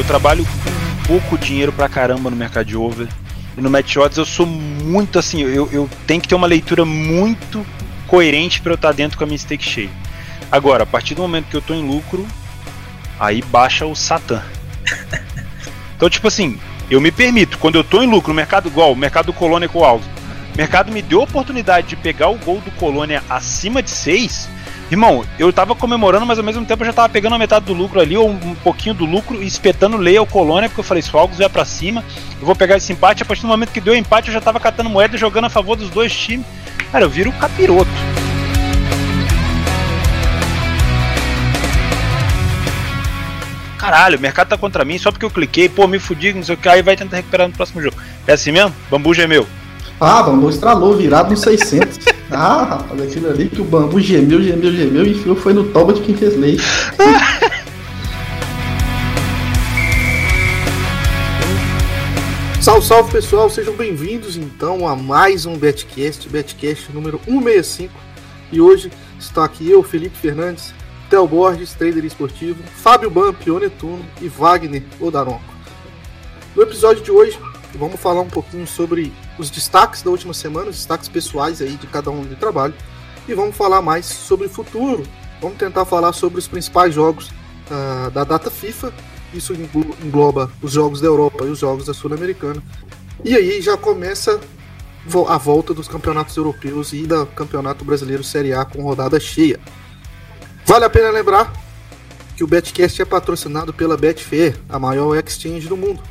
eu trabalho com pouco dinheiro pra caramba no mercado de over. E no match odds eu sou muito assim, eu, eu tenho que ter uma leitura muito coerente para eu estar tá dentro com a minha stake cheia. Agora, a partir do momento que eu tô em lucro, aí baixa o Satã. Então, tipo assim, eu me permito, quando eu tô em lucro, mercado igual, o mercado do Colônia com o alvo, o mercado me deu a oportunidade de pegar o gol do Colônia acima de 6, Irmão, eu tava comemorando, mas ao mesmo tempo eu já tava pegando a metade do lucro ali, ou um pouquinho do lucro, e espetando leia ao colônia, porque eu falei, se o Algos vai pra cima, eu vou pegar esse empate. A partir do momento que deu empate, eu já tava catando moeda jogando a favor dos dois times. Cara, eu viro capiroto. Caralho, o mercado tá contra mim só porque eu cliquei, pô, me fudi, não sei o que, aí vai tentar recuperar no próximo jogo. É assim mesmo? Bambu gemeu. Ah, Bambu estralou, virado no 600. ah, rapaz, aquilo ali que o Bambu gemeu, gemeu, gemeu e enfiou foi no toba de quem fez lei. Salve, salve pessoal, sejam bem-vindos então a mais um Betcast, Betcast número 165. E hoje está aqui eu, Felipe Fernandes, Theo Borges, trader esportivo, Fábio Ban, Pionetuno e Wagner Odaronco. No episódio de hoje, vamos falar um pouquinho sobre os destaques da última semana, os destaques pessoais aí de cada um de trabalho, e vamos falar mais sobre o futuro. Vamos tentar falar sobre os principais jogos uh, da data FIFA. Isso engloba os jogos da Europa e os jogos da Sul-Americana. E aí já começa a volta dos campeonatos europeus e da Campeonato Brasileiro Série A com rodada cheia. Vale a pena lembrar que o Betcast é patrocinado pela Betfair, a maior exchange do mundo.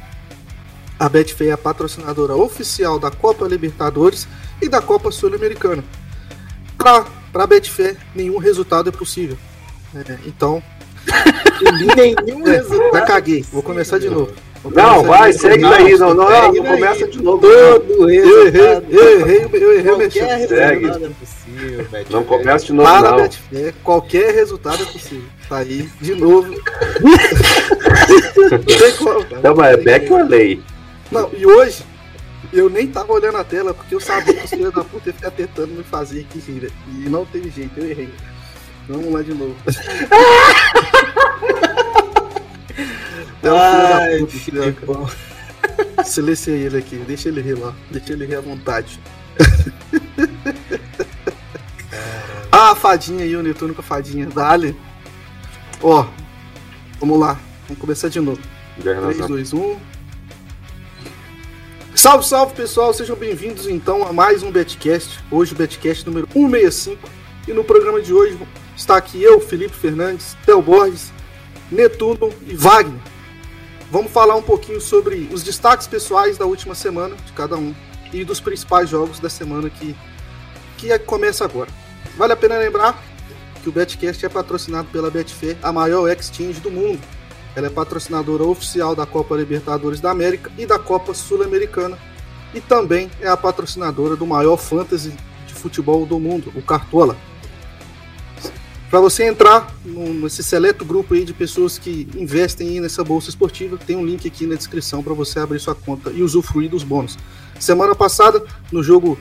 A Betfair é a patrocinadora oficial da Copa Libertadores e da Copa Sul-Americana. Para a Betfair, nenhum resultado é possível. É, então. nenhum é, resultado. Já caguei, vou começar de novo. Não, vai, segue daí. Não, não, não, não começa de novo. Todo eu errei, eu errei, eu errei, Qualquer resultado é possível, Betfair. Não começa de novo, Para não. Betfair, qualquer resultado é possível. Tá aí, de novo. não tem como. Não, mas é back ou é lei? Não, e hoje eu nem tava olhando a tela porque eu sabia que os filhos da puta iam ficar tentando me fazer aqui rir. E não teve jeito, eu errei. Vamos lá de novo. Ai, filho que bom. Silenciei ele aqui, deixa ele rir lá, deixa ele rir à vontade. ah, a fadinha aí, o Netuno com a fadinha. Dale. Ó, vamos lá, vamos começar de novo. 3, 2, 1. Salve, salve pessoal, sejam bem-vindos então a mais um Betcast. Hoje o Betcast número 165. E no programa de hoje está aqui eu, Felipe Fernandes, Theo Borges, Netuno e Wagner. Vamos falar um pouquinho sobre os destaques pessoais da última semana de cada um e dos principais jogos da semana que, que é, começa agora. Vale a pena lembrar que o Betcast é patrocinado pela Betfair, a maior exchange do mundo ela é patrocinadora oficial da Copa Libertadores da América e da Copa Sul-Americana. E também é a patrocinadora do maior fantasy de futebol do mundo, o Cartola. Para você entrar nesse seleto grupo aí de pessoas que investem nessa bolsa esportiva, tem um link aqui na descrição para você abrir sua conta e usufruir dos bônus. Semana passada, no jogo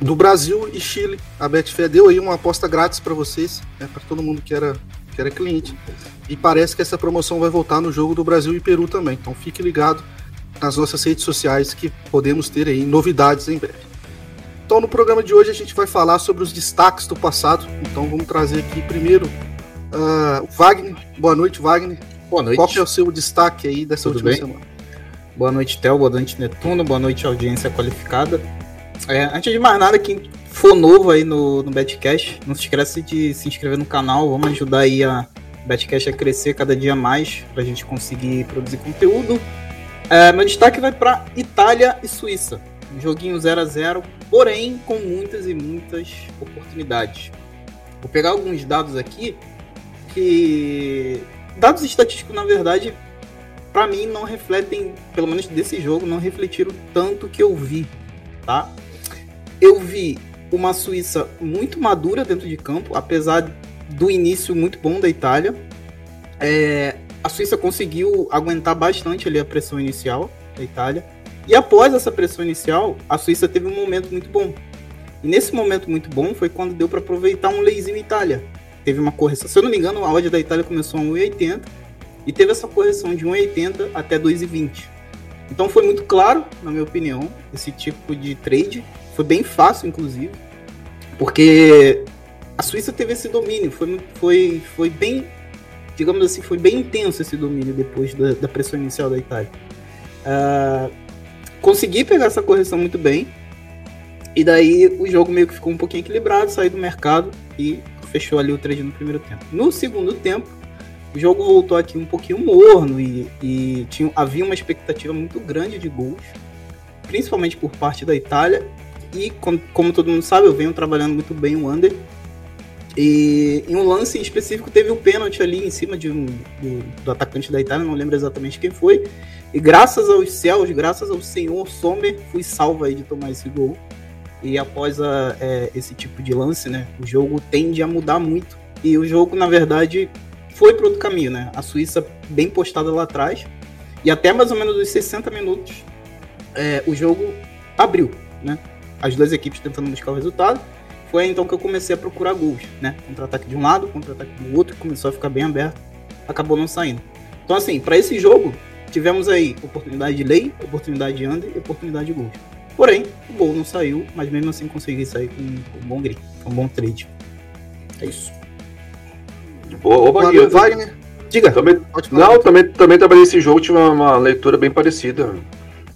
do Brasil e Chile, a Betfair deu aí uma aposta grátis para vocês, né, para todo mundo que era que era cliente. E parece que essa promoção vai voltar no jogo do Brasil e Peru também. Então fique ligado nas nossas redes sociais que podemos ter aí novidades em breve. Então no programa de hoje a gente vai falar sobre os destaques do passado. Então vamos trazer aqui primeiro uh, Wagner. Boa noite, Wagner. Boa noite. Qual é o seu destaque aí dessa Tudo última bem? semana? Boa noite, Theo. Boa noite, Netuno. Boa noite, audiência qualificada. É, antes de mais nada, quem for novo aí no, no Betcash, não se esquece de se inscrever no canal. Vamos ajudar aí a Betcash a crescer cada dia mais para a gente conseguir produzir conteúdo. É, meu destaque vai para Itália e Suíça. Um joguinho 0 a 0 porém com muitas e muitas oportunidades. Vou pegar alguns dados aqui que. Dados estatísticos, na verdade, para mim não refletem, pelo menos desse jogo, não refletiram tanto que eu vi, tá? Eu vi uma Suíça muito madura dentro de campo, apesar do início muito bom da Itália. É, a Suíça conseguiu aguentar bastante ali a pressão inicial da Itália. E após essa pressão inicial, a Suíça teve um momento muito bom. E nesse momento muito bom foi quando deu para aproveitar um leizinho Itália. Teve uma correção. Se eu não me engano, a odd da Itália começou a 1,80 e teve essa correção de 1,80 até 2,20. Então foi muito claro, na minha opinião, esse tipo de trade. Foi bem fácil, inclusive, porque a Suíça teve esse domínio. Foi, foi, foi bem, digamos assim, foi bem intenso esse domínio depois da, da pressão inicial da Itália. Uh, consegui pegar essa correção muito bem. E daí o jogo meio que ficou um pouquinho equilibrado, saí do mercado e fechou ali o trade no primeiro tempo. No segundo tempo, o jogo voltou aqui um pouquinho morno e, e tinha, havia uma expectativa muito grande de gols, principalmente por parte da Itália. E como, como todo mundo sabe, eu venho trabalhando muito bem o under. E em um lance específico teve um pênalti ali em cima de um, do, do, atacante da Itália, não lembro exatamente quem foi. E graças aos céus, graças ao senhor Sommer, fui salvo aí de tomar esse gol. E após a, é, esse tipo de lance, né, o jogo tende a mudar muito. E o jogo, na verdade, foi para outro caminho, né? A Suíça bem postada lá atrás. E até mais ou menos os 60 minutos, é, o jogo abriu, né? As duas equipes tentando buscar o resultado. Foi então que eu comecei a procurar gols, né? Contra-ataque de um lado, contra-ataque do outro, começou a ficar bem aberto, acabou não saindo. Então, assim, para esse jogo, tivemos aí oportunidade de lei, oportunidade de under e oportunidade de gols. Porém, o gol não saiu, mas mesmo assim consegui sair com um bom grito, um bom trade. É isso. Ô, ô Wagner, Wagner. Diga. Também, não, também, também trabalhei esse jogo, tive uma, uma leitura bem parecida.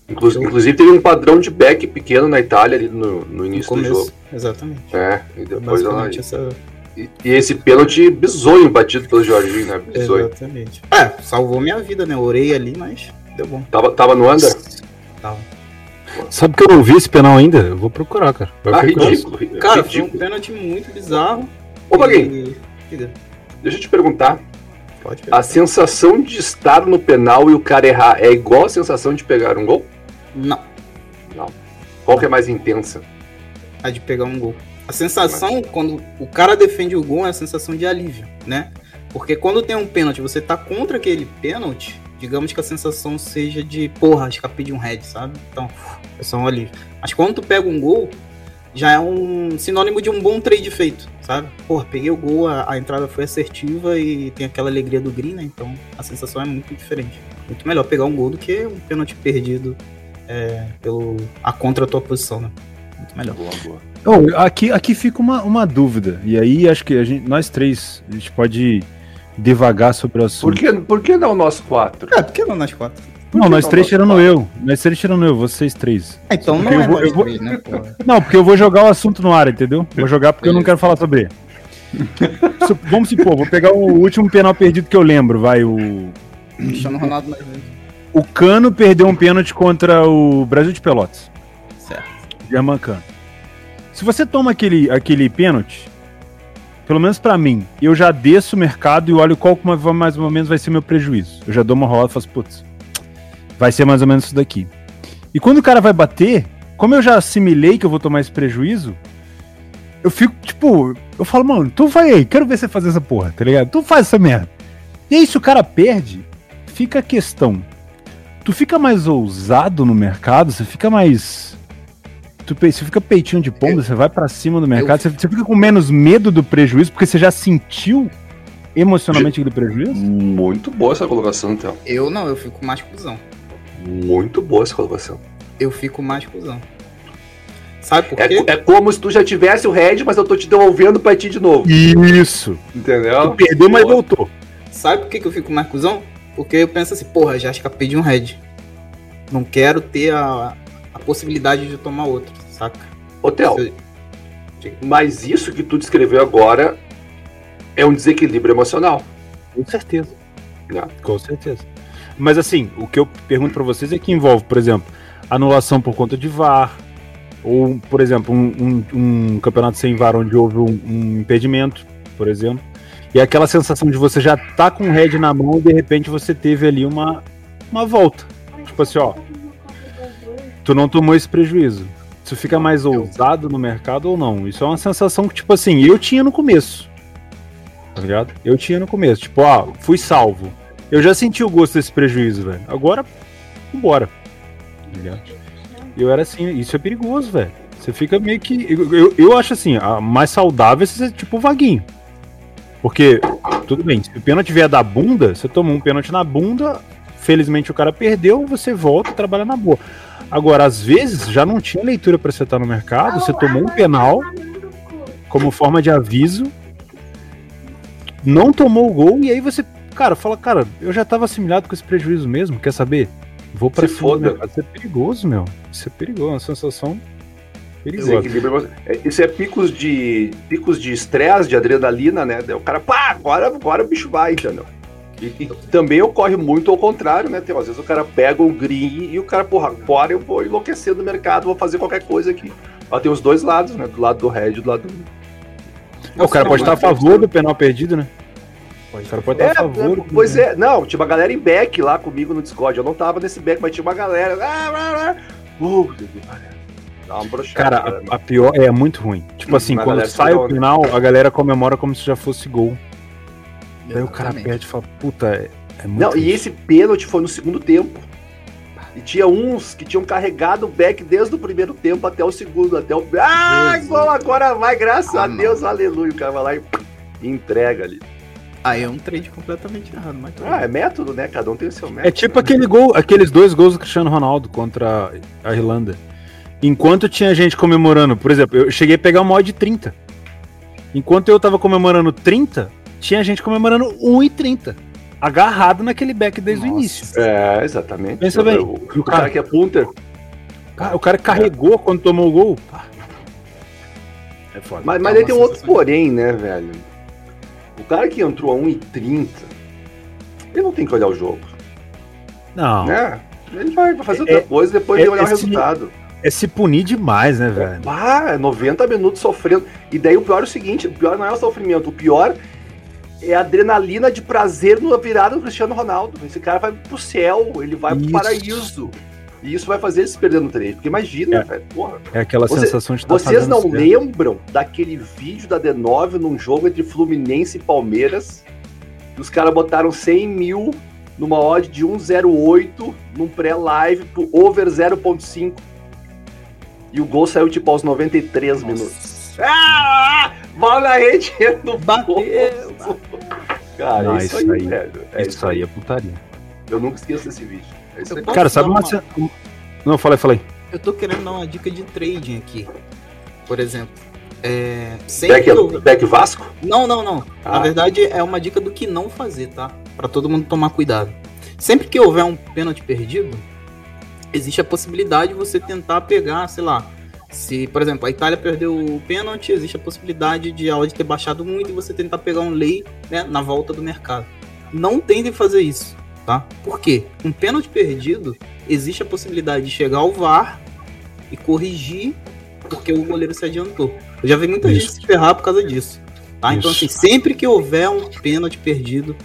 Inclu inclusive teve um padrão de back pequeno na Itália ali no, no início no do jogo. Exatamente. É, e depois ela. Essa... E, e, esse pênalti bizonho batido pelo Jorginho, né? Bizonho. Exatamente. É, salvou minha vida, né? Orei ali, mas deu bom. Tava, tava no under? Tava. Sabe que eu não vi esse penal ainda? Eu vou procurar, cara. Vai ah, ridículo. Cara, ridículo. foi um pênalti muito bizarro. Ô, Baguinho. E... Deixa eu te perguntar. Pode A sensação de estar no penal e o cara errar é igual a sensação de pegar um gol? Não. Não. Qual que é mais intensa? A de pegar um gol. A sensação, quando o cara defende o gol, é a sensação de alívio, né? Porque quando tem um pênalti, você tá contra aquele pênalti, digamos que a sensação seja de, porra, escapei de um head, sabe? Então, é só um alívio. Mas quando tu pega um gol, já é um sinônimo de um bom trade feito, sabe? Porra, peguei o gol, a, a, entrada foi assertiva e tem aquela alegria do green, né? Então a sensação é muito diferente. Muito melhor pegar um gol do que um pênalti perdido é, pelo, a contra a tua posição, né? Muito melhor. Boa, boa. Oh, aqui, aqui fica uma, uma dúvida, e aí acho que a gente, nós três, a gente pode devagar sobre o assunto. Por que, por que não nós quatro? É, por que não nós quatro? não, nós três tirando eu. Nós três tirando eu, vocês três. É, então não é eu vou, eu vou... Três, né, Não, porque eu vou jogar o assunto no ar, entendeu? Vou jogar porque eu não quero falar sobre ele. Vamos supor, vou pegar o último penal perdido que eu lembro, vai, o. Cristiano Ronaldo mais O Cano perdeu um pênalti contra o Brasil de Pelotas. Certo. German Cano. Se você toma aquele, aquele pênalti, pelo menos para mim, eu já desço o mercado e olho qual mais ou menos vai ser meu prejuízo. Eu já dou uma rolada e faço, putz, Vai ser mais ou menos isso daqui. E quando o cara vai bater, como eu já assimilei que eu vou tomar esse prejuízo, eu fico, tipo, eu falo, mano, tu vai aí, quero ver você fazer essa porra, tá ligado? Tu faz essa merda. E aí, se o cara perde, fica a questão. Tu fica mais ousado no mercado, você fica mais. Tu você fica peitinho de pombo, você vai para cima do mercado, eu... você fica com menos medo do prejuízo, porque você já sentiu emocionalmente aquele prejuízo? Muito boa essa colocação, então. Eu não, eu fico mais cuzão. Muito boa essa colocação. Eu fico mais cuzão. Sabe por é quê? É, é como se tu já tivesse o Red, mas eu tô te devolvendo pra ti de novo. Isso. Entendeu? Tu perdeu, mas voltou. Sabe por que, que eu fico mais cuzão? Porque eu penso assim, porra, já escapei de um Red. Não quero ter a, a possibilidade de tomar outro, saca? Hotel. Mas isso que tu descreveu agora é um desequilíbrio emocional. Com certeza. Não. Né? Com certeza. Mas assim, o que eu pergunto para vocês é que envolve, por exemplo, anulação por conta de VAR, ou, por exemplo, um, um, um campeonato sem VAR onde houve um, um, impedimento, por exemplo, e aquela sensação de você já tá com o head na mão e de repente você teve ali uma, uma volta. Tipo assim, ó, tu não tomou esse prejuízo. Tu fica mais ousado no mercado ou não? Isso é uma sensação que, tipo assim, eu tinha no começo. Tá ligado? Eu tinha no começo. Tipo, ah, fui salvo. Eu já senti o gosto desse prejuízo, velho. Agora, vambora. Eu era assim, isso é perigoso, velho. Você fica meio que. Eu, eu, eu, acho assim, a mais saudável é ser tipo vaguinho. Porque, tudo bem, se o pênalti vier da bunda, você tomou um pênalti na bunda, felizmente o cara perdeu, você volta e trabalha na boa. Agora, às vezes, já não tinha leitura para você estar no mercado, você tomou um penal como forma de aviso, não tomou o gol, e aí você, cara, fala, cara, eu já tava assimilado com esse prejuízo mesmo, quer saber? Vou pra Se foda. Isso é perigoso, meu. Isso é perigoso, é uma sensação perigosa. É, isso é picos de picos de estresse, de adrenalina, né? O cara, pá, agora, agora o bicho vai, entendeu? E, e, também ocorre muito ao contrário, né? Tem, às vezes o cara pega um green e o cara, porra, agora eu vou enlouquecer no mercado, vou fazer qualquer coisa aqui. Ó, tem os dois lados, né? Do lado do red e do lado do. É, o cara pode estar a favor do penal perdido, né? O cara pode estar É, a favor. pois é, não, tinha uma galera em back lá comigo no Discord. Eu não tava nesse back, mas tinha uma galera. Ah, ah, ah. Uh, dá uma brochada. Cara, a, a pior é muito ruim. Tipo assim, Mas a quando sai o final, a galera comemora como se já fosse gol. Daí o cara Exatamente. perde e fala, puta, é, é muito. Não, e esse pênalti foi no segundo tempo. E tinha uns que tinham carregado o back desde o primeiro tempo até o segundo, até o. Ah, Jesus. gol agora vai, graças Ah, a Deus, aleluia. O cara vai lá e, entrega ali. Aí é um trade completamente errado, mas Ah, é método, né? Cada um tem o seu método. É tipo aquele gol, aqueles dois gols do Cristiano Ronaldo contra a Irlanda. Enquanto tinha gente comemorando, por exemplo, eu cheguei a pegar uma odd de 30. Enquanto eu tava comemorando 30, tinha gente comemorando 1,30. Agarrado naquele back desde o Nossa. início. É, exatamente. Pensa bem, O, o o cara cara- que é punter. Cara, o cara carregou quando tomou o gol. Pá. É foda. Mas, mas aí tem um outro porém, né, velho? O cara que entrou a 1,30, ele não tem que olhar o jogo, Não, né? Ele vai fazer outra É- coisa depois é- de olhar o esse- resultado. é se punir demais, né, velho? Ah, 90 minutos sofrendo. E daí o pior é o seguinte: o pior não é o sofrimento, o pior é adrenalina de prazer na virada do Cristiano Ronaldo. Esse cara vai pro céu, ele vai pro Isso. paraíso. E isso vai fazer ele se perder no trade. Porque imagina, É. velho, porra. É aquela Você- sensação de estar Vocês não certo. lembram daquele vídeo da D9 num jogo entre Fluminense e Palmeiras? Os caras botaram 100 mil numa odd de 1,08 num pré-live pro over 0,5. E o gol saiu tipo aos 93 minutos. Ah! Bola na rede no Bateu, bolso. Cara, Não, isso, isso aí, velho. É Isso aí é putaria. Eu nunca esqueço desse vídeo. É isso Cara, sabe uma. uma- Não, falei, falei. Eu tô querendo dar uma dica de trading aqui. Por exemplo, é, sempre Back, eu... back Vasco? Não, não, não. Ah. Na verdade, é uma dica do que não fazer, tá? Pra todo mundo tomar cuidado. Sempre que houver um pênalti perdido, existe a possibilidade de você tentar pegar, sei lá. Se, por exemplo, a Itália perdeu o pênalti, existe a possibilidade de a odd ter baixado muito e você tentar pegar um lei né, na volta do mercado. Não tentem fazer isso, tá? Por quê? Um pênalti perdido, existe a possibilidade de chegar ao VAR e corrigir porque o goleiro se adiantou. Eu já vi muita Isso. gente se ferrar por causa disso. Tá? Então, assim, sempre que houver um pênalti perdido,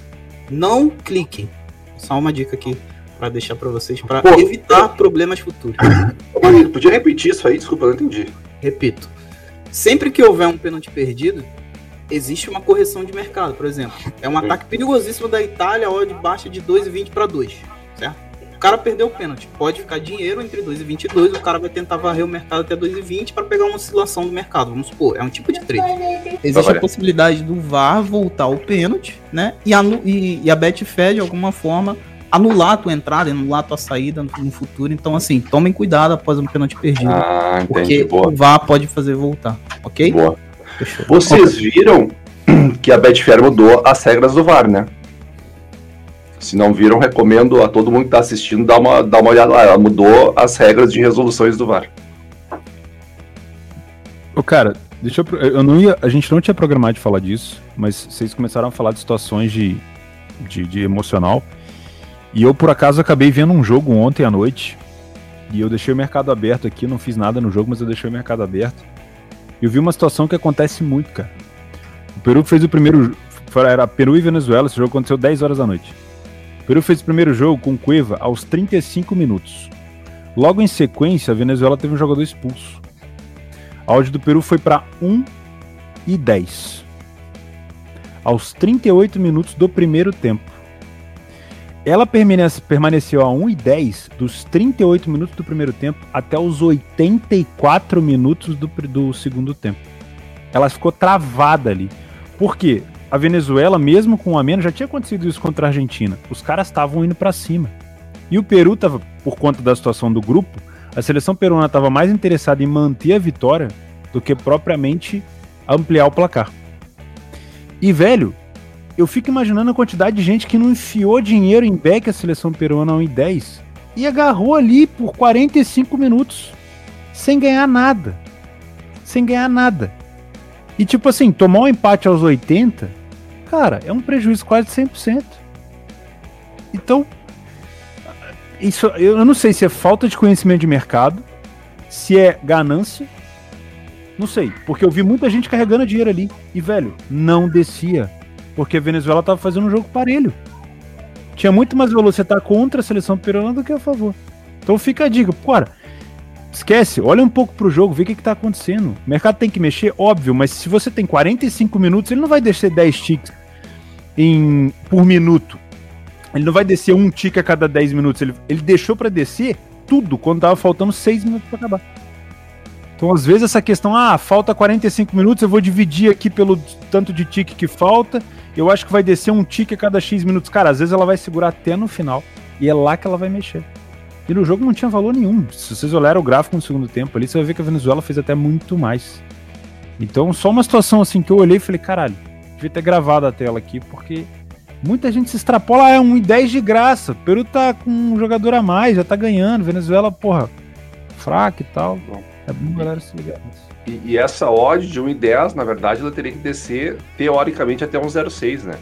não cliquem. Só uma dica aqui pra deixar pra vocês, Pô, evitar problemas futuros. Marinho, podia repetir isso aí? Desculpa, eu não entendi. Repito, sempre que houver um pênalti perdido, existe uma correção de mercado. Por exemplo, é um ataque perigosíssimo da Itália, a odd baixa de 2,20 para 2, certo? O cara perdeu o pênalti, pode ficar dinheiro entre 2,20 e 2, o cara vai tentar varrer o mercado até 2,20 para pegar uma oscilação do mercado. Vamos supor, é um tipo de trade. Existe a possibilidade do VAR voltar o pênalti, né? E, anu- e, e a Betfair, de alguma forma, anular a tua entrada, anular a tua saída no, futuro. Então, assim, tomem cuidado após um pênalti perdido. Ah, Porque o VAR pode fazer voltar, ok? Boa. Fechou. Vocês viram que a Betfair mudou as regras do VAR, né? Se não viram, recomendo a todo mundo que está assistindo dar uma, dar uma olhada lá. Ela mudou as regras de resoluções do VAR. Ô, cara, deixa eu. eu não ia, a gente não tinha programado de falar disso, mas vocês começaram a falar de situações de, de, de emocional. E eu, por acaso, acabei vendo um jogo ontem à noite. E eu deixei o mercado aberto aqui, não fiz nada no jogo, mas eu deixei o mercado aberto. E eu vi uma situação que acontece muito, cara. O Peru fez o primeiro. Era Peru e Venezuela, esse jogo aconteceu 10 horas da noite. O Peru fez o primeiro jogo com Cueva aos 35 minutos. Logo em sequência, a Venezuela teve um jogador expulso. A odd do Peru foi para 1 e 10. Aos 38 minutos do primeiro tempo. Ela permanece- permaneceu a 1 e 10 dos 38 minutos do primeiro tempo até os 84 minutos do, do segundo tempo. Ela ficou travada ali. Por quê? a Venezuela, mesmo com um a menos, já tinha acontecido isso contra a Argentina. Os caras estavam indo para cima. E o Peru tava, por conta da situação do grupo, a seleção peruana estava mais interessada em manter a vitória do que propriamente ampliar o placar. E, velho, eu fico imaginando a quantidade de gente que não enfiou dinheiro em back a seleção peruana em 10 e agarrou ali por 45 minutos sem ganhar nada. Sem ganhar nada. E tipo assim, tomar um empate aos 80, cara, é um prejuízo quase de 100%. Então, isso eu não sei se é falta de conhecimento de mercado, se é ganância, não sei, porque eu vi muita gente carregando dinheiro ali e velho, não descia, porque a Venezuela tava fazendo um jogo parelho. Tinha muito mais estar tá contra a seleção peruana do que a favor. Então fica a dica, cara, esquece, olha um pouco pro jogo, vê o que, que tá acontecendo. O mercado tem que mexer, óbvio, mas se você tem 45 minutos, ele não vai descer 10 ticks em, por minuto. Ele não vai descer um tique a cada 10 minutos. Ele, ele deixou para descer tudo quando tava faltando 6 minutos para acabar. Então, às vezes, essa questão, ah, falta 45 minutos, eu vou dividir aqui pelo tanto de tique que falta eu acho que vai descer um tique a cada X minutos. Cara, às vezes ela vai segurar até no final. E é lá que ela vai mexer. E no jogo não tinha valor nenhum. Se vocês olharem o gráfico no segundo tempo ali, você vai ver que a Venezuela fez até muito mais. Então, só uma situação assim que eu olhei e falei, caralho, devia ter gravado a tela aqui, porque muita gente se extrapola, ah, é 1 e 10 de graça. O Peru tá com um jogador a mais, já tá ganhando. Venezuela, porra, fraca e tal. É bom galera se ligar nisso. E, e, essa odd de 1,10, na verdade, ela teria que descer teoricamente até 1,06, né?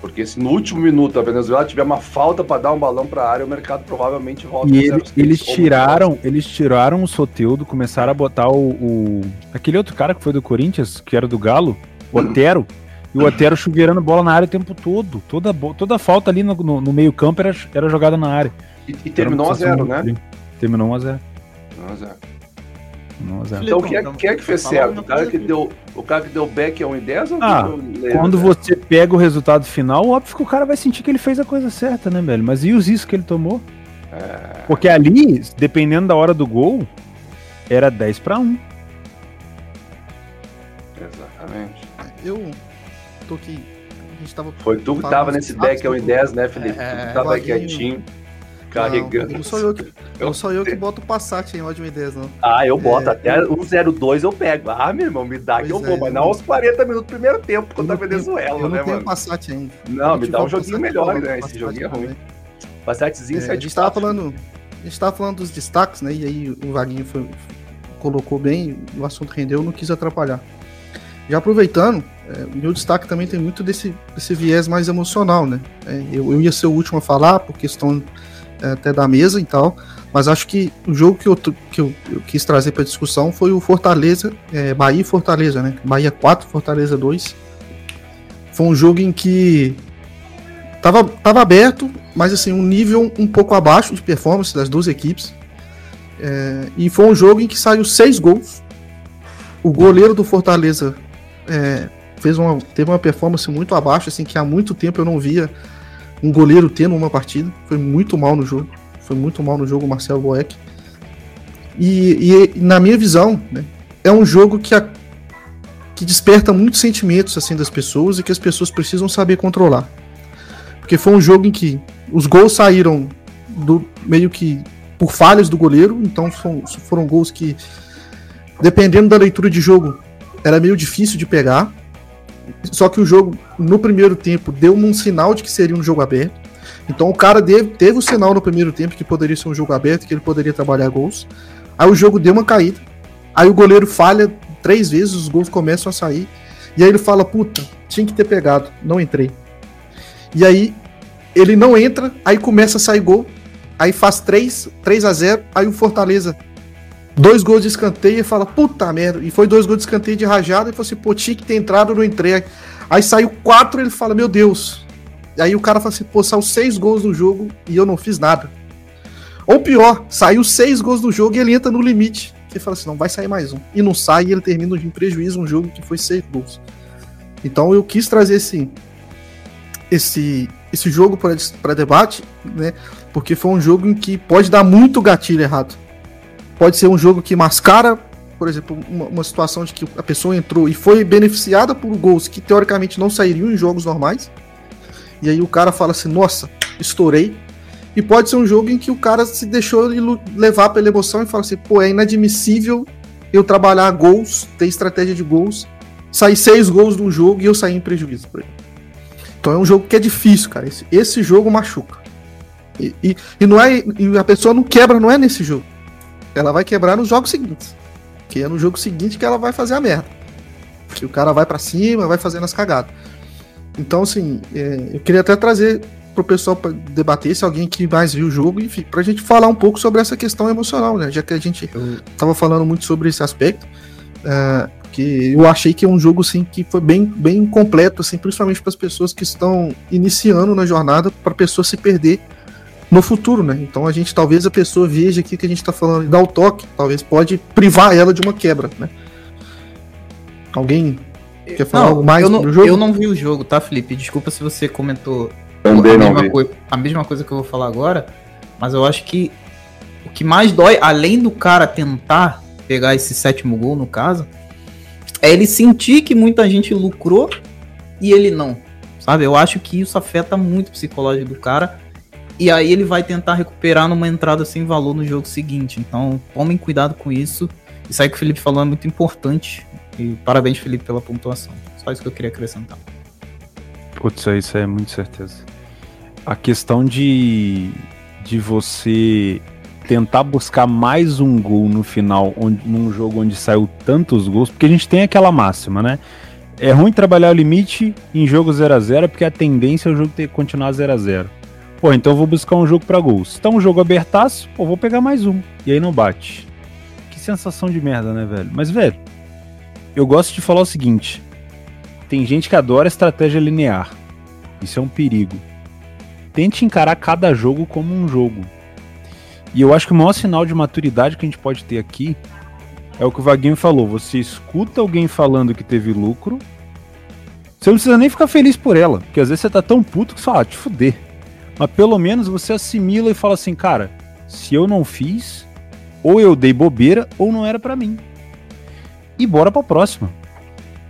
Porque se no último minuto a Venezuela tiver uma falta para dar um balão para a área, o mercado provavelmente volta. E ele, eles tiraram, eles tiraram o Soteudo, começaram a botar o, o, aquele outro cara que foi do Corinthians, que era do Galo, o Otero. E o Otero chuveirando bola na área o tempo todo. Toda, toda falta ali no, no, no meio-campo era, era jogada na área. E, e terminou a zero, né? Terminou 1 a 0 1 a 0 então, quem é, quem é que fez certo? O cara que, deu, o cara que deu back é 1 em 10 ou ah, quando você pega o resultado final, óbvio que o cara vai sentir que ele fez a coisa certa, né, velho? Mas e os riscos que ele tomou? É... Porque ali, dependendo da hora do gol, era 10 para 1. Exatamente. Eu tô aqui. A gente tava Foi tu que tava nesse back 1 em 10, né, Felipe? É, tu tava quietinho carregando. Não, não sou eu que, não sou eu que boto o Passat em ódio 10, não. Ah, eu boto. É, até o 02 eu pego. Ah, meu irmão, me dá que eu vou. É, mas não aos 40 minutos do primeiro tempo contra a Venezuela, eu né, não tenho Passat ainda. Não, me dá um joguinho melhor, né? Esse joguinho é ruim. Passatzinho é, A gente tava falando. A gente tava falando dos destaques, né? E aí o Vaguinho foi, colocou bem, o assunto rendeu, não quis atrapalhar. Já aproveitando, é, meu destaque também tem muito desse, desse viés mais emocional, né? É, eu, eu ia ser o último a falar por questão é, até da mesa e tal. Mas acho que o jogo que eu, que eu, eu quis trazer para discussão foi o Fortaleza, é, Bahia e Fortaleza, né? Bahia 4, Fortaleza 2. Foi um jogo em que tava, tava aberto, mas assim, um nível um pouco abaixo de performance das duas equipes. É, e foi um jogo em que saiu seis gols. O goleiro do Fortaleza é, fez uma, teve uma performance muito abaixo, assim, que há muito tempo eu não via um goleiro tendo uma partida. Foi muito mal no jogo. Foi muito mal no jogo o Marcelo Boeck. E, e, na minha visão, né, é um jogo que, a, que desperta muitos sentimentos assim das pessoas e que as pessoas precisam saber controlar. Porque foi um jogo em que os gols saíram do meio que por falhas do goleiro, então foram, foram gols que, dependendo da leitura de jogo, era meio difícil de pegar. Só que o jogo, no primeiro tempo, deu um sinal de que seria um jogo aberto. Então o cara teve, teve o sinal no primeiro tempo que poderia ser um jogo aberto, que ele poderia trabalhar gols. Aí o jogo deu uma caída. Aí o goleiro falha três vezes, os gols começam a sair. E aí ele fala: Puta, tinha que ter pegado, não entrei. E aí ele não entra, aí começa a sair gol. Aí faz 3, 3 a 0 Aí o Fortaleza dois gols de escanteio e fala, puta merda. E foi dois gols de escanteio de rajada e falou assim, pô, tinha que ter entrado, não entrei. Aí saiu quatro ele fala, meu Deus. E aí o cara fala assim, pô, saiu seis gols no jogo e eu não fiz nada. Ou pior, saiu seis gols no jogo e ele entra no limite. Ele fala assim, não, vai sair mais um. E não sai e ele termina em prejuízo um jogo que foi seis gols. Então eu quis trazer esse, esse, esse jogo para debate, né? Porque foi um jogo em que pode dar muito gatilho errado pode ser um jogo que mascara por exemplo, uma, uma, situação de que a pessoa entrou e foi beneficiada por gols que teoricamente não sairiam em jogos normais. E aí o cara fala assim: nossa, estourei. E pode ser um jogo em que o cara se deixou levar pela emoção e fala assim: pô, é inadmissível eu trabalhar gols, ter estratégia de gols, sair seis gols de um jogo e eu sair em prejuízo. Então é um jogo que é difícil, cara. Esse, esse jogo machuca. E, e, e, não é, e a pessoa não quebra, não é nesse jogo. Ela vai quebrar nos jogos seguintes. Que é no jogo seguinte que ela vai fazer a merda. Que o cara vai para cima, vai fazendo as cagadas. Então, assim, é, eu queria até trazer pro pessoal para debater, se alguém que mais viu o jogo, enfim, pra gente falar um pouco sobre essa questão emocional, né? Já que a gente tava falando muito sobre esse aspecto. Uh, que eu achei que é um jogo assim que foi bem, bem completo, assim, principalmente para as pessoas que estão iniciando na jornada, para pessoa se perder no futuro, né? Então a gente talvez a pessoa veja aqui que a gente está falando e dá o toque, talvez pode privar ela de uma quebra, né? Alguém quer falar não, algo mais sobre o jogo? Eu não vi o jogo, tá, Felipe? Desculpa se você comentou Também a, não mesma coisa, a mesma coisa que eu vou falar agora, mas eu acho que o que mais dói, além do cara tentar pegar esse sétimo gol, no caso, é ele sentir que muita gente lucrou e ele não. Sabe? Eu acho que isso afeta muito o psicológico do cara e aí ele vai tentar recuperar numa entrada sem valor no jogo seguinte. Então, tomem cuidado com isso. Isso aí que o Felipe falou é muito importante. E parabéns, Felipe, pela pontuação. Só isso que eu queria acrescentar. Putz, isso é muito certeza. A questão de, de você tentar buscar mais um gol no final, onde, num jogo onde saiu tantos gols, porque a gente tem aquela máxima, né? É ruim trabalhar o limite em jogo 0 a 0 porque a tendência é o jogo ter continuar 0 a 0 Pô, então eu vou buscar um jogo para gols. Tá um jogo abertaço, pô, vou pegar mais um. E aí não bate. Que sensação de merda, né, velho? Mas, velho, eu gosto de falar o seguinte: tem gente que adora estratégia linear. Isso é um perigo. Tente encarar cada jogo como um jogo. E eu acho que o maior sinal de maturidade que a gente pode ter aqui é o que o Vaguinho falou. Você escuta alguém falando que teve lucro. Você não precisa nem ficar feliz por ela, porque às vezes você tá tão puto que fala, ah, te fuder. Mas pelo menos você assimila e fala assim, cara, se eu não fiz, ou eu dei bobeira, ou não era para mim. E bora pra próxima.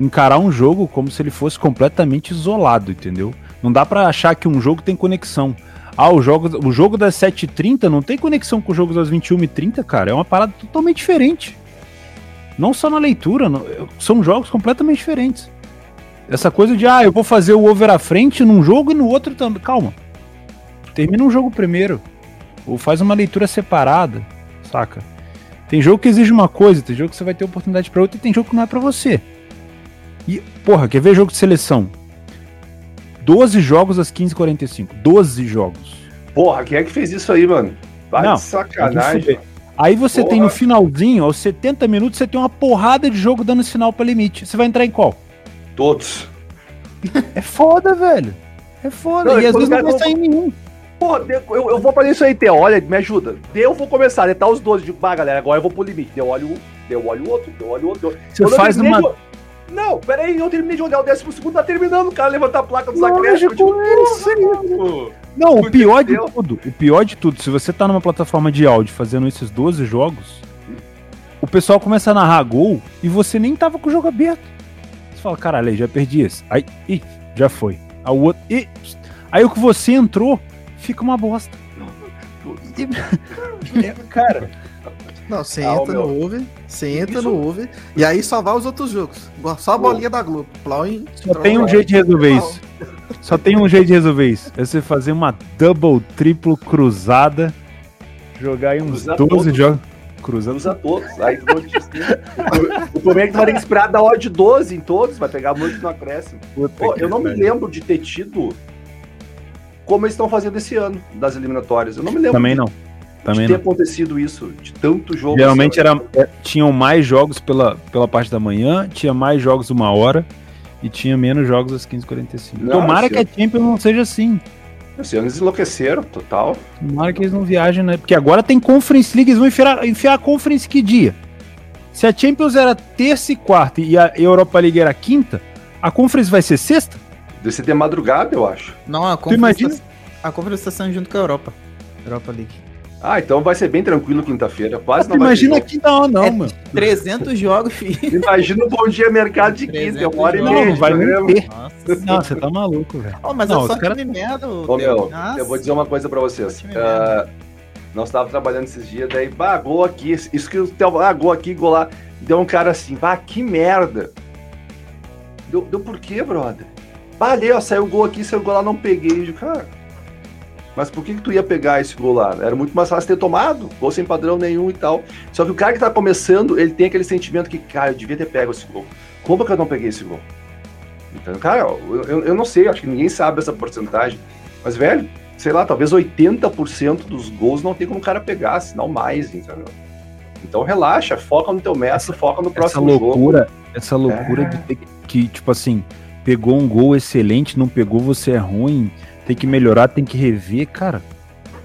Encarar um jogo como se ele fosse completamente isolado, entendeu? Não dá para achar que um jogo tem conexão. Ah, o jogo, o jogo das 7h30 não tem conexão com o jogo das 21h30, cara. É uma parada totalmente diferente. Não só na leitura, não, são jogos completamente diferentes. Essa coisa de, ah, eu vou fazer o over à frente num jogo e no outro também. Calma. Termina um jogo primeiro. Ou faz uma leitura separada, saca? Tem jogo que exige uma coisa, tem jogo que você vai ter oportunidade para outra e tem jogo que não é para você. E, porra, quer ver jogo de seleção? 12 jogos às 15h45. 12 jogos. Porra, quem é que fez isso aí, mano? Vai não, sacanagem. Aí você porra. tem no finalzinho, aos 70 minutos, você tem uma porrada de jogo dando sinal para limite. Você vai entrar em qual? Todos. É foda, velho. É foda. Não, e às vezes não vai sair nenhum. Pô, eu, eu vou fazer isso aí, Theo. Olha, me ajuda. Eu vou começar a letar os 12. Digo, bah, galera, agora eu vou pro limite. Eu olho um, eu olho o outro, eu olho outro. Você faz uma. De... Não, peraí, eu terminei de olhar o décimo segundo, tá terminando, o cara levanta a placa dos acréscimos. Tipo, é Não, o pior de tudo, o pior de tudo, se você tá numa plataforma de áudio fazendo esses 12 jogos, o pessoal começa a narrar gol e você nem tava com o jogo aberto. Você fala, caralho, já perdi esse. Aí, ih, já foi. Aí o outro, ih, aí o que você entrou, fica uma bosta. É, cara. Não, você ah, entra no over, você entra Isso. no over, e aí só vai os outros jogos. Só a bolinha da Globo. Plow Só tem um jeito de resolver isso. Só tem um jeito de resolver isso. É você fazer uma double, triplo cruzada, jogar aí uns Cruza 12 jogos. Cruzando. Cruza todos. Aí, o problema é que tu vai ter que esperar da hora de 12 em todos, vai pegar muito no acréscimo. Pô, eu não me lembro de ter tido como eles estão fazendo esse ano das eliminatórias. Eu não me lembro. Também não. Também de ter não. acontecido isso, de tanto jogo. Geralmente era, é, tinham mais jogos pela, pela parte da manhã, tinha mais jogos uma hora e tinha menos jogos às 15h45. Tomara que a Champions não seja assim. Esse ano eles enlouqueceram, total. Tomara que eles não viajem, né? Porque agora tem Conference League, eles vão enfiar, enfiar a Conference que dia? Se a Champions era terça e quarta e a Europa League era quinta, a Conference vai ser sexta? Deve ser de madrugada, eu acho. Não, a Conference, tá, a Conference tá saindo junto com a Europa. Europa League. Ah, então vai ser bem tranquilo quinta-feira. Quase não Imagina que não, não, é mano. 300 jogos, filho. Imagina o Bom Dia Mercado de quinta, é uma hora e meia. Não, vai ter. Nossa, você tá maluco, velho. Oh, mas não, é só cara... time merda. Ô, meu, eu vou dizer uma coisa pra vocês. Uh, nós estávamos trabalhando esses dias, daí, bah, gol aqui. Isso que o ah, gol aqui, gol lá. Deu um cara assim, bah, que merda. Deu, deu por quê, brother? Bah, ali, ó, saiu gol aqui, saiu gol lá, não peguei. Eu, cara, mas por que, que tu ia pegar esse gol lá? Era muito mais fácil ter tomado, gol sem padrão nenhum e tal. Só que o cara que tá começando, ele tem aquele sentimento que, cara, eu devia ter pego esse gol. Como que eu não peguei esse gol? Então, cara, eu, eu não sei, acho que ninguém sabe essa porcentagem. Mas, velho, sei lá, talvez 80% dos gols não tem como o cara pegar, se não mais, entendeu? Então relaxa, foca no teu mestre, foca no próximo essa loucura, jogo. Essa loucura é. de ter que, tipo assim, pegou um gol excelente, não pegou, você é ruim tem que melhorar, tem que rever, cara.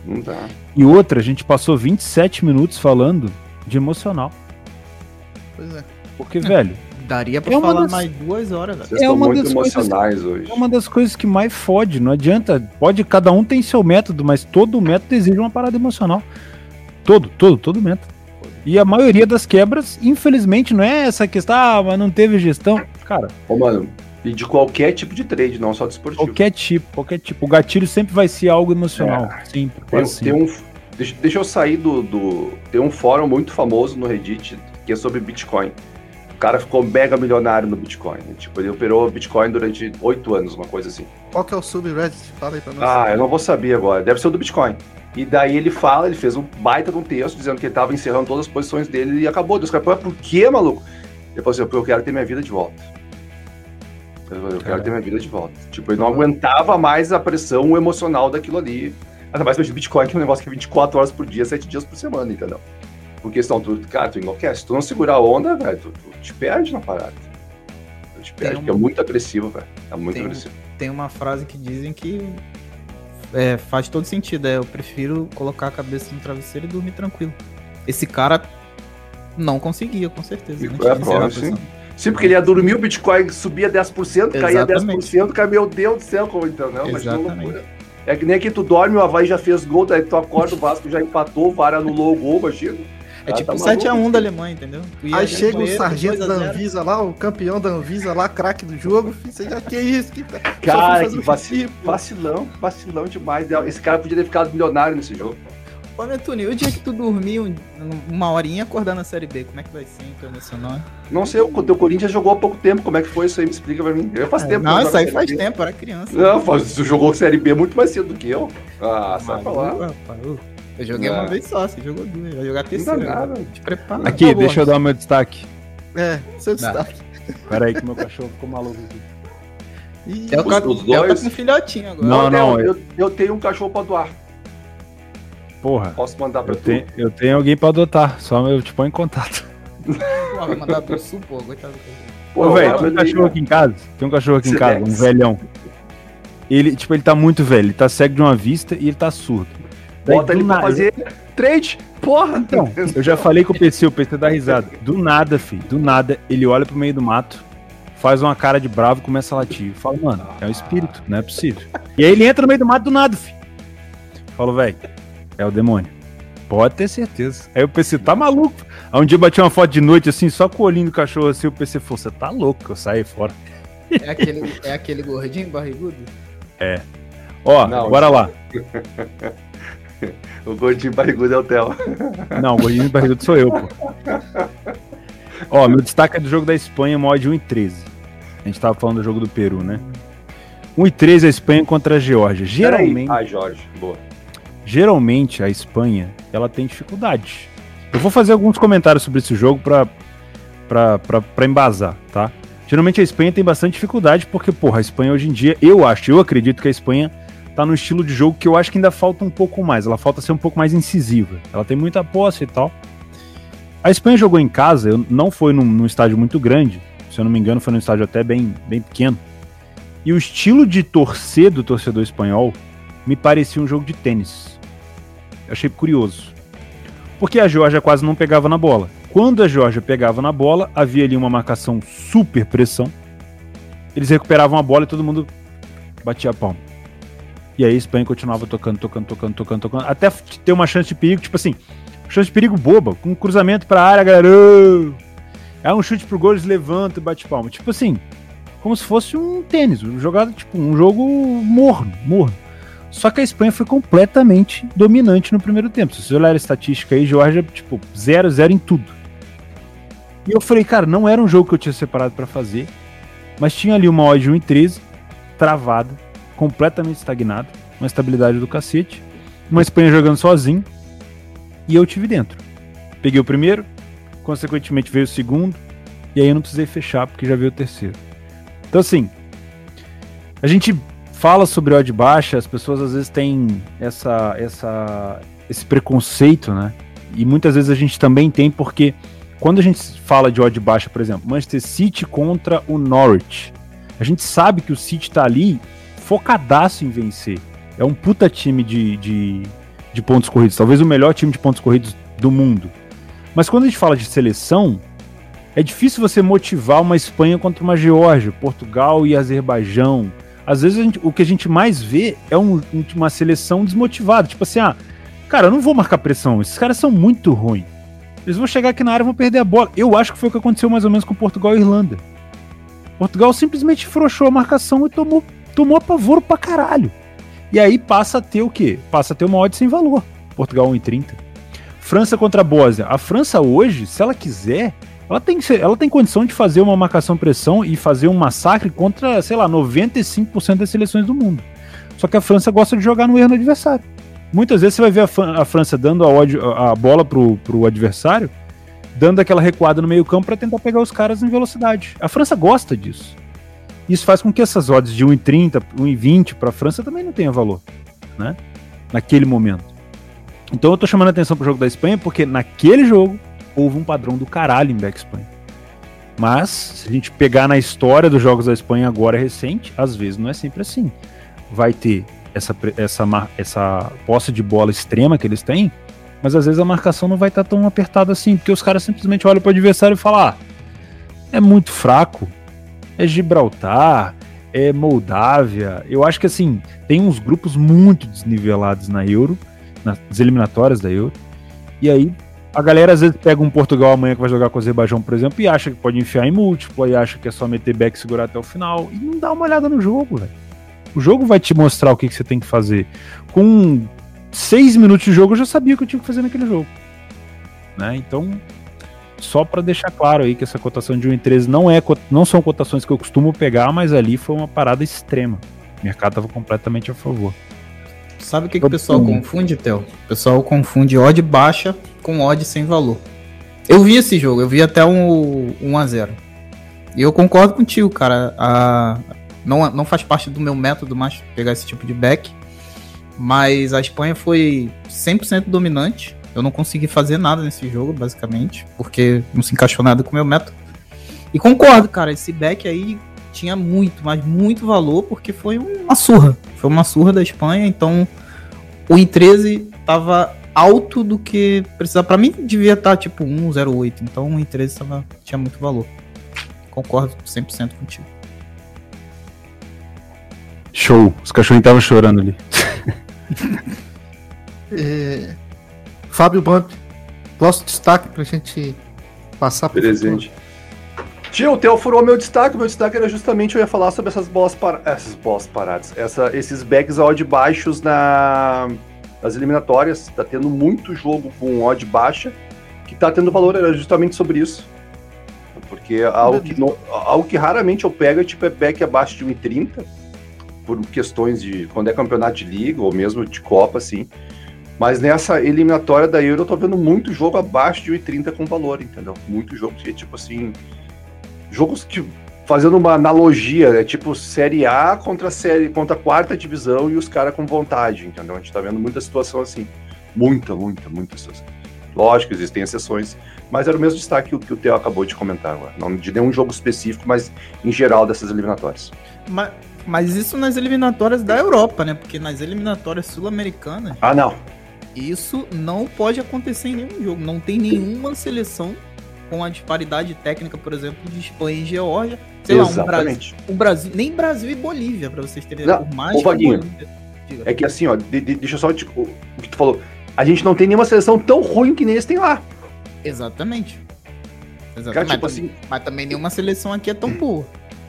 Não dá. E outra, a gente passou 27 minutos falando de emocional. Pois é. Porque, é. velho. Daria pra é falar das... mais duas horas, velho. Vocês é uma muito das emocionais coisas, hoje. É uma das coisas que mais fode. Não adianta. Pode, cada um tem seu método, mas todo método exige uma parada emocional. Todo, todo, todo método. E a maioria das quebras, infelizmente, não é essa questão, ah, mas não teve gestão. Cara. Ô, mano, e de qualquer tipo de trade, não só de esportivo. Qualquer tipo, qualquer tipo. O gatilho sempre vai ser algo emocional. É. Sempre. Tem, tem um, deixa, deixa eu sair do, do. Tem um fórum muito famoso no Reddit que é sobre Bitcoin. O cara ficou mega milionário no Bitcoin. Tipo, ele operou Bitcoin durante oito anos, uma coisa assim. Qual que é o subreddit? Fala aí pra nós. Ah, eu não vou saber agora. Deve ser o do Bitcoin. E daí ele fala, ele fez um baita de um texto dizendo que ele tava encerrando todas as posições dele e acabou. Deus, cara, por que, maluco? Ele falou assim, porque eu quero ter minha vida de volta. Eu quero ter minha vida de volta. Tipo, ele não aguentava mais a pressão emocional daquilo ali. Ainda mais o Bitcoin, que é um negócio que é 24 horas por dia, 7 dias por semana, entendeu? Porque senão tu, cara, tu enlouquece. Se tu não segurar a onda, velho, tu, tu, te perde na parada. Tu te perde, uma... porque é muito agressivo, velho. É muito tem, agressivo. Tem uma frase que dizem que é, faz todo sentido. É, eu prefiro colocar a cabeça no travesseiro e dormir tranquilo. Esse cara não conseguia, com certeza. Né? É, prova, sim. Sim, porque ele ia dormir, o Bitcoin subia 10%, caía Exatamente. 10%, cara, meu Deus do céu, como então, não, mas loucura. É que nem que tu dorme, o Havaí já fez gol, daí tu acorda, o Vasco já empatou, o VAR anulou o gol, imagina. É tipo tá 7x1 da Alemanha, entendeu? Aí chega o sargento da Anvisa lá, o campeão da Anvisa lá, craque do jogo. Você já que é isso? Que... Tá- cara, que vacilão, vacilão, vacilão demais. Esse cara podia ter ficado milionário nesse jogo. Ô, Netune, o dia que tu dormir uma horinha acordar na Série B, como é que vai ser internacional? Não sei, o teu Corinthians jogou há pouco tempo, como é que foi isso aí? Me explica pra mim. Eu faz é, tempo. Não, isso aí faz B. tempo, era criança. Não, você jogou Série B muito mais cedo do que eu. Ah, sai pra lá. Eu joguei uma vez só, você jogou duas, vai jogar terceira. Não nada. Te prepara. Aqui, tá deixa eu dar o meu destaque. É, seu destaque. Pera aí que meu cachorro ficou maluco aqui. Ih, é o, os, os dois... tá com filhotinho agora. Não, não, eu, eu tenho um cachorro pra doar. Porra. Posso mandar pra eu tu? Tenho, eu tenho alguém pra adotar, só eu te ponho em contato. Porra, vai mandar pro sul, pô, coitado. Pô, velho, tem um cachorro aqui em casa. Tem um cachorro aqui em casa, um velhão. Ele, tipo, ele tá muito velho, ele tá cego de uma vista e ele tá surdo. Daí, Bota ele pra fazer trade, porra! Então, eu já falei com o PC, o PC dá risada. Do nada, filho, do nada, ele olha pro meio do mato, faz uma cara de bravo e começa a latir. Fala, mano, é um espírito, não é possível. E aí ele entra no meio do mato do nada, filho. Falo, velho, é o demônio. Pode ter certeza. Aí o PC, tá maluco? Aí um dia bati uma foto de noite, assim, só com o olhinho do cachorro assim, o PC falou, você tá louco, eu saí fora. É aquele, é aquele gordinho barrigudo? É. Ó, Não, bora lá. o gordinho barrigudo é o Theo. Não, o gordinho barrigudo sou eu, pô. Ó, meu destaque é do jogo da Espanha, mod 1 e 13. A gente tava falando do jogo do Peru, né? 1 e 13 a Espanha contra a Geórgia. Geralmente. Ah, Jorge, boa geralmente a Espanha ela tem dificuldade. Eu vou fazer alguns comentários sobre esse jogo para embasar, tá? Geralmente a Espanha tem bastante dificuldade porque, porra, a Espanha hoje em dia, eu acho, eu acredito que a Espanha tá no estilo de jogo que eu acho que ainda falta um pouco mais. Ela falta ser um pouco mais incisiva. Ela tem muita posse e tal. A Espanha jogou em casa, não foi num, num estádio muito grande, se eu não me engano, foi num estádio até bem, bem pequeno. E o estilo de torcer do torcedor espanhol me parecia um jogo de tênis. Achei curioso. Porque a Georgia quase não pegava na bola. Quando a Georgia pegava na bola, havia ali uma marcação super pressão. Eles recuperavam a bola e todo mundo batia a palma. E aí a Espanha continuava tocando, tocando, tocando, tocando, tocando, até ter uma chance de perigo, tipo assim, chance de perigo boba, com um cruzamento pra área, galera. É um chute pro gol, eles levantam e bate palma. Tipo assim, como se fosse um tênis, um jogado, tipo, um jogo morno, morno. Só que a Espanha foi completamente dominante no primeiro tempo. Se você olhar a estatística aí, Georgia, tipo, 0-0 em tudo. E eu falei, cara, não era um jogo que eu tinha separado para fazer, mas tinha ali uma odd 1 em 13, travada, completamente estagnada, uma estabilidade do cacete, uma Espanha jogando sozinho, e eu tive dentro. Peguei o primeiro, consequentemente veio o segundo, e aí eu não precisei fechar porque já veio o terceiro. Então assim, a gente fala sobre odd baixa, as pessoas às vezes têm essa, essa, esse preconceito, né? E muitas vezes a gente também tem porque quando a gente fala de odd baixa, por exemplo, Manchester City contra o Norwich, a gente sabe que o City tá ali focadaço em vencer. É um puta time de, de, de pontos corridos, talvez o melhor time de pontos corridos do mundo. Mas quando a gente fala de seleção, é difícil você motivar uma Espanha contra uma Geórgia, Portugal e Azerbaijão. Às vezes gente, o que a gente mais vê é um, uma seleção desmotivada. Tipo assim, ah, cara, eu não vou marcar pressão, esses caras são muito ruins. Eles vão chegar aqui na área e vão perder a bola. Eu acho que foi o que aconteceu mais ou menos com Portugal e Irlanda. Portugal simplesmente frouxou a marcação e tomou, tomou apavoro pra caralho. E aí passa a ter o quê? Passa a ter uma odd sem valor. Portugal 1,30. França contra a Bósnia. A França hoje, se ela quiser, ela tem, ela tem condição de fazer uma marcação-pressão e fazer um massacre contra, sei lá, 95% das seleções do mundo. Só que a França gosta de jogar no erro do adversário. Muitas vezes você vai ver a, França dando a, a, bola pro, pro adversário, dando aquela recuada no meio-campo para tentar pegar os caras em velocidade. A França gosta disso. Isso faz com que essas odds de 1,30, 1,20 para a França também não tenha valor, né? Naquele momento. Então eu tô chamando a atenção pro jogo da Espanha porque naquele jogo houve um padrão do caralho em Back Espanha. Mas, se a gente pegar na história dos jogos da Espanha agora recente, às vezes não é sempre assim. Vai ter essa, essa, essa posse de bola extrema que eles têm, mas às vezes a marcação não vai estar tá tão apertada assim, porque os caras simplesmente olham para o adversário e falam: ah, é muito fraco, é Gibraltar, é Moldávia. Eu acho que assim, tem uns grupos muito desnivelados na Euro, nas eliminatórias da Euro, e aí a galera às vezes pega um Portugal amanhã que vai jogar com o Azerbaijão, por exemplo, e acha que pode enfiar em múltiplo, e acha que é só meter back e segurar até o final, e não dá uma olhada no jogo, velho. O jogo vai te mostrar o que, que você tem que fazer. Com seis minutos de jogo, eu já sabia o que eu tinha que fazer naquele jogo. Né? Então, só para deixar claro aí que essa cotação de 1,13 não é não são cotações que eu costumo pegar, mas ali foi uma parada extrema. O mercado estava completamente a favor. Sabe o que, que o pessoal confunde, Theo? O pessoal confunde odd baixa com odd sem valor. Eu vi esse jogo, eu vi até um 1 a 0 E eu concordo contigo, cara. A, não, não faz parte do meu método mais pegar esse tipo de back. Mas a Espanha foi 100% dominante. Eu não consegui fazer nada nesse jogo, basicamente, porque não se encaixou nada com o meu método. E concordo, cara, esse back aí tinha muito, mas muito valor, porque foi uma surra. Foi uma surra da Espanha, então o em 13 tava alto do que precisava. Para mim devia estar tá, tipo 1,08, então o em 13 tava, tinha muito valor. Concordo 100% contigo. Show. Os cachorrinhos estavam chorando ali. é... Fábio Bump, nosso destaque pra gente passar por Presente. Tio, o Theo furou meu destaque. Meu destaque era justamente eu ia falar sobre essas bolas, essas bolas paradas. Essa, esses backs odd baixos na... nas eliminatórias. Tá tendo muito jogo com odd baixa. Que tá tendo valor, era justamente sobre isso. Porque algo que, algo que raramente eu pego é tipo é back abaixo de 1,30 por questões de quando é campeonato de liga ou mesmo de Copa, assim. Mas nessa eliminatória da Euro eu tô vendo muito jogo abaixo de 1,30 com valor, entendeu? Muito jogo que, tipo assim. Jogos que. Fazendo uma analogia, é tipo Série A contra a série contra a quarta divisão e os caras com vontade, entendeu? A gente tá vendo muita situação assim. Muita, muita, muita situação. Lógico, existem exceções, mas era o mesmo destaque que o, que o Theo acabou de comentar agora. Não de nenhum jogo específico, mas em geral dessas eliminatórias. Mas, mas isso nas eliminatórias da Europa, né? Porque nas eliminatórias sul-americanas. Ah, não. Isso não pode acontecer em nenhum jogo. Não tem nenhuma seleção com a disparidade técnica, por exemplo, de Espanha e Geórgia. Sei Exatamente. lá, um Brasil, um Brasil. Nem Brasil e Bolívia, para vocês terem não, por mais. Ô, Vaguinho, É que assim, ó, de, de, deixa eu só tipo, o que tu falou. A gente não tem nenhuma seleção tão ruim que nem eles têm lá. Exatamente. Exatamente. Cara, tipo mas, assim, mas também nenhuma seleção aqui é tão boa.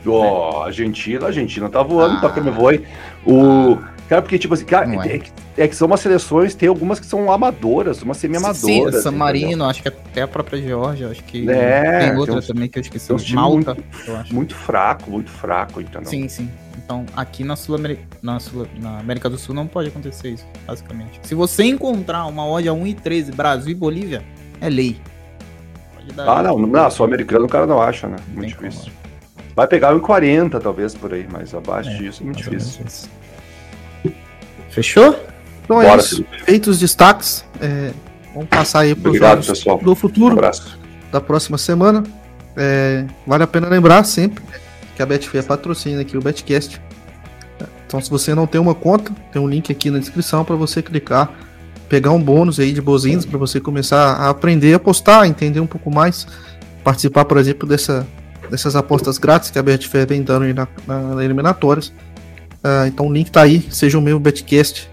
Ó, oh, Argentina, a Argentina tá voando, ah, toca me voe. O. Ah, cara, porque, tipo assim, cara, é. É, que, é. que são umas seleções, tem algumas que são amadoras, umas semi-amadoras. Sim, San Marino, acho que até a própria Geórgia, acho que é, tem outra tem uns, também que eu esqueci. Tem Malta, muito, eu acho. Muito fraco, muito fraco, então. Sim, sim. Então, aqui na, Sul na, Sul na América do Sul não pode acontecer isso, basicamente. Se você encontrar uma odd a 1,13 Brasil e Bolívia, é lei. Ah, não, não, sul-americano o cara não acha, né? Muito difícil. Vai pegar um 40, talvez, por aí, mas abaixo é, disso é muito difícil. Fechou? Então é isso. Feitos os destaques, é, vamos passar aí para os jogos pessoal. do futuro um da próxima semana. É, vale a pena lembrar sempre que a Betfair patrocina aqui o Betcast. Então, se você não tem uma conta, tem um link aqui na descrição para você clicar, pegar um bônus aí de bozinhos para você começar a aprender a apostar, entender um pouco mais, participar, por exemplo, dessa dessas apostas grátis que a Betfair vem dando aí na, na, na eliminatórias. Uh, então o link tá aí, seja o meu Betcast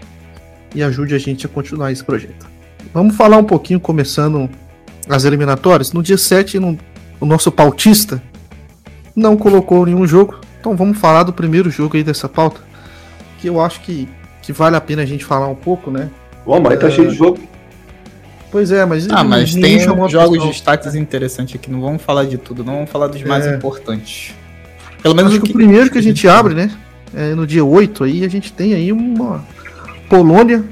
e ajude a gente a continuar esse projeto. Vamos falar um pouquinho, começando as eliminatórias. No dia 7, no, o nosso pautista não colocou nenhum jogo, então vamos falar do primeiro jogo aí dessa pauta, que eu acho que, que vale a pena a gente falar um pouco, né? Ô, mas uh, tá cheio de jogo. Pois é, mas. Ah, mas tem jogos de destaques interessantes aqui. Não vamos falar de tudo, não vamos falar dos mais é. importantes. Pelo menos Acho que, o primeiro que a gente abre, né? É no dia 8 aí, a gente tem aí uma Polônia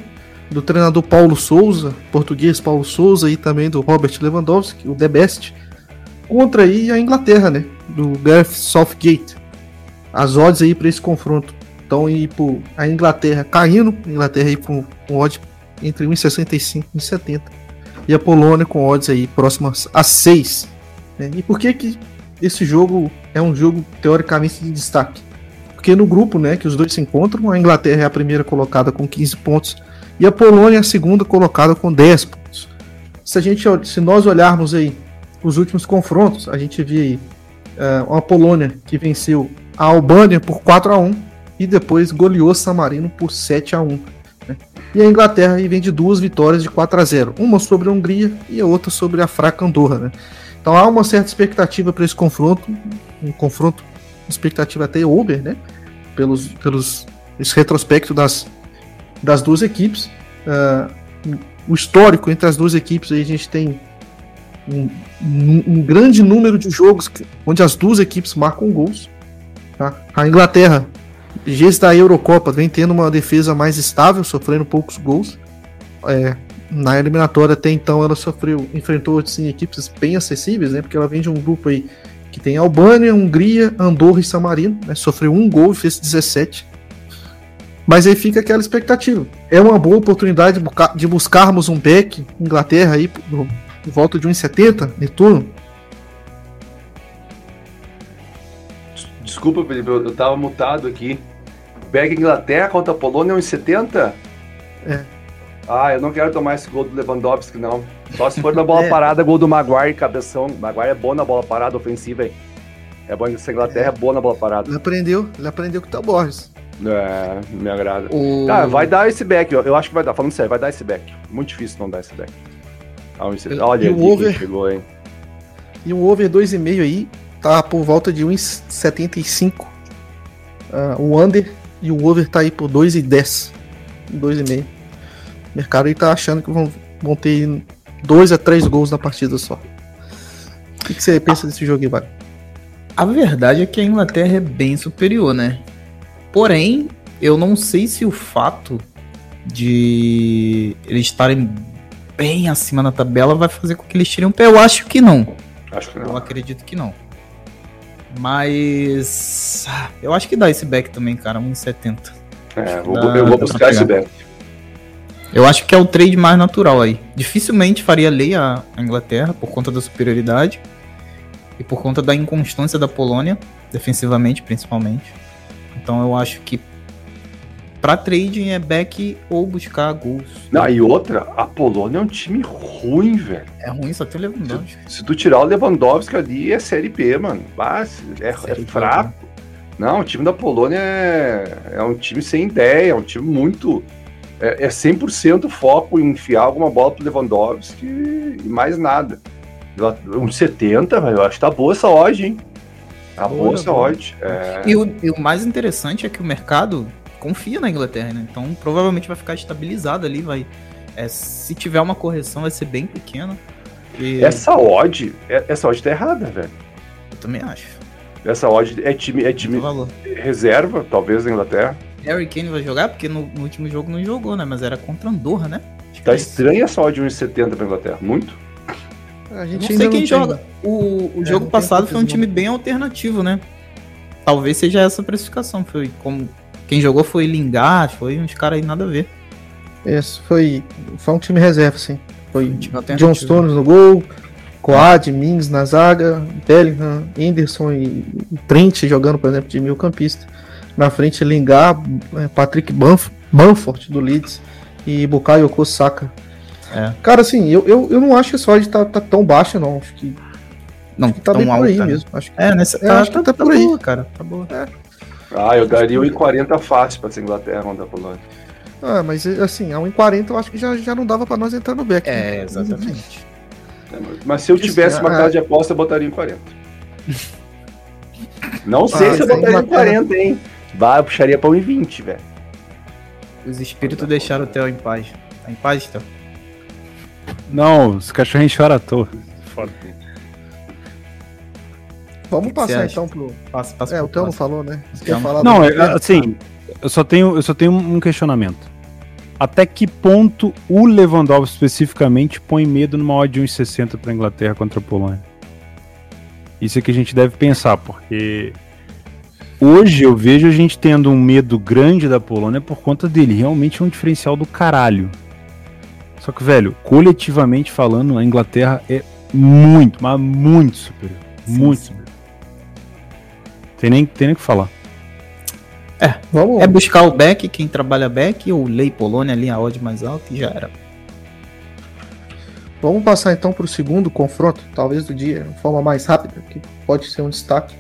do treinador Paulo Souza, português Paulo Souza e também do Robert Lewandowski, o The Best, contra aí a Inglaterra, né? Do Gareth Southgate. As odds aí para esse confronto. Então, aí por a Inglaterra caindo, a Inglaterra aí com, com odds entre 1,65 e 1,70 e a Polônia com odds aí próximas a 6. Né? E por que, que esse jogo é um jogo teoricamente de destaque? Porque no grupo né, que os dois se encontram, a Inglaterra é a primeira colocada com 15 pontos e a Polônia é a segunda colocada com 10 pontos. Se, a gente, se nós olharmos aí os últimos confrontos, a gente vê aí uh, uma Polônia que venceu a Albânia por 4 a 1 e depois goleou San Marino por 7 a 1 né? E a Inglaterra vem de duas vitórias de 4 a 0 uma sobre a Hungria e a outra sobre a fraca Andorra. Né? Então há uma certa expectativa para esse confronto, um confronto, expectativa até over, né? pelos, pelos esse retrospecto das, das duas equipes. Uh, o histórico entre as duas equipes aí a gente tem um, um, um, grande número de jogos onde as duas equipes marcam gols. Tá? A Inglaterra Desde da Eurocopa vem tendo uma defesa mais estável, sofrendo poucos gols. É, na eliminatória até então ela sofreu, enfrentou assim, equipes bem acessíveis, né? Porque ela vem de um grupo aí que tem Albânia, Hungria, Andorra e San Marino, né? Sofreu um gol e fez 17. Mas aí fica aquela expectativa. É uma boa oportunidade de buscarmos um back Inglaterra aí por, volta de 1,70 Netuno. Desculpa, Felipe, eu, eu tava mutado aqui. Pega Inglaterra contra a Polônia 1,70? É. Ah, eu não quero tomar esse gol do Lewandowski, não. Só se for na bola é. parada, gol do Maguire, cabeção. Maguire é bom na bola parada ofensiva, hein? É bom que essa Inglaterra é, é boa na bola parada. Ele aprendeu, ele aprendeu com o Theo Borges. É, me agrada. O... Cara, vai dar esse back, eu, eu acho que vai dar, falando sério, vai dar esse back. Muito difícil não dar esse back. Ah, Olha, o over chegou, hein? E o over 2,5 aí, tá por volta de 1,75. Uh, o under e o over tá aí por 2,10. 2,5. Mercado aí tá achando que vão, vão ter 2 a 3 gols na partida só. O que, que você pensa desse jogo, Ivan? A verdade é que a Inglaterra é bem superior, né? Porém, eu não sei se o fato de eles estarem bem acima na tabela vai fazer com que eles tirem um pé. Eu acho que não. Acho que não. Eu acredito que não. Mas. Eu acho que dá esse back também, cara. 1,70. É, vou, dá, eu vou buscar esse back. Eu acho que é o trade mais natural aí. Dificilmente faria lei a, Inglaterra por conta da superioridade e por conta da inconstância da Polônia, defensivamente principalmente. Então eu acho que para trading é back ou buscar gols. Não, e outra, a Polônia é um time ruim, velho. É ruim, só tem o Lewandowski. Se, se, tu tirar o Lewandowski ali, é Série B, mano. Mas é, é fraco. Não, o time da Polônia é, é um time sem ideia, é um time muito. É, é 100% foco em enfiar alguma bola pro Lewandowski e mais nada. Uns 70, eu acho que tá boa essa odd, hein? Tá boa, boa essa odd. É... E, o, e o mais interessante é que o mercado confia na Inglaterra, né? Então provavelmente vai ficar estabilizado ali, vai. É, se tiver uma correção, vai ser bem pequena. E... Essa odd, é, essa odd tá errada, velho. Eu também acho. Essa odd é time, é time reserva, talvez, da Inglaterra. Harry Kane vai jogar, porque no, no, último jogo não jogou, né? Mas era contra Andorra, né? Acho tá estranha essa odd 1,70 pra Inglaterra. Muito. A gente não sei quem não joga. O, o é, jogo passado foi um time bem alternativo, né? Talvez seja essa a precificação. Foi como. Quem jogou foi Lingard, foi uns caras aí nada a ver. Isso, foi. Foi um time reserva, sim. Foi John Stones no gol, Coad, Mings na zaga, Bellingham, Henderson e Trent jogando, por exemplo, de meio campista. Na frente, Lingard, é, Patrick Banf Banford do Leeds e Bukayo Kosaka. É. Cara, assim, eu, eu, eu não acho que a Sword tá, tá tão baixa, não. Acho que. Não, acho que tá bem alta, por aí né? mesmo. Acho que, é, nessa, é, tá, acho que tá, tá, tá por aí. Boa, cara. Tá boa. É. Ah, eu daria 1,40 fácil pra ser Inglaterra contra a Polônia. Ah, mas assim, a 1,40 eu acho que já, já não dava pra nós entrar no back. É, né? exatamente. É, mas se eu tivesse uma casa de aposta, eu botaria em 40. Não sei ah, se eu botaria em 40, hein? Bah, eu puxaria pra 1,20, velho. Os espíritos deixaram o Theo em paz. Tá em paz, Theo? Não, os cachorrinhos choram à toa. Foda. Vamos que passar que então pro. Passa, passa é, o Theo não falou, né? Você quer falar não, é, assim, eu só tenho, eu só tenho um questionamento. Até que ponto o Lewandowski especificamente põe medo numa odd de 1,60 para a Inglaterra contra a Polônia? Isso é que a gente deve pensar, porque hoje eu vejo a gente tendo um medo grande da Polônia por conta dele. Realmente é um diferencial do caralho. Só que, velho, coletivamente falando, a Inglaterra é muito, mas muito superior. Sim, muito sim. superior. Tem nem, tem nem o que falar. É, Vamos. é buscar o back, quem trabalha back, ou Lei Polônia ali, a odd mais alta e já era. Vamos passar então para o segundo confronto, talvez do dia, de forma mais rápida, que pode ser um destaque,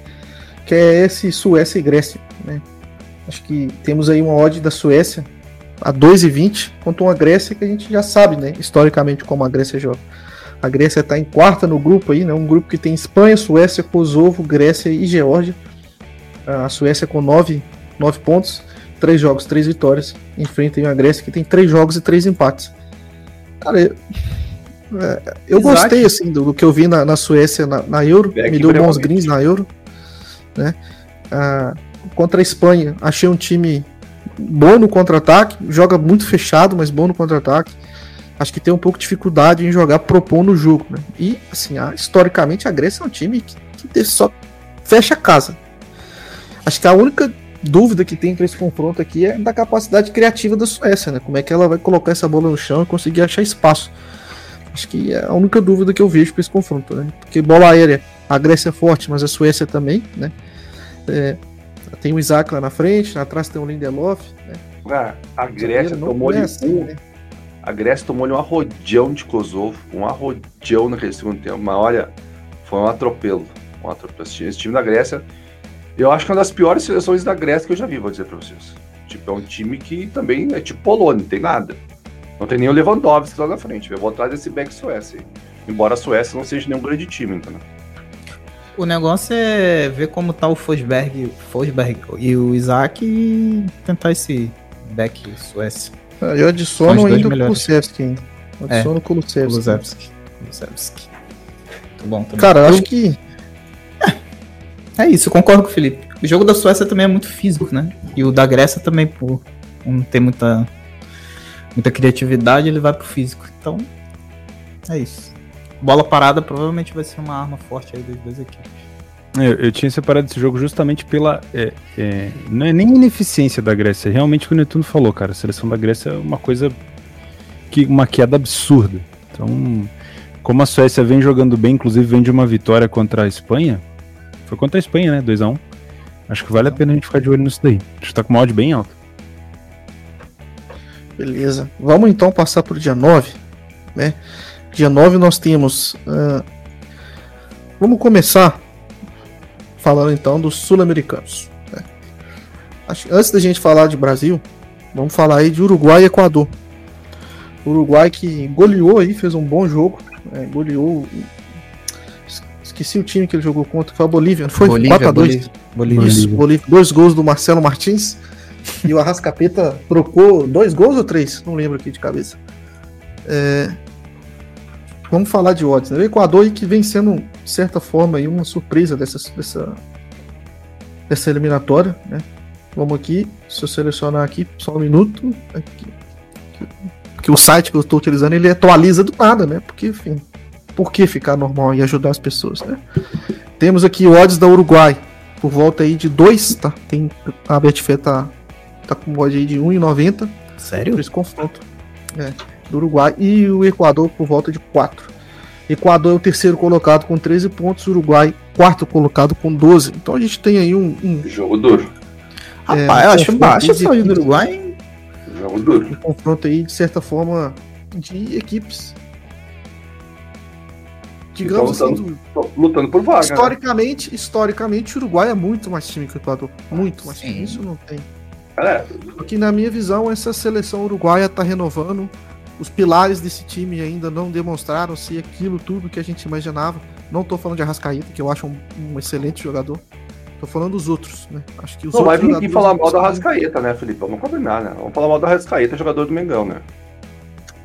que é esse Suécia e Grécia. Né? Acho que temos aí uma odd da Suécia a 2,20 contra uma Grécia que a gente já sabe, né, historicamente como a Grécia joga. A Grécia está em quarta no grupo aí, né, um grupo que tem Espanha, Suécia, Kosovo, Grécia e Geórgia. A Suécia com 9, 9 pontos, 3 jogos, 3 vitórias. Enfrenta a Grécia que tem 3 jogos e 3 empates. Cara, eu, é, eu gostei assim do, do, que eu vi na, na Suécia na, na Euro, me deu bons greens na Euro. Né? Ah, contra a Espanha, achei um time bom no contra-ataque, joga muito fechado, mas bom no contra-ataque. Acho que tem um pouco de dificuldade em jogar propondo o jogo. Né? E, assim, historicamente a Grécia é um time que, que só fecha a casa. Acho que a única dúvida que tem para esse confronto aqui é da capacidade criativa da Suécia, né? Como é que ela vai colocar essa bola no chão e conseguir achar espaço. Acho que é a única dúvida que eu vejo para esse confronto, né? Porque bola aérea, a Grécia é forte, mas a Suécia também, né? É, tem o Isaac lá na frente, atrás tem o Lindelof. Né? Ah, a Grécia tomou-lhe assim, um, né? A Grécia tomou-lhe um arrodeão de Kosovo, um arrodeão naquele segundo tempo. Mas olha, foi um atropelo. Um atropelo. Esse time da Grécia, eu acho que é uma das piores seleções da Grécia que eu já vi, vou dizer pra vocês. Tipo, é um time que também é tipo Polônia, não tem nada. Não tem nem o Lewandowski lá na frente. Eu vou atrás desse back Suécia. Embora a Suécia não seja nenhum grande time, entendeu? O negócio é ver como tá o Fosberg, Fosberg e o Isaac e tentar esse back Suécia. Ah, eu adiciono ainda o Kulusevski ainda. Adiciono é, o Kulusevski. Kulusevski. Kulusevski. Muito bom também. Cara, eu acho que. É, é isso, eu concordo com o Felipe. O jogo da Suécia também é muito físico, né? E o da Grécia também, por não ter muita, muita criatividade, ele vai pro físico. Então, é isso bola parada provavelmente vai ser uma arma forte aí das duas equipes. Eu, eu tinha separado esse jogo justamente pela. É, é, não é nem ineficiência da Grécia, é realmente o que o Netuno falou, cara. A seleção da Grécia é uma coisa. que uma queda absurda. Então, como a Suécia vem jogando bem, inclusive vem de uma vitória contra a Espanha. Foi contra a Espanha, né? 2x1. Acho que vale a pena a gente ficar de olho nisso daí. A gente tá com uma odd bem alta. Beleza. Vamos então passar pro dia 9, né? Dia 9 nós temos. Uh, vamos começar falando então dos sul-americanos. Né? antes da gente falar de Brasil, vamos falar aí de Uruguai e Equador. Uruguai que goleou aí, fez um bom jogo. É, goleou. Esqueci o time que ele jogou contra, foi a Bolívia, foi? Bolívia, 4x2. Bolívia. Bolívia. Isso, Bolívia. Dois gols do Marcelo Martins. e o Arrascapeta trocou dois gols ou três? Não lembro aqui de cabeça. É, vamos falar de odds. Né? O Equador que vem sendo, de certa forma, aí uma surpresa dessa, dessa, dessa eliminatória. Né? Vamos aqui, se eu selecionar aqui, só um minuto. Aqui. Porque o site que eu estou utilizando ele atualiza do nada, né? Porque, enfim, por que ficar normal e ajudar as pessoas, né? Temos aqui odds da Uruguai, por volta aí de 2, tá? Tem, a Betfair tá, tá com odd aí de 1,90. Sério? Por esse confronto. É, do Uruguai. E o Equador por volta de 4. Equador é o terceiro colocado com 13 pontos, Uruguai quarto colocado com 12. Então a gente tem aí um. um Jogo duro. É, Rapaz, eu acho baixo essa do Uruguai. Jogo duro. Um confronto aí, de certa forma, de equipes. Digamos então, lutando, assim, lutando por vaga. Né? Historicamente, né? historicamente, o Uruguai é muito mais time que o Equador. Muito mais time. Isso não tem. É. Porque, na minha visão, essa seleção uruguaia está renovando. Os pilares desse time ainda não demonstraram ser aquilo tudo que a gente imaginava. Não estou falando de Arrascaeta, que eu acho um, um excelente jogador. Tô falando dos outros, né? Acho que os não vai vir aqui falar mal do Arrascaeta, né, Felipe? Vamos combinar, né? Vamos falar mal do Arrascaeta, jogador do Mengão, né?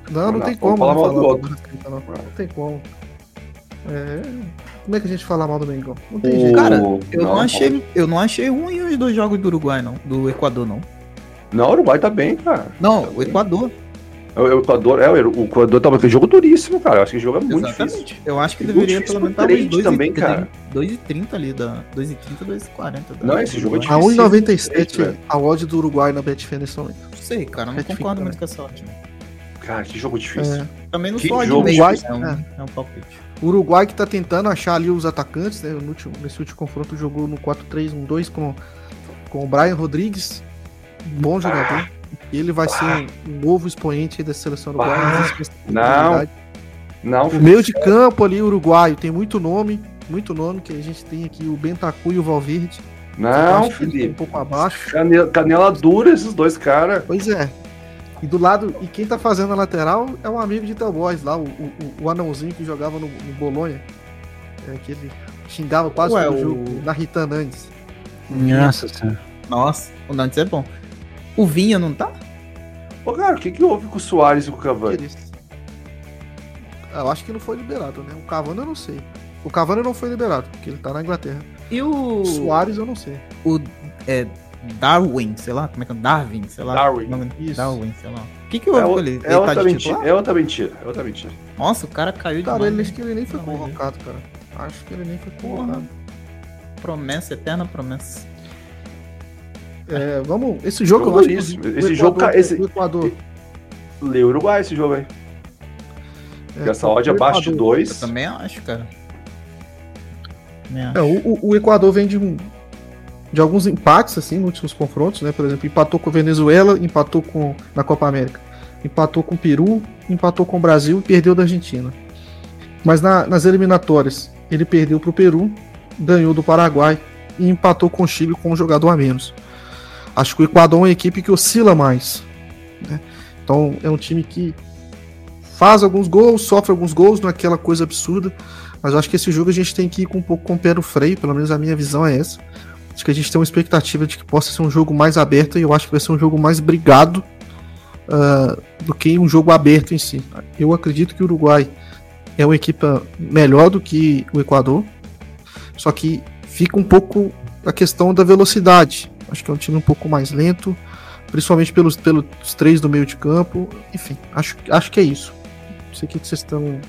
Não, não, não tem como falar mal do outro. Não. não tem como. É... Como é que a gente fala mal do Mengão? Não tem jeito. Cara, eu não, não achei, eu não achei ruim os dois jogos do Uruguai, não. Do Equador, não. Não, o Uruguai tá bem, cara. Não, tá o Equador. É, o Equador, é, o Equador com jogo duríssimo, cara. Eu acho que o jogo é muito Exatamente. difícil. Eu acho que deveria pelo menos estar uns também, cara. 2,30 ali, da 2,30, 2,40. Não, esse jogo é difícil. A 1,97 a odd do Uruguai na Betfair nesse momento. Não sei, cara, não concordo muito com essa odd. Cara, que jogo difícil. É. Também não que sou jogo Uruguai, é um, é. é um palpite. O Uruguai que tá tentando achar ali os atacantes, né? No último, nesse último confronto jogou no 4-3-1-2 com, com o Brian Rodrigues. Bom jogador. Ah. Ele vai ser um, um novo expoente da seleção uruguaia. Não. Não. O meio de campo ali, uruguaio, tem muito nome. Muito nome, que a gente tem aqui o Bentacu e o Valverde. Não, Felipe. Um pouco abaixo. Canela, canela dura esses dois caras. Pois é. E do lado, e quem tá fazendo a lateral é um amigo de Tel Boys lá, o, o, o anãozinho que jogava no, no Bolonha. É, que ele xingava quase Ué, todo o jogo, na Rita Nandes. Nossa senhora. Nossa, o Nandes é bom. O Vinha não tá? Ô, cara, o que, que houve com o Soares e com o Cavani? Eu acho que não foi liberado, né? O Cavani eu não sei. O Cavani não foi liberado, porque ele tá na Inglaterra. E o. Soares eu não sei. O. É, Darwin, sei lá, como é que é? Darwin, sei lá. Darwin. Isso. Darwin, sei lá. O que que houve é, ele? É, ele outra tá mentira, é outra mentira, é outra mentira. Nossa, o cara caiu de Cara, ele, acho que ele nem foi convocado, cara. Acho que ele nem foi convocado. Promessa, eterna promessa. É, vamos. Esse jogo, jogo eu acho isso. Esse jogo. Esse, Equador. Lê Uruguai esse jogo aí. É, essa odd abaixo de 2. Eu também acho, cara. É, o, o, Equador vem de, um, de alguns empates, assim, nos últimos confrontos, né? Por exemplo, empatou com a Venezuela, empatou com na Copa América. Empatou com o Peru, empatou com o Brasil e perdeu da Argentina. Mas na, nas eliminatórias, ele perdeu para o Peru, ganhou do Paraguai e empatou com o Chile com um jogador a menos. Acho que o Equador é uma equipe que oscila mais. Né? Então é um time que faz alguns gols, sofre alguns gols, não é aquela coisa absurda. Mas acho que esse jogo a gente tem que ir com um pouco com o pé no freio, pelo menos a minha visão é essa. Acho que a gente tem uma expectativa de que possa ser um jogo mais aberto e eu acho que vai ser um jogo mais brigado uh, do que um jogo aberto em si. Eu acredito que o Uruguai é uma equipe melhor do que o Equador, só que fica um pouco a questão da velocidade. Acho que é um time um pouco mais lento, principalmente pelos, pelos três do meio de campo. Enfim, acho, acho que é isso. Não sei o que vocês estão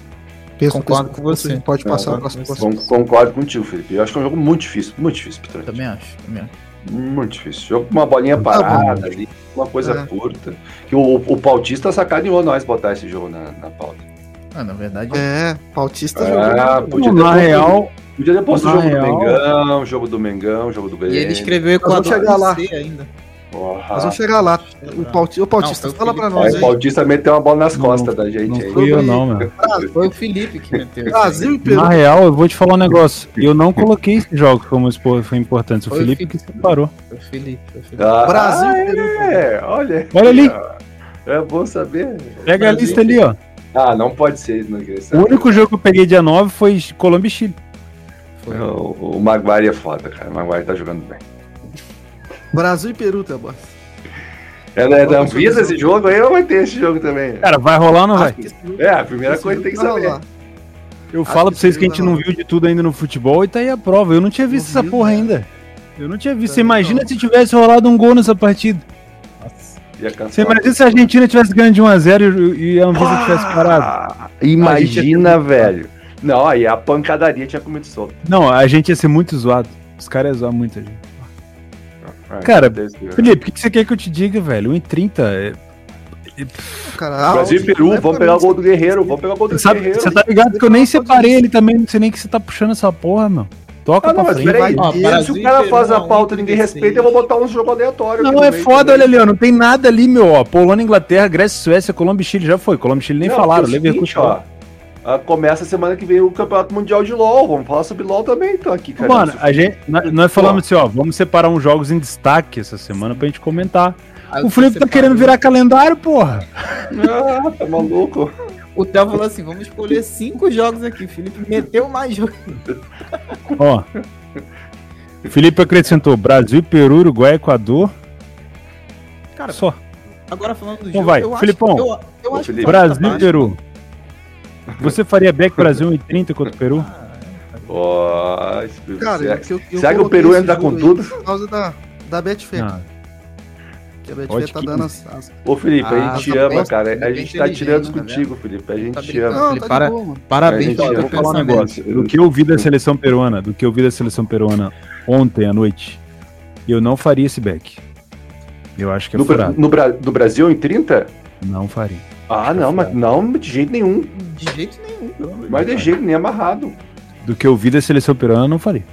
pensando. Concordo com você. Pode passar para as Concordo contigo, Felipe. Eu acho que é um jogo muito difícil, muito difícil, Petrone. Também acho, também acho. Muito difícil. Jogo com uma bolinha tá parada ali, uma coisa é. curta. Que o, o Pautista sacaneou nós botar esse jogo na, na pauta. Ah, na verdade. É, Pautista é, podia Na real. Podia ter posto o jogo real... do Mengão, jogo do Mengão, jogo do Grêmio. E ele escreveu Equador chegar lá. ainda. Porra. Nós vamos chegar lá. O, Pauti, o Pautista, não, fala pra nós. É, o Pautista meteu uma bola nas costas não, da gente não aí. Fui eu, não, meu. Foi o Felipe que meteu. Brasil e Peru. Na real, eu vou te falar um negócio. Eu não coloquei esses jogos como foi importante. O Felipe, Felipe que separou. Foi o Felipe. Foi o Felipe. Ah, Brasil e Peru. É, olha. Olha ali. É bom saber. Pega Brasil, a lista ali, ó. Ah, não pode ser. Não o único jogo que eu peguei dia 9 foi Colômbia e Chile. O, o Maguire é foda, cara. O Maguire tá jogando bem. Brasil e Peru, tá boss. É, né, da Anvisa esse jogo aí ou vai ter esse jogo também? Cara, vai rolar ou não vai? É, a primeira coisa tem que saber. Rolar. Eu Acho falo pra vocês que a gente não viu de tudo ainda no futebol e tá aí a prova. Eu não tinha visto não essa porra né? ainda. Eu não tinha visto. Você imagina se tivesse rolado um gol nessa partida. Você imagina se a Argentina tivesse ganho de 1x0 e a Anvisa ah, tivesse parado? Imagina, velho. Não, aí a pancadaria tinha comido solto. Não, a gente ia ser muito zoado. Os caras iam zoar muito a gente. Ah, Cara, Felipe, o que, você quer que eu te diga, velho? 1,30 é. Cara, Brasil e Peru, vamos pegar o gol do Guerreiro, vamos pegar o gol do sabe, Guerreiro. Você tá ligado que eu nem separei ele também, não sei nem que você tá puxando essa porra, meu. Toca ah, não, pra frente. Peraí, ah, se o cara faz a pauta e ninguém respeita, eu vou botar um jogo aleatório. Não, é foda, olha ali, ó, não tem nada ali, meu, ó. Polônia, Inglaterra, Grécia, Suécia, Colômbia e Chile já foi. Colômbia e Chile nem não, falaram, é Leverkusen. Ó, Uh, começa a semana que vem o Campeonato Mundial de LoL. Vamos falar sobre LoL também, então, aqui, cara. Mano, a gente, nós falamos assim, ó, vamos separar uns jogos em destaque essa semana pra gente comentar. Ah, o Felipe tá querendo virar calendário, porra. Ah, tá maluco. O Theo falou assim: vamos escolher cinco jogos aqui. O Felipe meteu mais jogos. Ó. O Felipe acrescentou Brasil, Peru, Uruguai, Equador. Cara, só. Agora falando do então jogo. Vai, Filipão. Eu, eu acho Felipe. Brasil, e Peru. Você faria back Brasil 1,30 contra o Peru? Oh, Cara, será, eu, eu será que o Peru entra com tudo? Por causa da, da Betfair. Ah. Que a Betfair tá dando as, as... Ô, Felipe, ah, a gente ama, cara. A gente tá tirando né, contigo, Felipe. A gente tá te ama. Não, Felipe, tá para, boa, parabéns pelo falar um negócio. Do que eu vi da seleção peruana, do que eu vi da seleção peruana ontem à noite, eu não faria esse back. Eu acho que é no, furado. No, no Brasil em 30? Não faria. Ah, não, mas não, de jeito nenhum. De jeito nenhum. Mas de jeito nem amarrado. Do que eu vi da seleção peruana, não faria.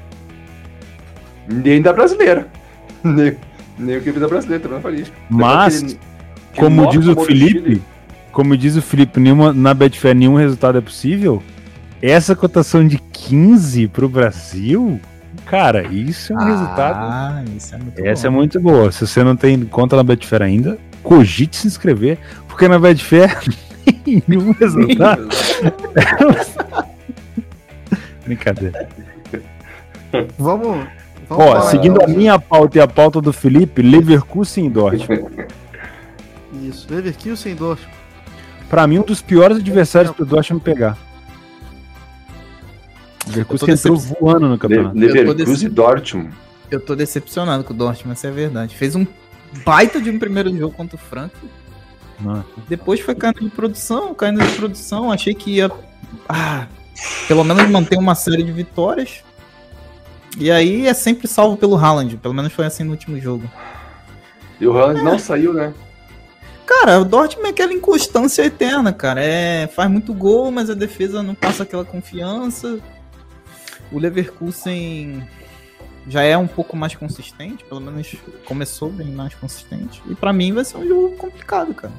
Nem da brasileira. Nem, nem o que eu vi da brasileira, também não faria. Mas, aquele, aquele como diz o Felipe, como diz o Felipe, nenhuma, na Betfair nenhum resultado é possível. Essa cotação de 15 pro Brasil, cara, isso é um ah, resultado. Isso é muito Essa bom. é muito boa. Se você não tem conta na Betfair ainda, cogite se inscrever, porque na Betfair nenhum resultado. Brincadeira. Vamos. vamos Ó, seguindo a minha pauta e a pauta do Felipe, Leverkusen e Dortmund. Isso, Leverkusen e Dortmund. Pra mim, um dos piores adversários pro Dortmund pegar. Leverkusen entrou voando no campeonato. Leverkusen e Dortmund. Eu tô decepcionado com o Dortmund, essa é a verdade. Fez um baita de um primeiro jogo contra o Franco. Depois foi caindo de produção, caindo de produção. Achei que ia. Ah, pelo menos manter uma série de vitórias. E aí é sempre salvo pelo Haaland. Pelo menos foi assim no último jogo. E o Haaland é. não saiu, né? Cara, o Dortmund é aquela inconstância eterna, cara. É, faz muito gol, mas a defesa não passa aquela confiança. O Leverkusen já é um pouco mais consistente, pelo menos começou bem mais consistente. E para mim vai ser um jogo complicado, cara.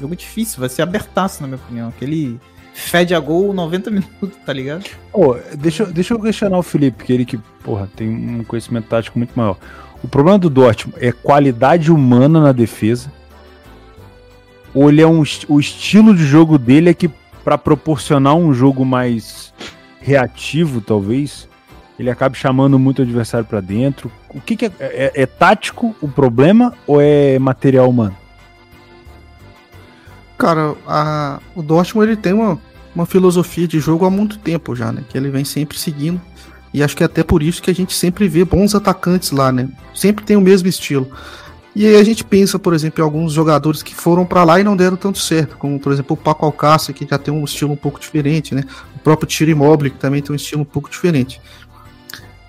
Jogo difícil, vai ser abertaço, na minha opinião. Aquele fede a gol 90 minutos, tá ligado? Oh, deixa, deixa eu questionar o Felipe, que ele que, porra, tem um conhecimento tático muito maior. O problema do Dortmund é qualidade humana na defesa. Ou ele é um, o estilo de jogo dele é que para proporcionar um jogo mais reativo, talvez, ele acaba chamando muito o adversário para dentro. O que, que é, é, é, tático o problema ou é material humano? Cara, a, o Dortmund ele tem uma, uma filosofia de jogo há muito tempo já, né? Que ele vem sempre seguindo. E acho que é até por isso que a gente sempre vê bons atacantes lá, né? Sempre tem o mesmo estilo. E aí a gente pensa, por exemplo, em alguns jogadores que foram para lá e não deram tanto certo, como por exemplo o Paco Alcácer, que já tem um estilo um pouco diferente, né? O próprio Thierry Immobile, que também tem um estilo um pouco diferente.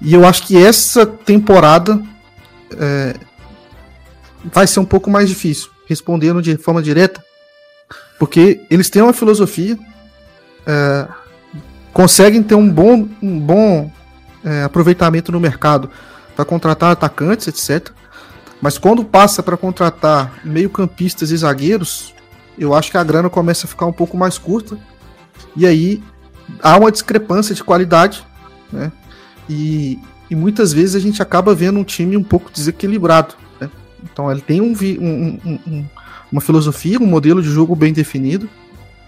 E eu acho que essa temporada é, vai ser um pouco mais difícil, respondendo de forma direta, porque eles têm uma filosofia, é, conseguem ter um bom, um bom é, aproveitamento no mercado para contratar atacantes, etc. Mas quando passa para contratar meio-campistas e zagueiros, eu acho que a grana começa a ficar um pouco mais curta. E aí há uma discrepância de qualidade, né? E, e muitas vezes a gente acaba vendo um time um pouco desequilibrado. Né? Então ele tem um, um, um, uma filosofia, um modelo de jogo bem definido.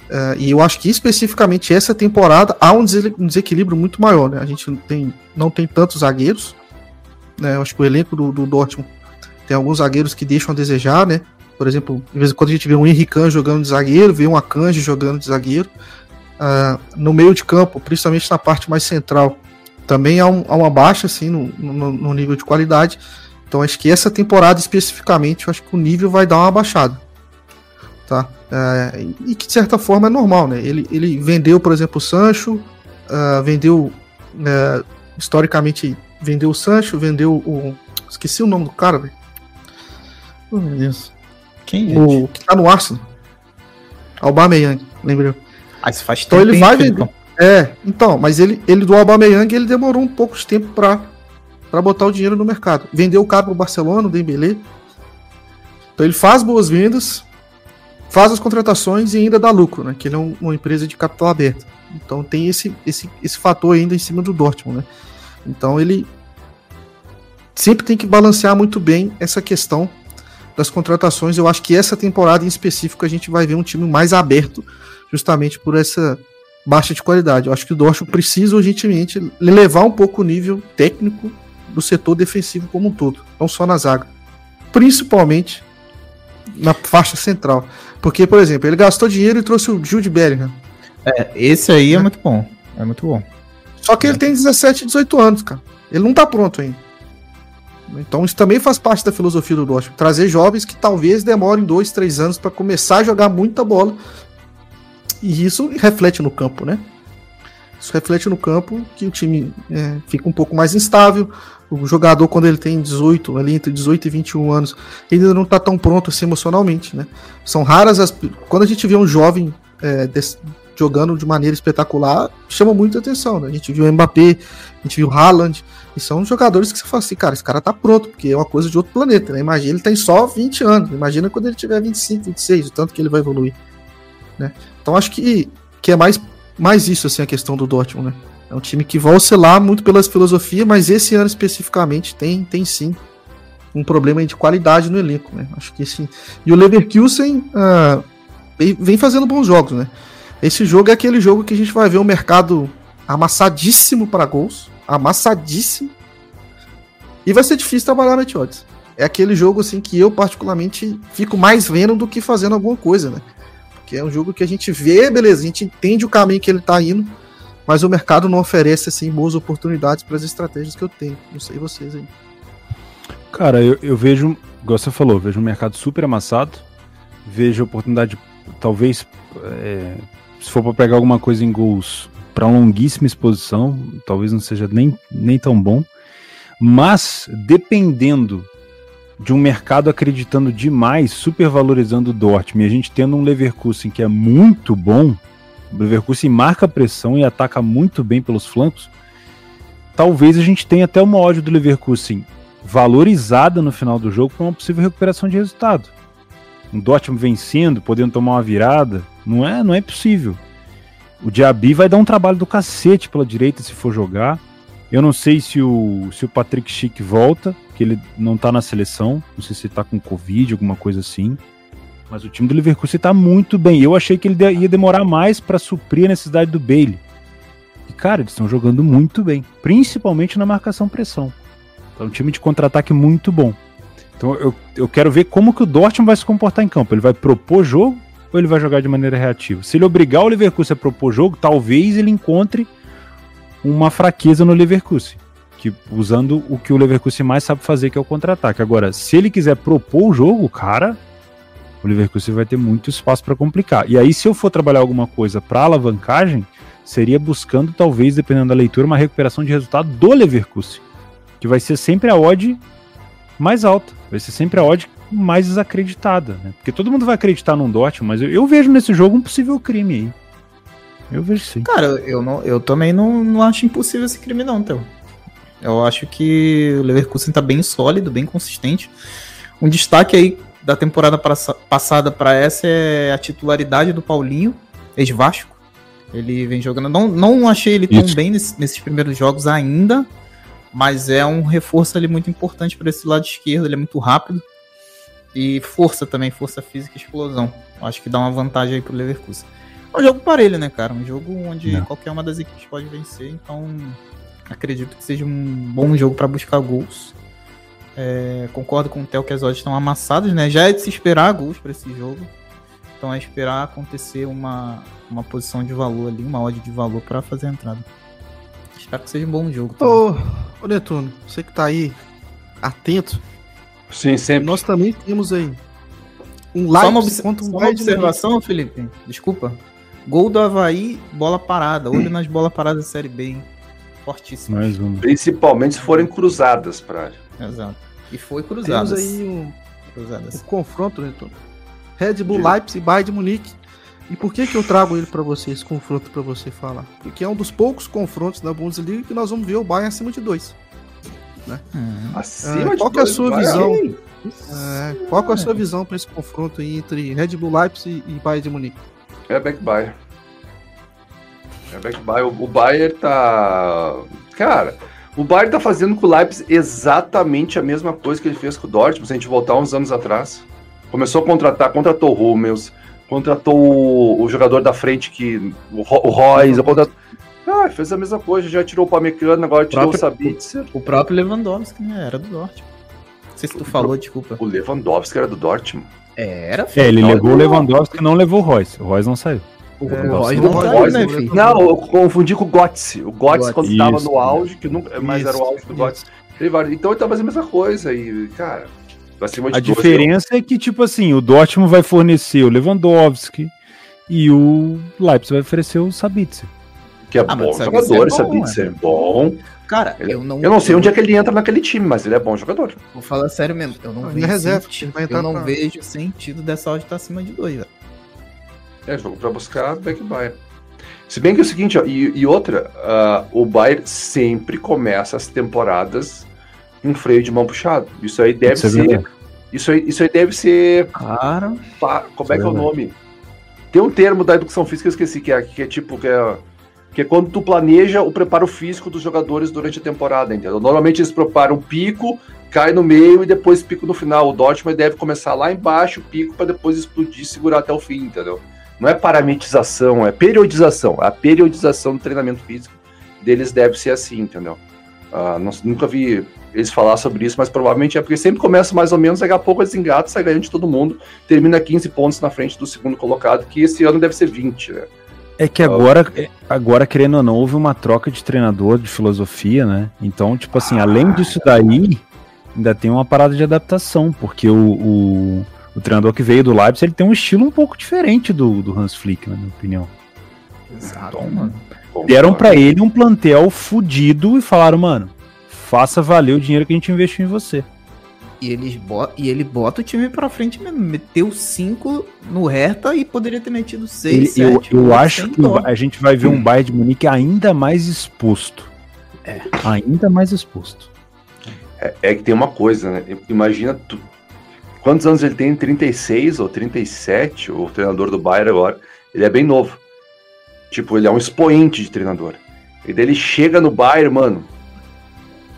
Uh, e eu acho que especificamente essa temporada há um, desequilíbrio muito maior. Né? A gente não tem, não tem tantos zagueiros. Né? Eu acho que o elenco do, do Dortmund tem alguns zagueiros que deixam a desejar, né? Por exemplo, de vez em quando a gente vê um Henrique jogando de zagueiro, vê um Akanji jogando de zagueiro. Uh, no meio de campo, principalmente na parte mais central, também há, um, há uma baixa assim, no, no, no, nível de qualidade. Então acho que essa temporada especificamente, eu acho que o nível vai dar uma baixada. Tá? Uh, e que de certa forma é normal, né? Ele, ele vendeu, por exemplo, o Sancho, uh, vendeu uh, historicamente vendeu o Sancho, vendeu o. Esqueci o nome do cara, velho. Oh, meu Deus. Quem é? O que tá no Arsenal. Aubameyang, lembrou? Ah, isso faz então ele vai vender. É, então, mas ele, ele do Aubameyang ele demorou um pouco de tempo para para botar o dinheiro no mercado. Vendeu o cara pro Barcelona, o Dembélé. Então ele faz boas vendas, faz as contratações e ainda dá lucro, né? Que ele é um, uma empresa de capital aberto. Então tem esse, esse, esse fator ainda em cima do Dortmund, né? Então ele sempre tem que balancear muito bem essa questão das contratações. Eu acho que essa temporada em específico a gente vai ver um time mais aberto, justamente por essa baixa de qualidade. Eu acho que o Dortmund precisa urgentemente levar um pouco o nível técnico do setor defensivo como um todo, não só na zaga, principalmente na faixa central. Porque, por exemplo, ele gastou dinheiro e trouxe o Jude Bellingham. É, esse aí é, é muito bom. É muito bom. Só que é. ele tem 17, 18 anos, cara. Ele não tá pronto ainda. Então isso também faz parte da filosofia do Dortmund, trazer jovens que talvez demorem dois, três anos para começar a jogar muita bola. E isso reflete no campo, né? Isso reflete no campo que o time é, fica um pouco mais instável. O jogador, quando ele tem 18, ali entre 18 e 21 anos, ele ainda não está tão pronto assim emocionalmente, né? São raras as. Quando a gente vê um jovem é, jogando de maneira espetacular, chama muita atenção, né? A gente viu o Mbappé, a gente viu o Haaland, e são jogadores que você fala assim, cara, esse cara tá pronto, porque é uma coisa de outro planeta, né? Imagina, ele tem só 20 anos, imagina quando ele tiver 25, 26, o tanto que ele vai evoluir, né? Então acho que, que é mais, mais isso, assim, a questão do Dortmund, né? É um time que vai oscilar muito pelas filosofias, mas esse ano especificamente tem, tem sim um problema de qualidade no elenco, né? Acho que sim. E o Leverkusen uh, vem fazendo bons jogos, né? Esse jogo é aquele jogo que a gente vai ver o mercado amassadíssimo para gols, amassadíssimo. E vai ser difícil trabalhar no odds. É aquele jogo assim que eu particularmente fico mais vendo do que fazendo alguma coisa, né? Porque é um jogo que a gente vê, beleza, a gente entende o caminho que ele tá indo, mas o mercado não oferece assim boas oportunidades para as estratégias que eu tenho. Não sei vocês aí. Cara, eu, eu vejo, igual você falou, vejo um mercado super amassado, vejo oportunidade, talvez, é, se for para pegar alguma coisa em gols para longuíssima exposição, talvez não seja nem, nem tão bom, mas dependendo de um mercado acreditando demais, supervalorizando o Dortmund, e a gente tendo um Leverkusen que é muito bom, o Leverkusen marca pressão e ataca muito bem pelos flancos, talvez a gente tenha até uma ódio do Leverkusen valorizada no final do jogo para uma possível recuperação de resultado. Um Dortmund vencendo, podendo tomar uma virada, não é, não é possível. O Diaby vai dar um trabalho do cacete pela direita se for jogar. Eu não sei se o, se o Patrick Schick volta, que ele não tá na seleção. Não sei se ele tá com Covid, alguma coisa assim. Mas o time do Leverkusen tá muito bem. Eu achei que ele ia demorar mais para suprir a necessidade do Bailey. E, cara, eles estão jogando muito bem. Principalmente na marcação-pressão. É um time de contra-ataque muito bom. Então eu, eu quero ver como que o Dortmund vai se comportar em campo. Ele vai propor jogo ou ele vai jogar de maneira reativa? Se ele obrigar o Leverkusen a propor jogo, talvez ele encontre uma fraqueza no Leverkusen, que usando o que o Leverkusen mais sabe fazer, que é o contra-ataque. Agora, se ele quiser propor o jogo, cara, o Leverkusen vai ter muito espaço para complicar. E aí, se eu for trabalhar alguma coisa para alavancagem, seria buscando, talvez, dependendo da leitura, uma recuperação de resultado do Leverkusen, que vai ser sempre a odd mais alta, vai ser sempre a odd mais desacreditada, né? Porque todo mundo vai acreditar num Dortmund, mas eu, eu, vejo nesse jogo um possível crime aí. Eu vejo sim. Cara, eu, não, eu também não, não acho impossível esse crime não, então. Eu acho que o Leverkusen tá bem sólido, bem consistente. Um destaque aí da temporada passada para essa é a titularidade do Paulinho, ex-Vasco. Ele vem jogando. Não, não achei ele tão Isso. bem nesse, nesses primeiros jogos ainda, mas é um reforço ali muito importante para esse lado esquerdo. Ele é muito rápido e força também, força física e explosão. Acho que dá uma vantagem aí pro Leverkusen. É um jogo parelho, né, cara? Um jogo onde Não. qualquer uma das equipes pode vencer, então acredito que seja um bom jogo para buscar gols. É, concordo com o Theo que as odds estão amassadas, né? Já é de se esperar gols para esse jogo. Então é esperar acontecer uma, uma posição de valor ali, uma odd de valor para fazer a entrada. Espero que seja um bom jogo. Ô, ô Netuno, você que tá aí atento. Sim, sempre. Nós também temos aí um like só uma, obs um só uma observação, Felipe. Desculpa. Gol do Havaí, bola parada. Olho nas bolas paradas da Série B, hein? Fortíssimo. Mais um. Principalmente se forem cruzadas pra Exato. E foi cruzadas. Temos aí um, cruzadas. um confronto, Netuno. Red Bull de... Leipzig e Bayern de Munique. E por que que eu trago ele para você, esse confronto para você falar? Porque é um dos poucos confrontos da Bundesliga que nós vamos ver o Bayern acima de dois. Né? Hum. Acima é, qual que é a sua visão? É, qual é a sua visão para esse confronto entre Red Bull Leipzig e Bayern de Munique? É back Bayern. É back Bayern. O, o Bayern tá... Cara, o Bayern tá fazendo com o Leipzig exatamente a mesma coisa que ele fez com o Dortmund, se a gente voltar uns anos atrás. Começou a contratar, contratou o Hummels, contratou o, o, jogador da frente que. O, o Royce, contratou... Ah, fez a mesma coisa, já tirou o Pamecano, agora tirou o Sabitzer. O próprio Lewandowski, né? Era do Dortmund. Não sei se tu o falou, desculpa. O Lewandowski era do Dortmund? Era, filho. É, ele levou o Lewandowski e não levou o Royce. O Royce não saiu. O é, Royce não, saiu, né, filho? Não, eu confundi com o Götze. O Götze, quando Isso, tava no auge, que nunca, mas era o auge do Götze. Então ele tá fazendo a mesma coisa e, cara, a diferença é que, tipo assim, o Dortmund vai fornecer o Lewandowski e o Leipzig vai oferecer o Sabitzer. Que é ah, bom jogador, é bom, Sabitzer, é bom. Cara, ele, eu não. Eu não sei onde é que ele entra naquele time, mas ele é bom jogador. Vou falar sério mesmo. Eu não, não vejo. Reserva, sentido, eu não pra... vejo sentido dessa odd estar tá acima de dois, velho. É, jogo pra buscar back Bayern. Se bem que é o seguinte, ó, e, e outra, uh, o Bayern sempre começa as temporadas um freio de mão puxado. Isso aí deve isso é ser. É isso, aí, isso aí deve ser. Claro. Pa, como é que é o nome? Tem um termo da educação física que eu esqueci, que é, que é tipo. Que é, que é quando tu planeja o preparo físico dos jogadores durante a temporada, entendeu? Normalmente eles preparam um pico, cai no meio e depois pico no final. O Dortmund deve começar lá embaixo, pico, para depois explodir e segurar até o fim, entendeu? Não é parametização, é periodização. A periodização do treinamento físico deles deve ser assim, entendeu? Uh, nunca vi eles falar sobre isso, mas provavelmente é porque sempre começa mais ou menos, daqui a pouco eles engatam, sai ganhando de todo mundo, termina 15 pontos na frente do segundo colocado, que esse ano deve ser 20, né? É que agora, agora, querendo ou não, houve uma troca de treinador, de filosofia, né? Então, tipo assim, além disso daí, ainda tem uma parada de adaptação, porque o, o, o treinador que veio do Leipzig, ele tem um estilo um pouco diferente do, do Hans Flick, na minha opinião. Exato, então, mano. Deram para ele um plantel fudido e falaram, mano, faça valer o dinheiro que a gente investiu em você. E, eles e ele bota o time pra frente mesmo. Meteu 5 no Hertha e poderia ter metido 6. Eu, eu acho que a gente vai ver um Bayern de Munique ainda mais exposto. É. Ainda mais exposto. É, é, que tem uma coisa, né? Imagina tu, quantos anos ele tem? 36 ou 37, o treinador do Bayern agora. Ele é bem novo. Tipo, ele é um expoente de treinador. E daí ele chega no Bayern, mano,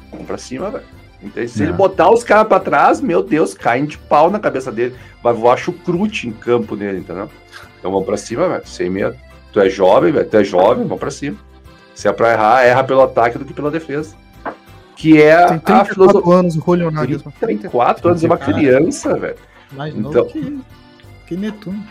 Vamos pra cima, velho. Então, se ele é. botar os caras pra trás, meu Deus, caem de pau na cabeça dele. Vai voar chucrute em campo nele, entendeu? Então vamos pra cima, velho. Sem medo. Tu é jovem, velho. Tu é jovem, vamos pra cima. Se é pra errar, erra pelo ataque do que pela defesa. Que é Tem a filosofia. anos, o Julio 34 anos, é uma criança, velho. Mais então, novo que, que Netuno.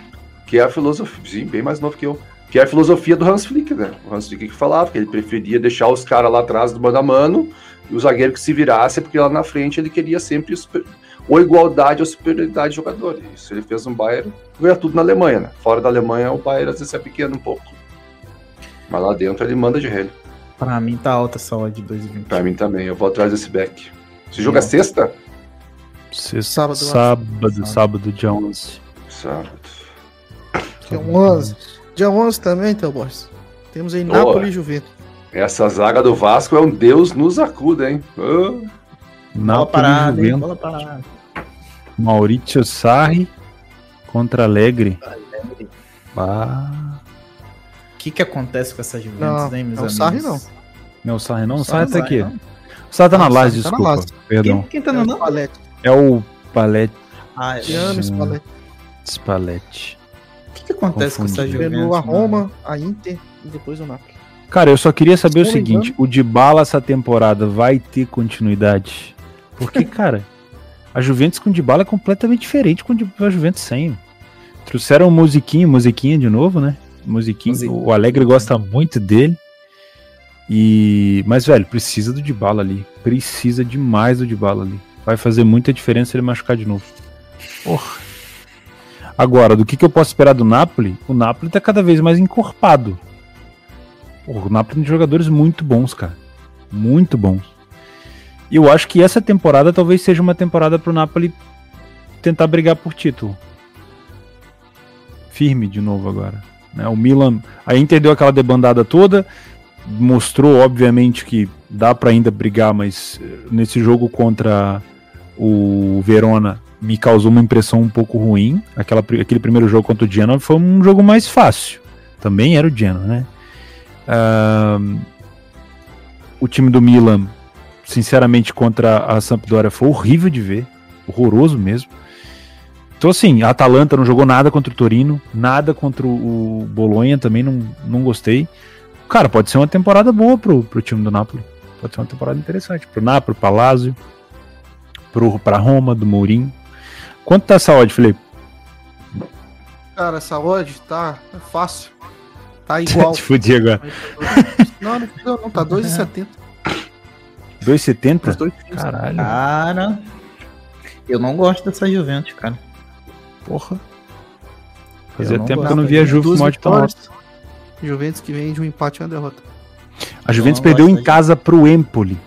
Que é a filosofia, sim, bem mais novo que eu. Que é a filosofia do Hans Flick, né? O Hans Flick que falava que ele preferia deixar os caras lá atrás do mano a mano e o zagueiro que se virasse, porque lá na frente ele queria sempre ou igualdade ou superioridade de jogador. Isso ele fez um Bayern, ganha tudo na Alemanha, né? Fora da Alemanha o Bayern às vezes é pequeno um pouco. Mas lá dentro ele manda de rei. Pra mim tá alta essa odd de 2,20. Pra mim também, eu vou atrás desse back. Você joga sexta? Sexta, sábado, sábado, sábado, dia 11. Sábado. Dia 11. Dia 11 também, então, boss. Temos aí Napoli e Juventus. Essa zaga do Vasco é um Deus nos acuda, hein? Oh. Bola parada, hein? Bola parada. Maurício Sarri contra Alegre. Ah. O que, que acontece com essa Juventus, Não, hein, meus não, amigos? Sarri não. Não, o Sarri não. O Sarri Sarri tá aqui. não. O Sarri tá na Não, o laje, Sarri tá na desculpa. Perdão. Quem, quem tá É no o? Spalletti. É o Palete. Ah, é. Cristiano Sim. Spalletti. Spalletti. O que, que acontece com essa Confundi. Juventus? A? Roma, a Inter e depois o Napoli. Cara, eu só queria saber o não me seguinte: o Dybala essa temporada vai ter continuidade? Porque, cara, a Juventus com o Dybala é completamente diferente com a Juventus sem. Trouxeram o Musiquinho, Musiquinha de novo, né? Musiquinho. Musiquinha. O Alegre gosta muito dele. E mas velho, precisa do Dybala ali. Precisa demais do Dybala ali. Vai fazer muita diferença ele machucar de novo. Porra. Agora, do que, que eu posso esperar do Napoli? O Napoli tá cada vez mais encorpado. Porra, o Napoli tem jogadores muito bons, cara. Muito bons. E eu acho que essa temporada talvez seja uma temporada pro Napoli tentar brigar por título. Firme de novo agora. Né? O Milan. A Inter deu aquela debandada toda. Mostrou, obviamente, que dá para ainda brigar, mas eh, nesse jogo contra o Verona me causou uma impressão um pouco ruim. Aquela, aquele primeiro jogo contra o Genoa foi um jogo mais fácil. Também era o Genoa, né? Ahn, o time do Milan, sinceramente, contra a Sampdoria foi horrível de ver. Horroroso mesmo. Então, assim, a Atalanta não jogou nada contra o Torino, nada contra o Bolonha também, não, não gostei. Cara, pode ser uma temporada boa pro, pro time do Napoli. Pode ser uma temporada interessante. Pro Napoli, pro Lazio, pro, pra Roma, do Mourinho. Quanto tá essa odd, Felipe? Cara, essa odd tá é fácil. Tá igual. Te fudi agora. não, não, não, não, tá 2,70. 2,70? Os dois times. Caralho, Cara, eu não gosto dessa Juventus, cara. Porra. Fazia tempo que gosto. eu não via a Juve com mod tão alto. Juventus que vem de um empate e uma derrota. A Juventus não perdeu em casa pro Empoli.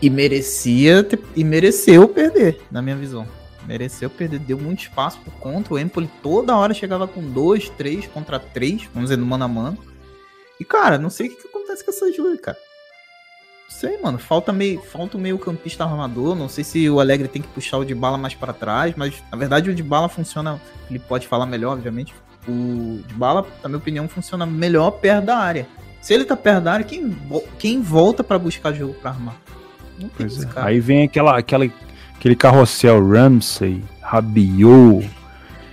E merecia ter- e mereceu perder, na minha visão. Mereceu perder, deu muito espaço por contra. O Empoli toda hora chegava com dois, três contra três, vamos dizer, no mano a mano. E, cara, não sei o que, que acontece com essa Juve, cara. Não sei, mano. Falta meio, falta meio campista armador. Não sei se o Alegre tem que puxar o de bala mais pra trás, mas na verdade o de bala funciona. Ele pode falar melhor, obviamente. O de bala, na minha opinião, funciona melhor perto da área. Se ele tá perto da área, quem, quem volta pra buscar jogo pra armar? Não tem Pois esse é. cara. Aí vem aquela, aquela, aquele carrossel Ramsey, Rabiot.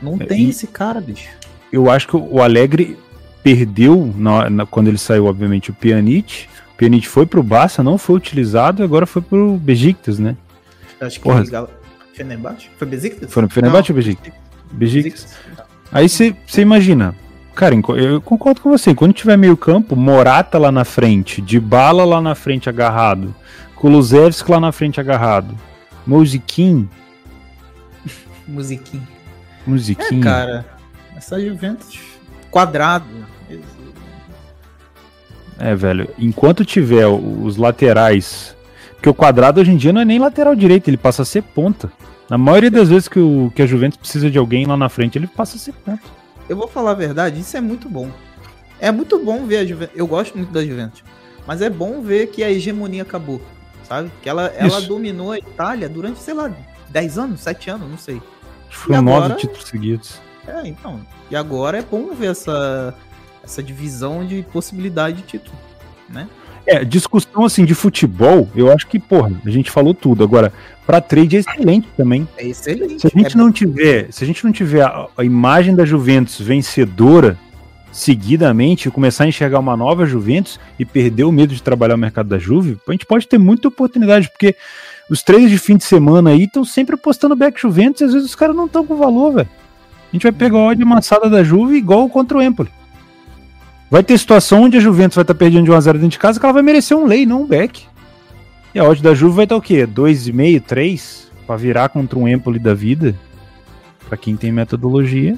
Não É, tem e- esse cara, bicho. Eu acho que o Alegre perdeu na, na- quando ele saiu, obviamente, o Pjanic. Pjanic foi pro Barça, não foi utilizado e agora foi pro Besiktas, né? Acho que Porra. Gal... Fenerbahçe? Foi Besiktas? Foi no Fenerbahçe ou Besiktas? Besiktas. Aí você imagina, cara, eu concordo com você, quando tiver meio campo, Morata lá na frente, Dybala lá na frente agarrado, Kulusevski lá na frente agarrado, Musiquinho, Musiquinha. É, Musiquinho, cara. Essa Juventus quadrado. É velho, enquanto tiver os laterais, porque o quadrado hoje em dia não é nem lateral direito, ele passa a ser ponta. Na maioria das vezes que, o, que a Juventus precisa de alguém lá na frente, ele passa a ser ponta. Eu vou falar a verdade, isso é muito bom. É muito bom ver a Juventus. Eu gosto muito da Juventus. Mas é bom ver que a hegemonia acabou. Sabe? Que ela, ela dominou a Itália durante, sei lá, 10 anos, 7 anos, não sei. Foram nove títulos seguidos. É, então. E agora é bom ver essa, essa divisão de possibilidade de título. Né? É, discussão assim de futebol, eu acho que, porra, a gente falou tudo. Agora, pra trade é excelente também. É excelente. Se a gente é não tiver, se a gente não tiver a, a imagem da Juventus vencedora seguidamente e começar a enxergar uma nova Juventus e perder o medo de trabalhar o mercado da Juve, a gente pode ter muita oportunidade, porque os traders de fim de semana aí estão sempre apostando back Juventus e às vezes os caras não estão com valor, velho. A gente vai pegar a odd amassada da Juve igual contra o Empoli. Vai ter situação onde a Juventus vai estar perdendo de 1x0 dentro de casa que ela vai merecer um lei, não um back. E a odd da Juve vai estar o quê? 2,5, 3? Pra virar contra um Empoli da vida? Pra quem tem metodologia.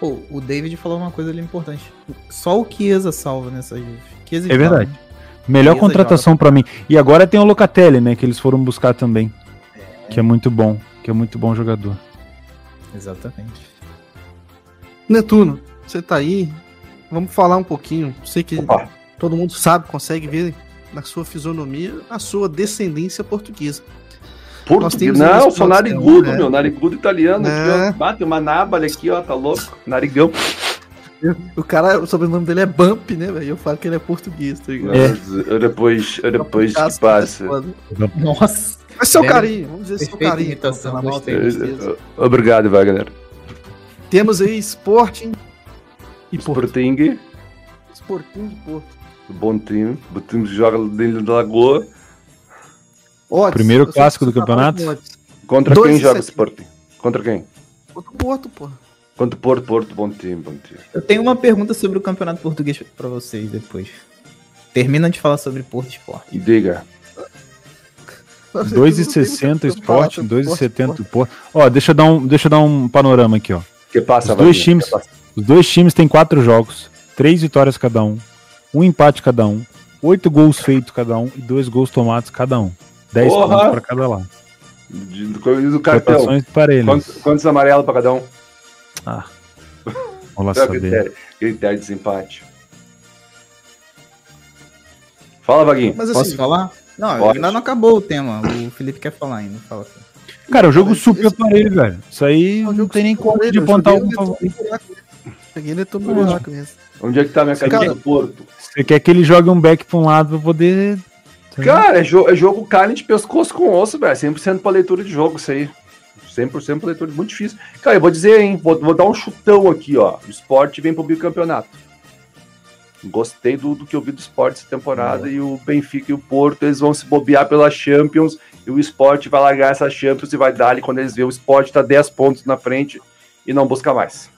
Pô, o David falou uma coisa ali importante. Só o Chiesa salva nessa Juve. Chiesa e É verdade. Melhor Chiesa contratação pra mim. E agora tem o Locatelli, né? Que eles foram buscar também. Que é muito bom. Que é muito bom jogador. Exatamente. Netuno, você tá aí. Vamos falar um pouquinho. Sei que Opa. todo mundo sabe, consegue ver na sua fisionomia a sua descendência portuguesa. Português? Não, sou narigudo, né? meu. Narigudo italiano. É. Aqui, ó. Bate uma nábala aqui, ó. Tá louco? Narigão. O cara, o sobrenome dele é Bump, né, velho? Eu falo que ele é português, tá ligado? É. Depois, depois que passa. Nossa. Mas seu carinho, vamos dizer seu carinho. Então, Obrigado, Wagner. Temos aí Sporting e Sporting. Sporting e Porto. Bom time. O time joga dentro da Lagoa. Odds, Primeiro clássico do campeonato? Contra quem joga Sporting? Contra quem? Contra o Porto, porra. Contra o Porto, Porto, bom time, bom time. Eu tenho uma pergunta sobre o campeonato português para vocês depois. Termina de falar sobre Porto Esporte. E diga. 2,60 Sport, 2,70 Porto. Ó, deixa eu dar um, deixa eu dar um panorama aqui, ó. Que passa, os dois times, os dois times têm quatro jogos, três vitórias cada um, um empate cada um, oito gols feitos cada um e dois gols tomados cada um. 10 pontos para cada lado. Do, do cartão. Quantos, quantos amarelos para cada um? Ah. Vamos lá saber. Critério, critério de desempate. Fala, Vaguinho. Mas, assim, Posso falar? Não, Pode. ainda não acabou o tema. O Felipe quer falar ainda. Fala. Cara, o jogo super aparelho, velho. Isso aí não, não tem nem como de apontar algum favorito. Peguei ele todo buraco mesmo. Onde é que tá minha camisa do Porto? Você quer que ele jogue um back pra um lado pra poder. Cara, é, jo é jogo carne de pescoço com osso, velho. 100% pra leitura de jogo, isso aí. 100% pra leitura, muito difícil. Cara, eu vou dizer, hein, vou, vou dar um chutão aqui, ó. O esporte vem pro bicampeonato. Gostei do, do que eu vi do esporte essa temporada e o Benfica e o Porto, eles vão se bobear pela Champions e o esporte vai largar essa Champions e vai dar ali quando eles verem o esporte tá 10 pontos na frente e não busca mais.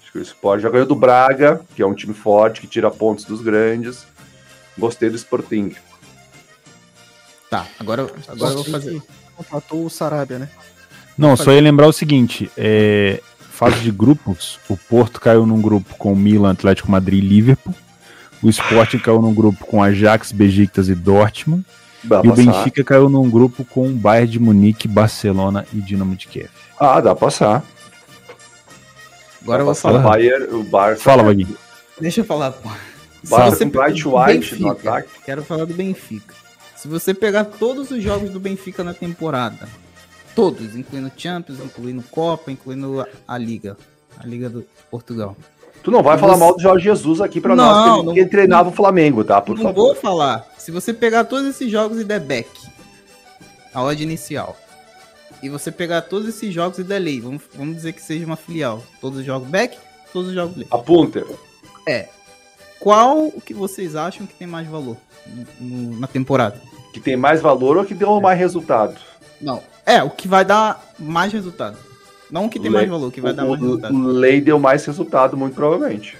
Acho que o esporte já ganhou do Braga, que é um time forte, que tira pontos dos grandes. Gostei do Sporting. Tá, agora, agora eu vou fazer. Contratou o Sarabia, né? Não, só ia lembrar o seguinte: é, fase de grupos, o Porto caiu num grupo com o Milan, Atlético Madrid e Liverpool. O Sporting caiu num grupo com Ajax, Besiktas e Dortmund. Dá e o Benfica caiu num grupo com Bayern de Munique, Barcelona e Dinamo de Kiev. Ah, dá pra passar. Agora dá eu vou falar. O Bayern, o Barça. Fala, Vaguinho. Deixa eu falar, pô. Barça você com White White no ataque. Quero falar do Benfica. Se você pegar todos os jogos do Benfica na temporada, todos, incluindo Champions, incluindo Copa, incluindo a, a Liga, a Liga do Portugal. Tu não vai você... falar mal do Jorge Jesus aqui para nós, que ele, não, treinava o Flamengo, tá? Por não favor. vou falar. Se você pegar todos esses jogos e der back, a odd inicial, e você pegar todos esses jogos e der lei, vamos, vamos dizer que seja uma filial, todos os jogos back, todos os jogos lei. A punter. É. Qual o que vocês acham que tem mais valor no, na temporada? Que tem mais valor ou que deu é. mais resultado? Não. É, o que vai dar mais resultado. Não o que tem mais valor, que vai o, dar mais resultado. O Lei deu mais resultado, muito provavelmente.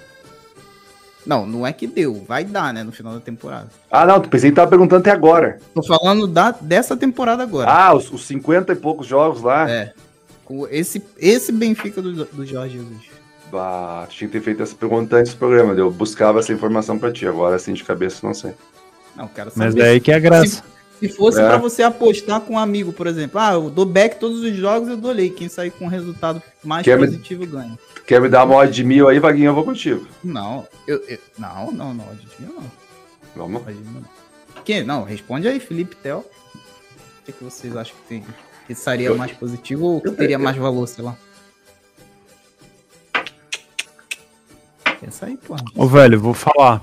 Não, não é que deu, vai dar, né, no final da temporada. Ah, não, pensei que tava perguntando até agora. Tô falando da, dessa temporada agora. Ah, os, os 50 e poucos jogos lá. É. Esse, esse Benfica do, do Jorge Jesus. Bah, tinha que ter feito essa pergunta antes do programa. Eu buscava essa informação pra ti. Agora, assim, de cabeça, não sei. Não, quero saber. Mas daí que é a graça. Se, se fosse é. para você apostar com um amigo, por exemplo, ah, eu dou back todos os jogos, eu dou lei. Quem sair com um resultado mais quer positivo me, ganha. Quer me dar uma odd de mil aí, Vaguinho? Eu vou contigo. Não, eu, eu não, não, não, odd de mil não. Vamos. Não. Que? Não, responde aí, Felipe Tel. O que, que vocês acham que tem? Que seria eu, mais positivo ou que teria mais valor, sei lá? Pensa aí, pô. Ô, velho, vou falar.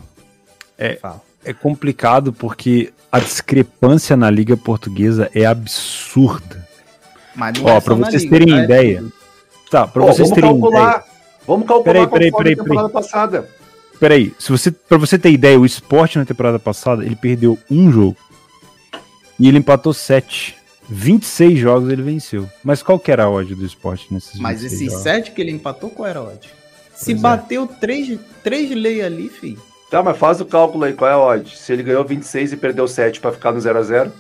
É, Fala é complicado porque a discrepância na Liga Portuguesa é absurda. Mas Ó, é para vocês Liga, terem tá? ideia. Tá, para vocês terem calcular, ideia. Vamos calcular peraí, peraí, peraí, peraí, temporada passada. Peraí, se você, para você ter ideia, o esporte na temporada passada ele perdeu um jogo e ele empatou sete. 26 jogos ele venceu. Mas qual que era a odd do esporte nesses Mas esses jogos? 7 que ele empatou, qual era a odd? Se pois é. bateu é. 3, 3 lei ali, filho. Tá, mas faz o cálculo aí, qual é a odd? Se ele ganhou 26 e perdeu 7 para ficar no 0x0?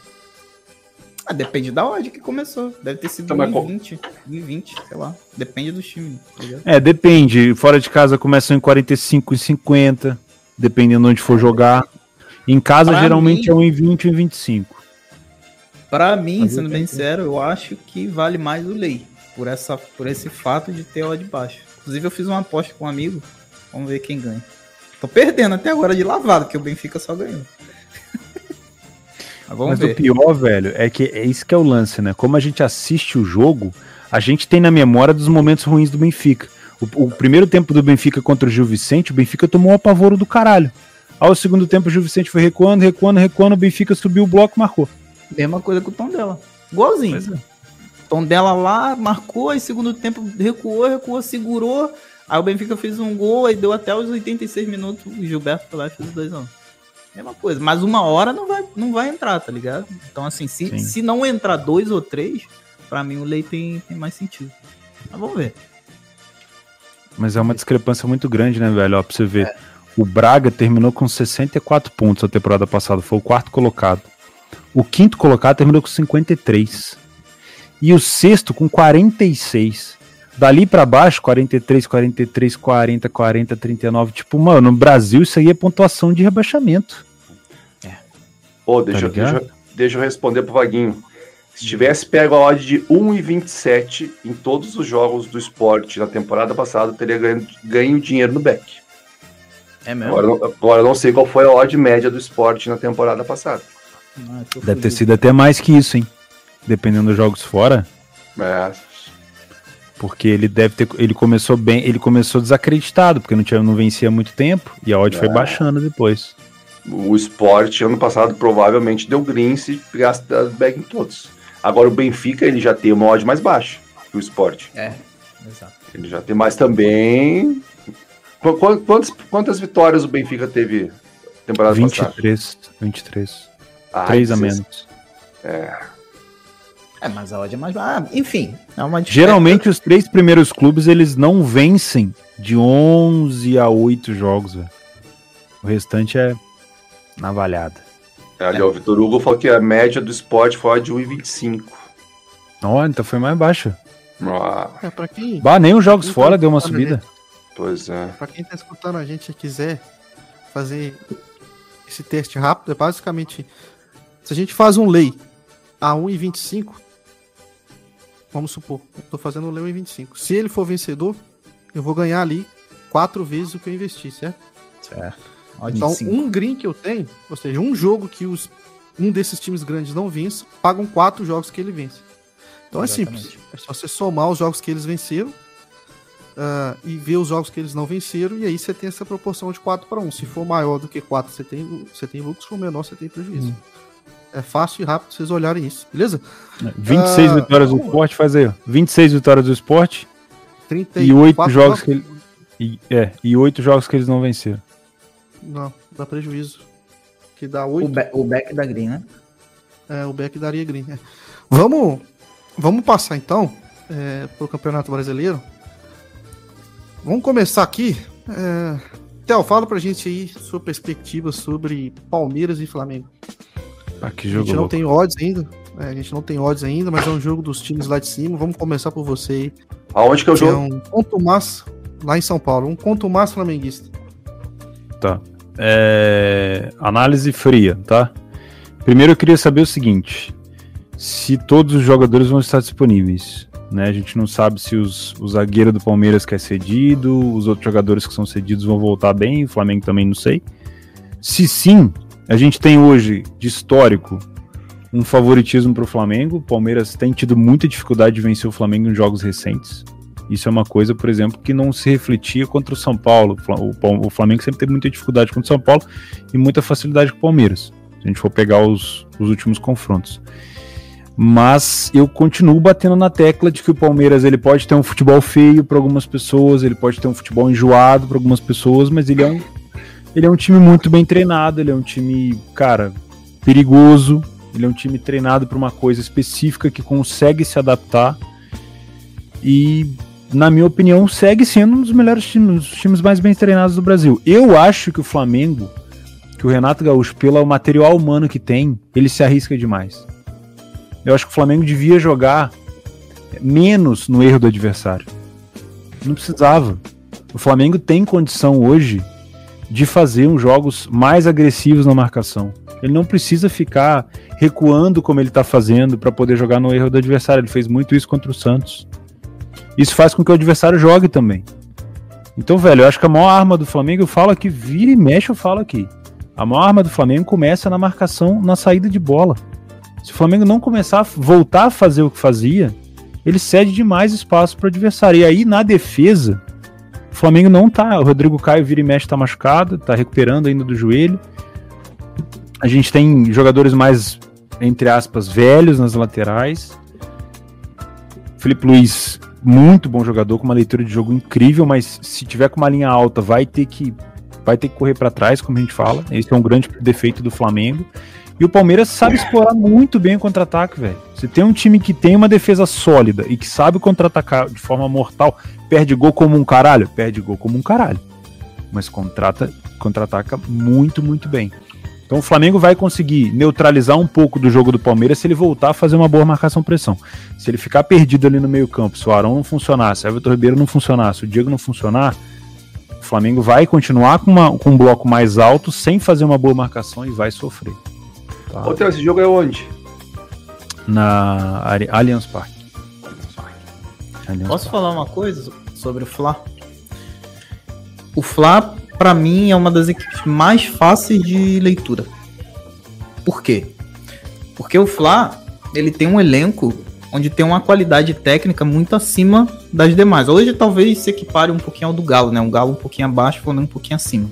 Ah, depende da odd que começou. Deve ter sido então, 1,20, 1,20, sei lá. Depende do time. Tá é, depende. Fora de casa começam em 45 e 50, dependendo onde for jogar. Em casa, pra geralmente mim, é 1,20 e 1,25. Pra mim, mas sendo bem sério, eu acho que vale mais o lei. Por, essa, por esse fato de ter odd baixo. Inclusive, eu fiz uma aposta com um amigo. Vamos ver quem ganha. Tô perdendo até agora de lavada, que o Benfica só ganhou. Mas ver. o pior, velho, é que é isso que é o lance, né? Como a gente assiste o jogo, a gente tem na memória dos momentos ruins do Benfica. O, o primeiro tempo do Benfica contra o Gil Vicente, o Benfica tomou um apavoro do caralho. Ao segundo tempo, o Gil Vicente foi recuando, recuando, recuando, o Benfica subiu o bloco e marcou. Mesma coisa com o tom dela. Igualzinho. É. Tom dela lá, marcou, e segundo tempo recuou, recuou, segurou. Aí o Benfica fez um gol, e deu até os 86 minutos, o Gilberto foi lá e fez 2 anos. Mesma coisa, mas uma hora não vai, não vai entrar, tá ligado? Então, assim, se, se não entrar dois ou três, pra mim o Lei tem, tem mais sentido. Mas vamos ver. Mas é uma discrepância muito grande, né, velho? Ó, pra você ver. É. O Braga terminou com 64 pontos a temporada passada, foi o quarto colocado. O quinto colocado terminou com 53. E o sexto com 46. Dali para baixo, 43, 43, 40, 40, 39. Tipo, mano, no Brasil isso aí é pontuação de rebaixamento. É. Pô, deixa, tá deixa, deixa eu responder pro Vaguinho. Se tivesse pego a odd de 1,27 em todos os jogos do esporte na temporada passada, teria ganho, ganho dinheiro no back. É mesmo? Agora, agora não sei qual foi a odd média do esporte na temporada passada. Ah, Deve ter sido até mais que isso, hein? Dependendo dos jogos fora. É. Porque ele deve ter. Ele começou bem. Ele começou desacreditado, porque não, tinha, não vencia há muito tempo. E a odd é. foi baixando depois. O esporte ano passado provavelmente deu green se gasta back em todos. Agora o Benfica ele já tem uma odd mais baixa que o esporte. É, exato. Ele já tem mais também. Quantas, quantas vitórias o Benfica teve temporada 23, passada? 23. Ah, 3 a menos. É. É, mas a odd é mais baixa. Ah, enfim, é uma Geralmente os três primeiros clubes eles não vencem de 11 a 8 jogos, velho. O restante é navalhada. Ali, é. o Vitor Hugo falou que a média do esporte foi de 1,25. Ó, então foi mais baixa. Ah. É, pra quem... Bah, nem os jogos fora tá deu uma subida. Pois é. Pra quem tá escutando a gente e quiser fazer esse teste rápido, é basicamente se a gente faz um lei a 1,25, vamos supor, eu tô fazendo um lei 1,25. Se ele for vencedor, eu vou ganhar ali quatro vezes o que eu investi, certo? Certo. Então, um green que eu tenho, ou seja, um jogo que os, um desses times grandes não vence, pagam quatro jogos que ele vence. Então Exatamente. é simples. É só você somar os jogos que eles venceram uh, e ver os jogos que eles não venceram, e aí você tem essa proporção de 4 para 1. Se for maior do que 4, você tem, você tem lucro, se for menor, você tem prejuízo. Hum. É fácil e rápido vocês olharem isso, beleza? 26 uh, ah, vitórias do esporte, faz aí. 26 vitórias do esporte. 34 e 8 jogos que ele, e, é, e 8 jogos que eles não venceram. Não, dá prejuízo. Que dá 8. O, be o back da green, né? É, o back daria green. É. Vamos, vamos passar então é, pro Campeonato Brasileiro. Vamos começar aqui. É... Theo, fala pra gente aí sua perspectiva sobre Palmeiras e Flamengo. Ah, que jogo a gente não louco. tem odds ainda. É, a gente não tem odds ainda, mas é um jogo dos times lá de cima. Vamos começar por você aí. Aonde que é o jogo? É um conto massa lá em São Paulo. Um conto massa flamenguista. Tá. É... Análise fria, tá? Primeiro eu queria saber o seguinte: se todos os jogadores vão estar disponíveis. Né? A gente não sabe se os, o zagueiro do Palmeiras quer cedido, os outros jogadores que são cedidos vão voltar bem, o Flamengo também não sei. Se sim, a gente tem hoje de histórico um favoritismo para o Flamengo. O Palmeiras tem tido muita dificuldade de vencer o Flamengo em jogos recentes. Isso é uma coisa, por exemplo, que não se refletia contra o São Paulo. O Flamengo sempre teve muita dificuldade contra o São Paulo e muita facilidade com o Palmeiras. Se a gente for pegar os, os últimos confrontos. Mas eu continuo batendo na tecla de que o Palmeiras ele pode ter um futebol feio para algumas pessoas, ele pode ter um futebol enjoado para algumas pessoas, mas ele é um ele é um time muito bem treinado, ele é um time, cara, perigoso, ele é um time treinado para uma coisa específica que consegue se adaptar. E na minha opinião, segue sendo um dos melhores times, os times mais bem treinados do Brasil. Eu acho que o Flamengo, que o Renato Gaúcho, pelo material humano que tem, ele se arrisca demais. Eu acho que o Flamengo devia jogar menos no erro do adversário. Não precisava. O Flamengo tem condição hoje de fazer uns jogos mais agressivos na marcação. Ele não precisa ficar recuando como ele está fazendo para poder jogar no erro do adversário. Ele fez muito isso contra o Santos. Isso faz com que o adversário jogue também. Então, velho, eu acho que a maior arma do Flamengo, eu falo aqui, vira e mexe, eu falo aqui. A maior arma do Flamengo começa na marcação, na saída de bola. Se o Flamengo não começar a voltar a fazer o que fazia, ele cede demais espaço para o adversário. E aí, na defesa, o Flamengo não tá. O Rodrigo Caio vira e mexe, tá machucado, tá recuperando ainda do joelho. A gente tem jogadores mais, entre aspas, velhos nas laterais. Felipe Luiz, muito bom jogador, com uma leitura de jogo incrível, mas se tiver com uma linha alta, vai ter que vai ter que correr para trás, como a gente fala. Esse é um grande defeito do Flamengo. E o Palmeiras sabe explorar muito bem o contra-ataque, velho. Você tem um time que tem uma defesa sólida e que sabe contra-atacar de forma mortal, perde gol como um caralho? Perde gol como um caralho. Mas contrata, contra-ataca muito, muito bem. Então o Flamengo vai conseguir neutralizar um pouco do jogo do Palmeiras se ele voltar a fazer uma boa marcação-pressão. Se ele ficar perdido ali no meio-campo, se o Arão não funcionar, se o Everton Ribeiro não funcionar, se o Diego não funcionar, o Flamengo vai continuar com, uma, com um bloco mais alto, sem fazer uma boa marcação e vai sofrer. Tá? Theo, esse jogo é onde? Na Allianz Parque. Posso falar uma coisa sobre o Fla? O Fla para mim, é uma das equipes mais fáceis de leitura. Por quê? Porque o Fla, ele tem um elenco onde tem uma qualidade técnica muito acima das demais. Hoje talvez se equipare um pouquinho ao do Galo, né? Um Galo um pouquinho abaixo, o Flamengo um pouquinho acima.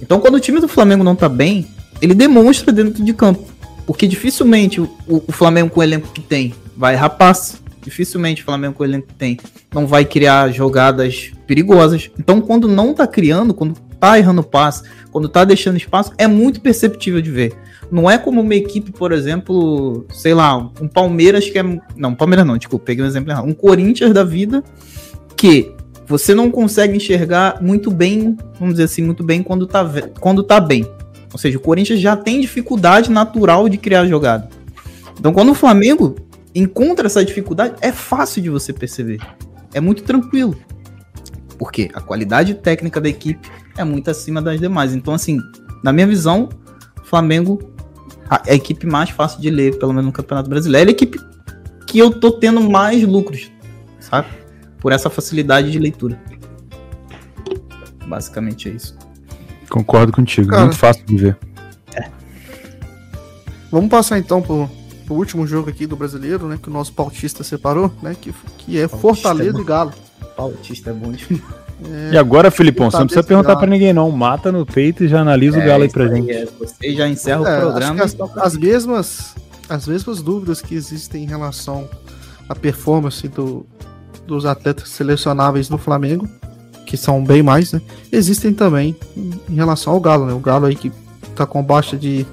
Então, quando o time do Flamengo não tá bem, ele demonstra dentro de campo. Porque dificilmente o, o Flamengo com o elenco que tem vai rapaz, dificilmente o Flamengo que tem não vai criar jogadas perigosas. Então, quando não tá criando, quando tá errando passe, quando tá deixando espaço, é muito perceptível de ver. Não é como uma equipe, por exemplo, sei lá, um Palmeiras que é. Não, Palmeiras não, desculpa, peguei um exemplo errado. Um Corinthians da vida que você não consegue enxergar muito bem, vamos dizer assim, muito bem quando tá, quando tá bem. Ou seja, o Corinthians já tem dificuldade natural de criar jogada. Então, quando o Flamengo encontra essa dificuldade, é fácil de você perceber. É muito tranquilo. Porque a qualidade técnica da equipe é muito acima das demais. Então, assim, na minha visão, Flamengo é a equipe mais fácil de ler, pelo menos no Campeonato Brasileiro. É a equipe que eu tô tendo mais lucros, sabe? Por essa facilidade de leitura. Basicamente é isso. Concordo contigo, Cara, muito fácil de ver. É. Vamos passar então pro o último jogo aqui do brasileiro, né? Que o nosso pautista separou, né? Que, que é Pautista Fortaleza é e Galo. Pautista é bom É, e agora, Filipão, você não precisa perguntar para ninguém, não. Mata no peito e já analisa é, o Galo aí pra gente. É, você já encerra é, o programa. As, as, mesmas, as mesmas dúvidas que existem em relação à performance do, dos atletas selecionáveis do Flamengo, que são bem mais, né? Existem também em relação ao Galo, né? O Galo aí que tá com baixa de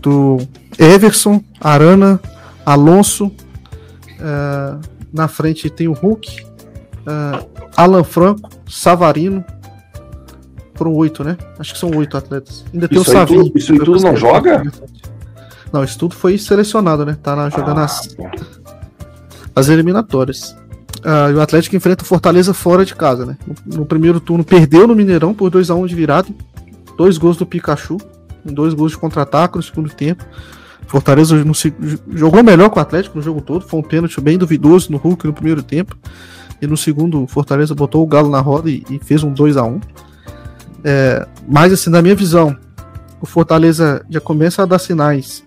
do Everson, Arana, Alonso. Uh, na frente tem o Hulk, uh, Alan Franco, Savarino. Foram oito, né? Acho que são oito atletas. Ainda tem isso o Savinho. Isso aí tudo não joga? Não, isso tudo foi selecionado, né? Tá na, jogando ah, as, as eliminatórias. Uh, e o Atlético enfrenta o Fortaleza fora de casa, né? No, no primeiro turno perdeu no Mineirão por 2 a 1 um de virada. Dois gols do Pikachu dois gols de contra-ataque no segundo tempo. Fortaleza jogou melhor com o Atlético no jogo todo. Foi um pênalti bem duvidoso no Hulk no primeiro tempo. E no segundo, Fortaleza botou o Galo na roda e, e fez um 2 a 1 é, Mas, assim, na minha visão, o Fortaleza já começa a dar sinais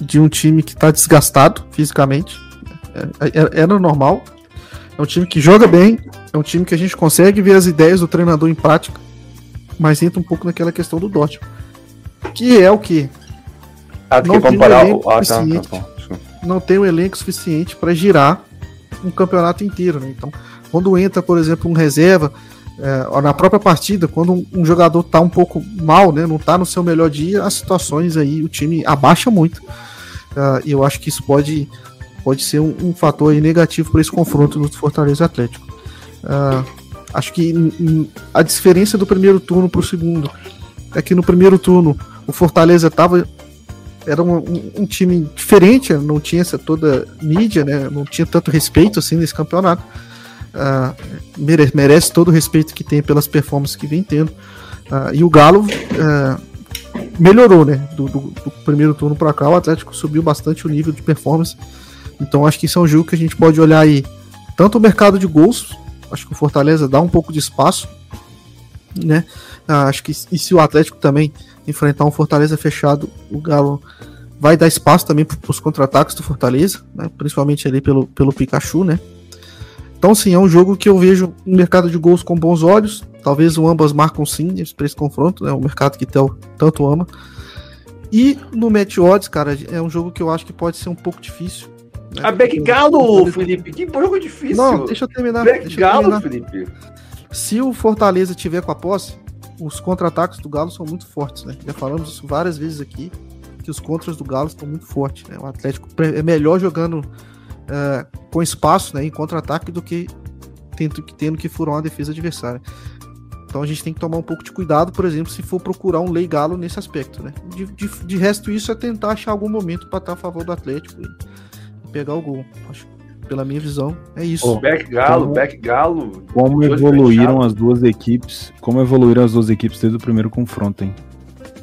de um time que está desgastado fisicamente. É, é, era normal. É um time que joga bem. É um time que a gente consegue ver as ideias do treinador em prática. Mas entra um pouco naquela questão do Dortmund que é o que? Ah, não, tem um o... ah, tá, tá, não tem um elenco suficiente para girar um campeonato inteiro. Né? Então, quando entra, por exemplo, um reserva, é, na própria partida, quando um, um, jogador tá um pouco mal, né, não tá no seu melhor dia, as situações aí o time abaixa muito. Uh, e eu acho que isso pode, pode ser um, um fator negativo para esse confronto do Fortaleza Atlético. Uh, acho que a diferença do primeiro turno para o segundo é que no primeiro turno o Fortaleza tava era um, um, time diferente, não tinha essa toda mídia, né? Não tinha tanto respeito assim nesse campeonato. Uh, merece, merece, todo o respeito que tem pelas performances que vem tendo. Uh, e o Galo uh, melhorou, né? Do, do, do primeiro turno para cá, o Atlético subiu bastante o nível de performance. Então acho que isso é um jogo que a gente pode olhar aí tanto o mercado de gols, acho que o Fortaleza dá um pouco de espaço né? Ah, acho que e se o Atlético também enfrentar um Fortaleza fechado, o Galo vai dar espaço também para os contra-ataques do Fortaleza, né? principalmente ali pelo, pelo Pikachu, né? Então, sim, é um jogo que eu vejo um mercado de gols com bons olhos. Talvez o ambas marcam sim para esse confronto, né? O mercado que Tel tanto ama. E no match odds, cara, é um jogo que eu acho que pode ser um pouco difícil. Né? A Beck Galo, Felipe, que jogo difícil. Não, deixa eu terminar. Beck Galo, Felipe. Se o Fortaleza tiver com a posse, os contra-ataques do Galo são muito fortes, né? Já falamos isso várias vezes aqui, que os contras do Galo estão muito fortes, né? O Atlético é melhor jogando uh, com espaço, né, em contra-ataque do que tendo, tendo que furar uma defesa adversária. Então a gente tem que tomar um pouco de cuidado, por exemplo, se for procurar um Lei Galo nesse aspecto, né? De, de, de resto, isso é tentar achar algum momento para estar a favor do Atlético e pegar o gol. Acho pela minha visão, é isso. Oh, back Galo, como, back Galo. Como evoluíram as duas equipes, como evoluíram as duas equipes desde o primeiro confronto, hein?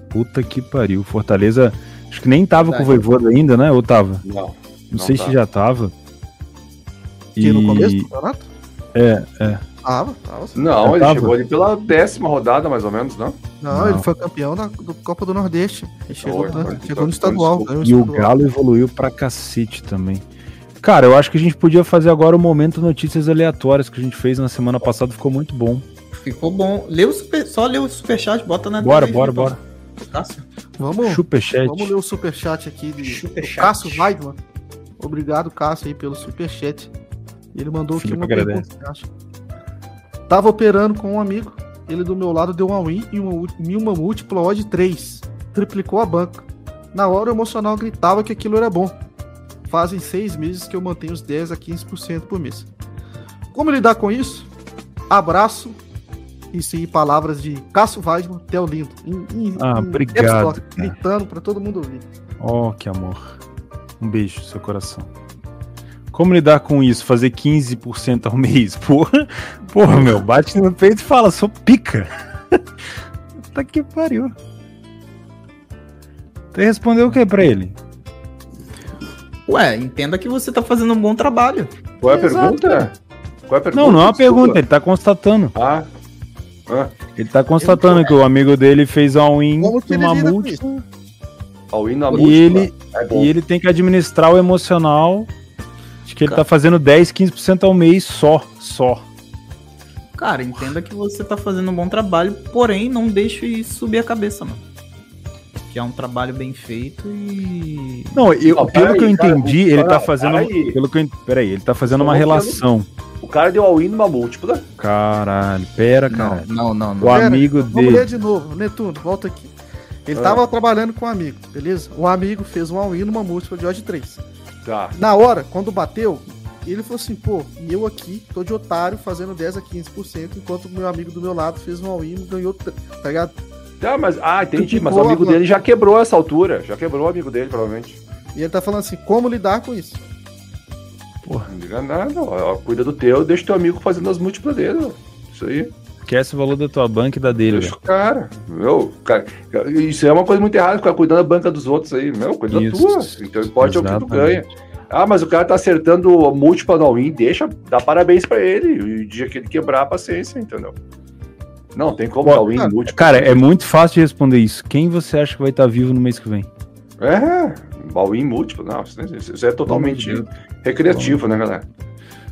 Puta que pariu. Fortaleza, acho que nem tava Verdade. com o Voivoda ainda, né? Ou tava? Não. Não, não sei tá. se já tava. Que e... no começo do campeonato? É, é. Tava, tava. Não, ele tava. chegou ali pela décima rodada, mais ou menos, não? Não, não. ele foi campeão da do Copa do Nordeste. Ele chegou, então, chegou no estadual. E o Galo evoluiu pra cacete também. Cara, eu acho que a gente podia fazer agora o momento notícias aleatórias que a gente fez na semana passada, ficou muito bom. Ficou bom. Lê o super, só lê o superchat, bota na Bora, bora, bora. Cássio, vamos, superchat. vamos ler o superchat aqui de superchat. Cássio Weidman. Obrigado, Cássio, aí, pelo superchat. Ele mandou aqui uma agradece. pergunta, Tava operando com um amigo, ele do meu lado deu uma win e uma, uma múltipla odd 3. Triplicou a banca. Na hora o emocional gritava que aquilo era bom fazem seis meses que eu mantenho os 10 a 15% por mês. Como lidar com isso? Abraço. Isso em palavras de Cássio Weidman, Theo Lindo. Em, em, ah, em obrigado. gritando para todo mundo ouvir. Oh, que amor. Um beijo no seu coração. Como lidar com isso? Fazer 15% ao mês? Porra, porra, meu, bate no peito e fala, sou pica. tá que pariu. Você respondeu o que pra ele? Ué, entenda que você tá fazendo um bom trabalho. Qual é a pergunta? Qual é a pergunta? Não, não é uma pergunta, ele tá constatando. Ah. ah. Ele tá constatando que o amigo dele fez all-in uma multa. All-in na. E ele, é e ele tem que administrar o emocional de que ele tá fazendo 10, 15% ao mês só. Só. Cara, entenda que você tá fazendo um bom trabalho, porém não deixe subir a cabeça, mano que é um trabalho bem feito e. Não, eu, não, pelo aí, que eu entendi, cara, ele tá fazendo. Aí. Pelo que eu, peraí, ele tá fazendo uma relação. O cara deu all-in numa múltipla. Caralho, pera, cara. Não, não, não. O pera, amigo vamos dele. Vamos ler de novo, Netuno, volta aqui. Ele ah. tava trabalhando com um amigo, beleza? O amigo fez um all-in numa múltipla de odd 3. Tá. Na hora, quando bateu, ele falou assim, pô, e eu aqui tô de otário fazendo 10 a 15%, enquanto o meu amigo do meu lado fez um all-in e ganhou, tá ligado? Tá, mas. Ah, entendi. Mas o amigo dele já quebrou essa altura. Já quebrou o amigo dele, provavelmente. E ele tá falando assim, como lidar com isso? Porra. Não liga nada, ó. Cuida do teu, deixa teu amigo fazendo as múltiplas dele, ó. Isso aí. Esquece o valor da tua banca e da dele. Deixa o cara. Meu, cara. Isso é uma coisa muito errada, ficar cuidando da banca dos outros aí. Meu, cuida isso. da tua. Então importa é o que tu ganha. Ah, mas o cara tá acertando múltipla no win, deixa, dá parabéns pra ele. E o dia que ele quebrar a paciência, entendeu? Não, tem como dar win múltiplo. Cara, é muito fácil de responder isso. Quem você acha que vai estar vivo no mês que vem? É, all-in múltiplo. Não, isso é totalmente recreativo, né, galera?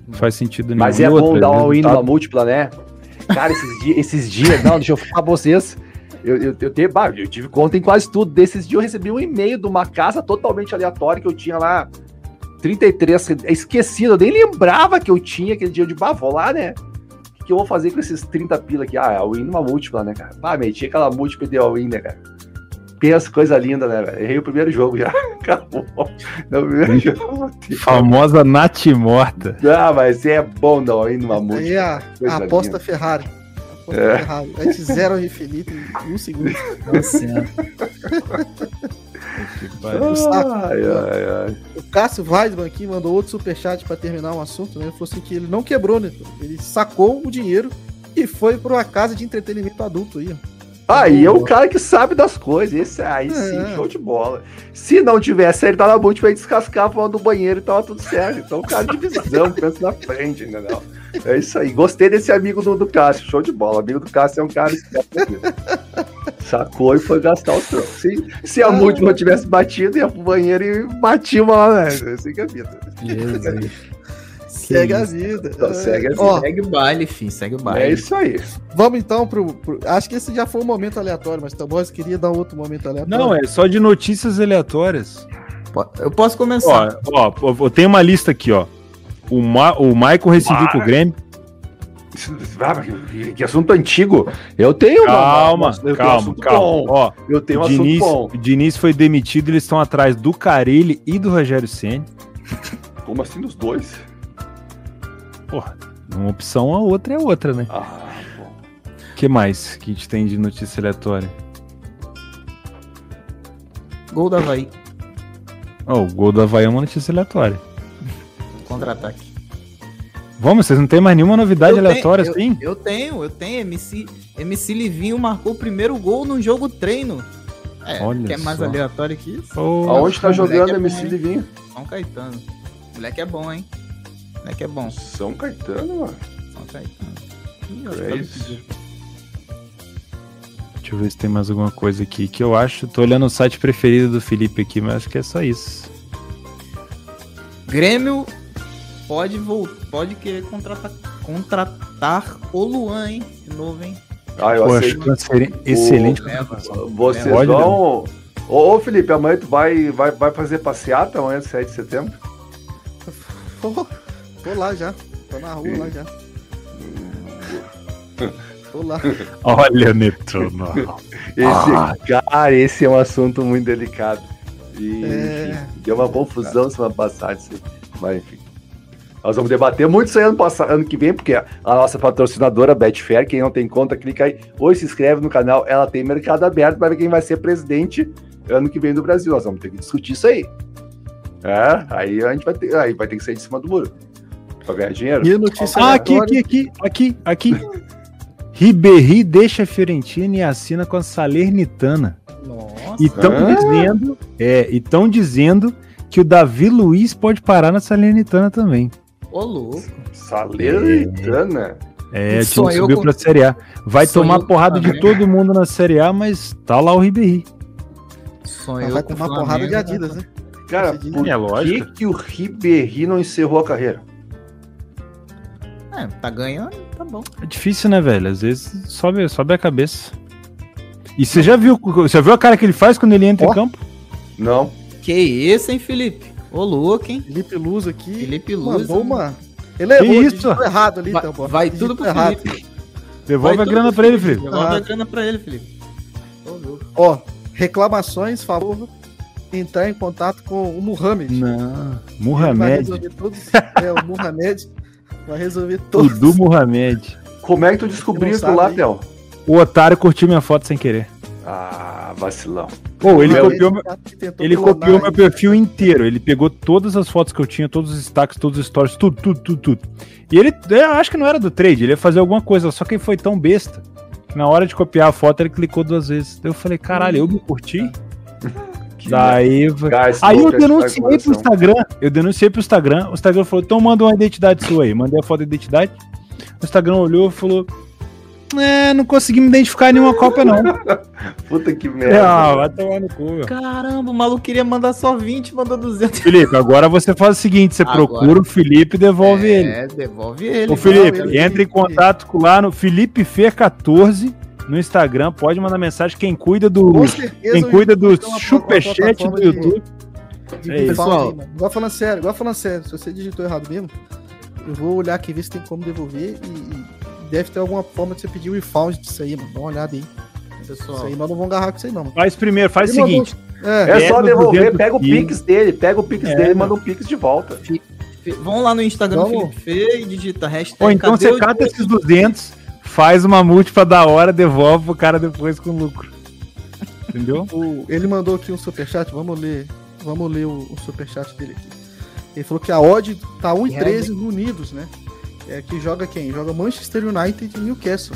Não faz sentido nenhum. Mas é bom dar all-in numa múltipla, né? Cara, esses dias, esses dias, não, deixa eu falar pra vocês. Eu, eu, eu, eu tive conta em quase tudo. Desses dias eu recebi um e-mail de uma casa totalmente aleatória que eu tinha lá 33, esquecido. Eu nem lembrava que eu tinha aquele dia de bah, vou lá, né? Que eu vou fazer com esses 30 pila aqui? Ah, é all-in numa múltipla, né, cara? Ah, meti aquela múltipla de all-in, né, cara? Pensa, coisa linda, né, velho? Errei o primeiro jogo já. Acabou. No primeiro jogo. Famosa Nath morta. Ah, mas é bom dar all-in numa múltipla. Aí a, a aposta Ferrari. Aposta é. Ferrari. A gente zero infinito em um segundo. Nossa senhora. Ai, ai, ai. O Cássio Weidman aqui mandou outro superchat para terminar um assunto, né? Ele falou assim que ele não quebrou, né? Ele sacou o dinheiro e foi para uma casa de entretenimento adulto aí. Aí é o cara que sabe das coisas. Esse aí sim, é. show de bola. Se não tivesse, ele na multi, vai descascar falando do banheiro e tava tudo certo. Então o cara de visão, pensa na frente, entendeu? É isso aí. Gostei desse amigo do, do Cássio, show de bola. O amigo do Cássio é um cara sacou e foi gastar o troco. Se, se a multi não tivesse batido, ia pro banheiro e batia uma lá, né? Assim que é a vida. Jesus. Segue a vida. Então, segue, a vida. Ó, segue o baile, filho. Segue o baile. É isso aí. Vamos então pro, pro, Acho que esse já foi um momento aleatório, mas Tabosa queria dar outro momento aleatório. Não, é só de notícias aleatórias. Eu posso começar. Ó, ó eu tenho uma lista aqui, ó. O, Ma, o Michael rescindiu com o Grêmio. Que assunto antigo. Eu tenho calma, uma, eu calma, calma. Bom. Ó, eu tenho um Diniz, bom. O Diniz foi demitido, eles estão atrás do Carilli e do Rogério Ceni. Como assim dos dois? Porra, uma opção a outra é outra, né? Ah, bom. que mais que a gente tem de notícia aleatória? Gol da Havaí. Oh, o gol do Havaí é uma notícia aleatória. Contra-ataque. Vamos, vocês não tem mais nenhuma novidade eu aleatória tenho, assim? Eu, eu, tenho, eu tenho. MC, MC Livinho marcou o primeiro gol no jogo treino. É, Olha quer só. mais aleatório que isso? Oh, Aonde tá jogando é MC Livinho? São Caetano. Moleque é bom, hein? Moleque é bom. São Caetano, mano. São Caetano. Deixa eu ver se tem mais alguma coisa aqui que eu acho. Tô olhando o site preferido do Felipe aqui, mas acho que é só isso. Grêmio pode voltar, pode querer contratar, contratar o Luan, hein? De novo, hein? Ah, eu acho que excelente o... Vocês pode, vão. Ô, ô, Felipe, amanhã tu vai, vai, vai fazer passeata amanhã, 7 de setembro? Tô, tô lá já. Tô na rua e... lá já. Tô lá. Olha, Netuno. esse, ah. Cara, esse é um assunto muito delicado. E é... deu uma confusão semana passada. Mas enfim. Nós vamos debater muito isso aí ano, passado, ano que vem, porque a nossa patrocinadora Betfair, quem não tem conta, clica aí ou se inscreve no canal. Ela tem mercado aberto para ver quem vai ser presidente ano que vem do Brasil. Nós vamos ter que discutir isso aí. É, aí a gente vai ter, aí vai ter que sair de cima do muro para ganhar dinheiro. E notícia ah, aqui, aqui, aqui, aqui, aqui. Ribéry deixa a Fiorentina e assina com a Salernitana. Nossa. E estão ah. dizendo, é, estão dizendo que o Davi Luiz pode parar na Salernitana também. Ô, louco. Salernitana? É, o time subiu com... pra Série A. Vai tomar porrada de todo mundo na Série A, mas tá lá o Ribéry. Sonhou vai tomar porrada de Adidas, né? Cara, por é lógico. que, que o Ribéry não encerrou a carreira? É, tá ganhando, tá bom. É difícil, né, velho? Às vezes sobe, sobe a cabeça. E você já viu, você viu a cara que ele faz quando ele entra oh. em campo? Não. Que isso, hein, Felipe? Ô, louco, hein? Felipe Luz aqui. Felipe Luz. Mandou uma... Ele errou, isso? errado ali, vai, então, Vai tudo pro errado. Felipe. Devolve vai a grana pra ele, Felipe. Devolve ah. a grana pra ele, Felipe. Ó, reclamações, favor entrar em contato com o Muhammad. Não, Muhammad. Todos, é, o Muhammad vai resolver tudo. O do Muhammad. Como é que tu descobriu isso lá, Théo? O otário curtiu minha foto sem querer. Ah, vacilão. Pô, ele meu, copiou, meu, ele copiou meu perfil inteiro. Ele pegou todas as fotos que eu tinha, todos os destaques, todos os stories, tudo, tudo, tudo, tudo. E ele, eu acho que não era do trade, ele ia fazer alguma coisa, só que ele foi tão besta que na hora de copiar a foto ele clicou duas vezes. Eu falei, caralho, eu me curti? Daí, aí eu denunciei pro Instagram. Eu denunciei pro Instagram. O Instagram falou: então manda uma identidade sua aí. Mandei a foto da identidade. O Instagram olhou e falou: é, não consegui me identificar em nenhuma cópia, não. Puta que merda. Ah, vai tomar no cu, meu. Caramba, o maluco queria mandar só 20, mandou 200. Felipe, agora você faz o seguinte: você agora... procura o Felipe e devolve é, ele. É, devolve ele. O Felipe, ele, entra em contato com lá no Felipe Fê14 no Instagram, pode mandar mensagem. Quem cuida do. Quem cuida do superchat do YouTube. De, de é pessoal, igual falando sério, igual falando sério, se você digitou errado mesmo, eu vou olhar aqui ver se tem como devolver e, e deve ter alguma forma de você pedir o refund disso aí, mano. Dá uma olhada aí. Pessoal. Isso aí nós não vamos agarrar com isso aí, não. Mano. Faz primeiro, faz o seguinte. É, é só devolver, pega o Pix dele, pega o Pix é, dele e manda o Pix de volta. Vamos lá no Instagram vamos. do Felipe Fê e digita hashtag. Ou então você cata esses 200 faz uma múltipla da hora, devolve pro cara depois com lucro. Entendeu? O, ele mandou aqui um superchat, vamos ler. Vamos ler o, o superchat dele aqui. Ele falou que a odd tá 1 e 13 no Unidos, né? É, que joga quem? Joga Manchester United e Newcastle.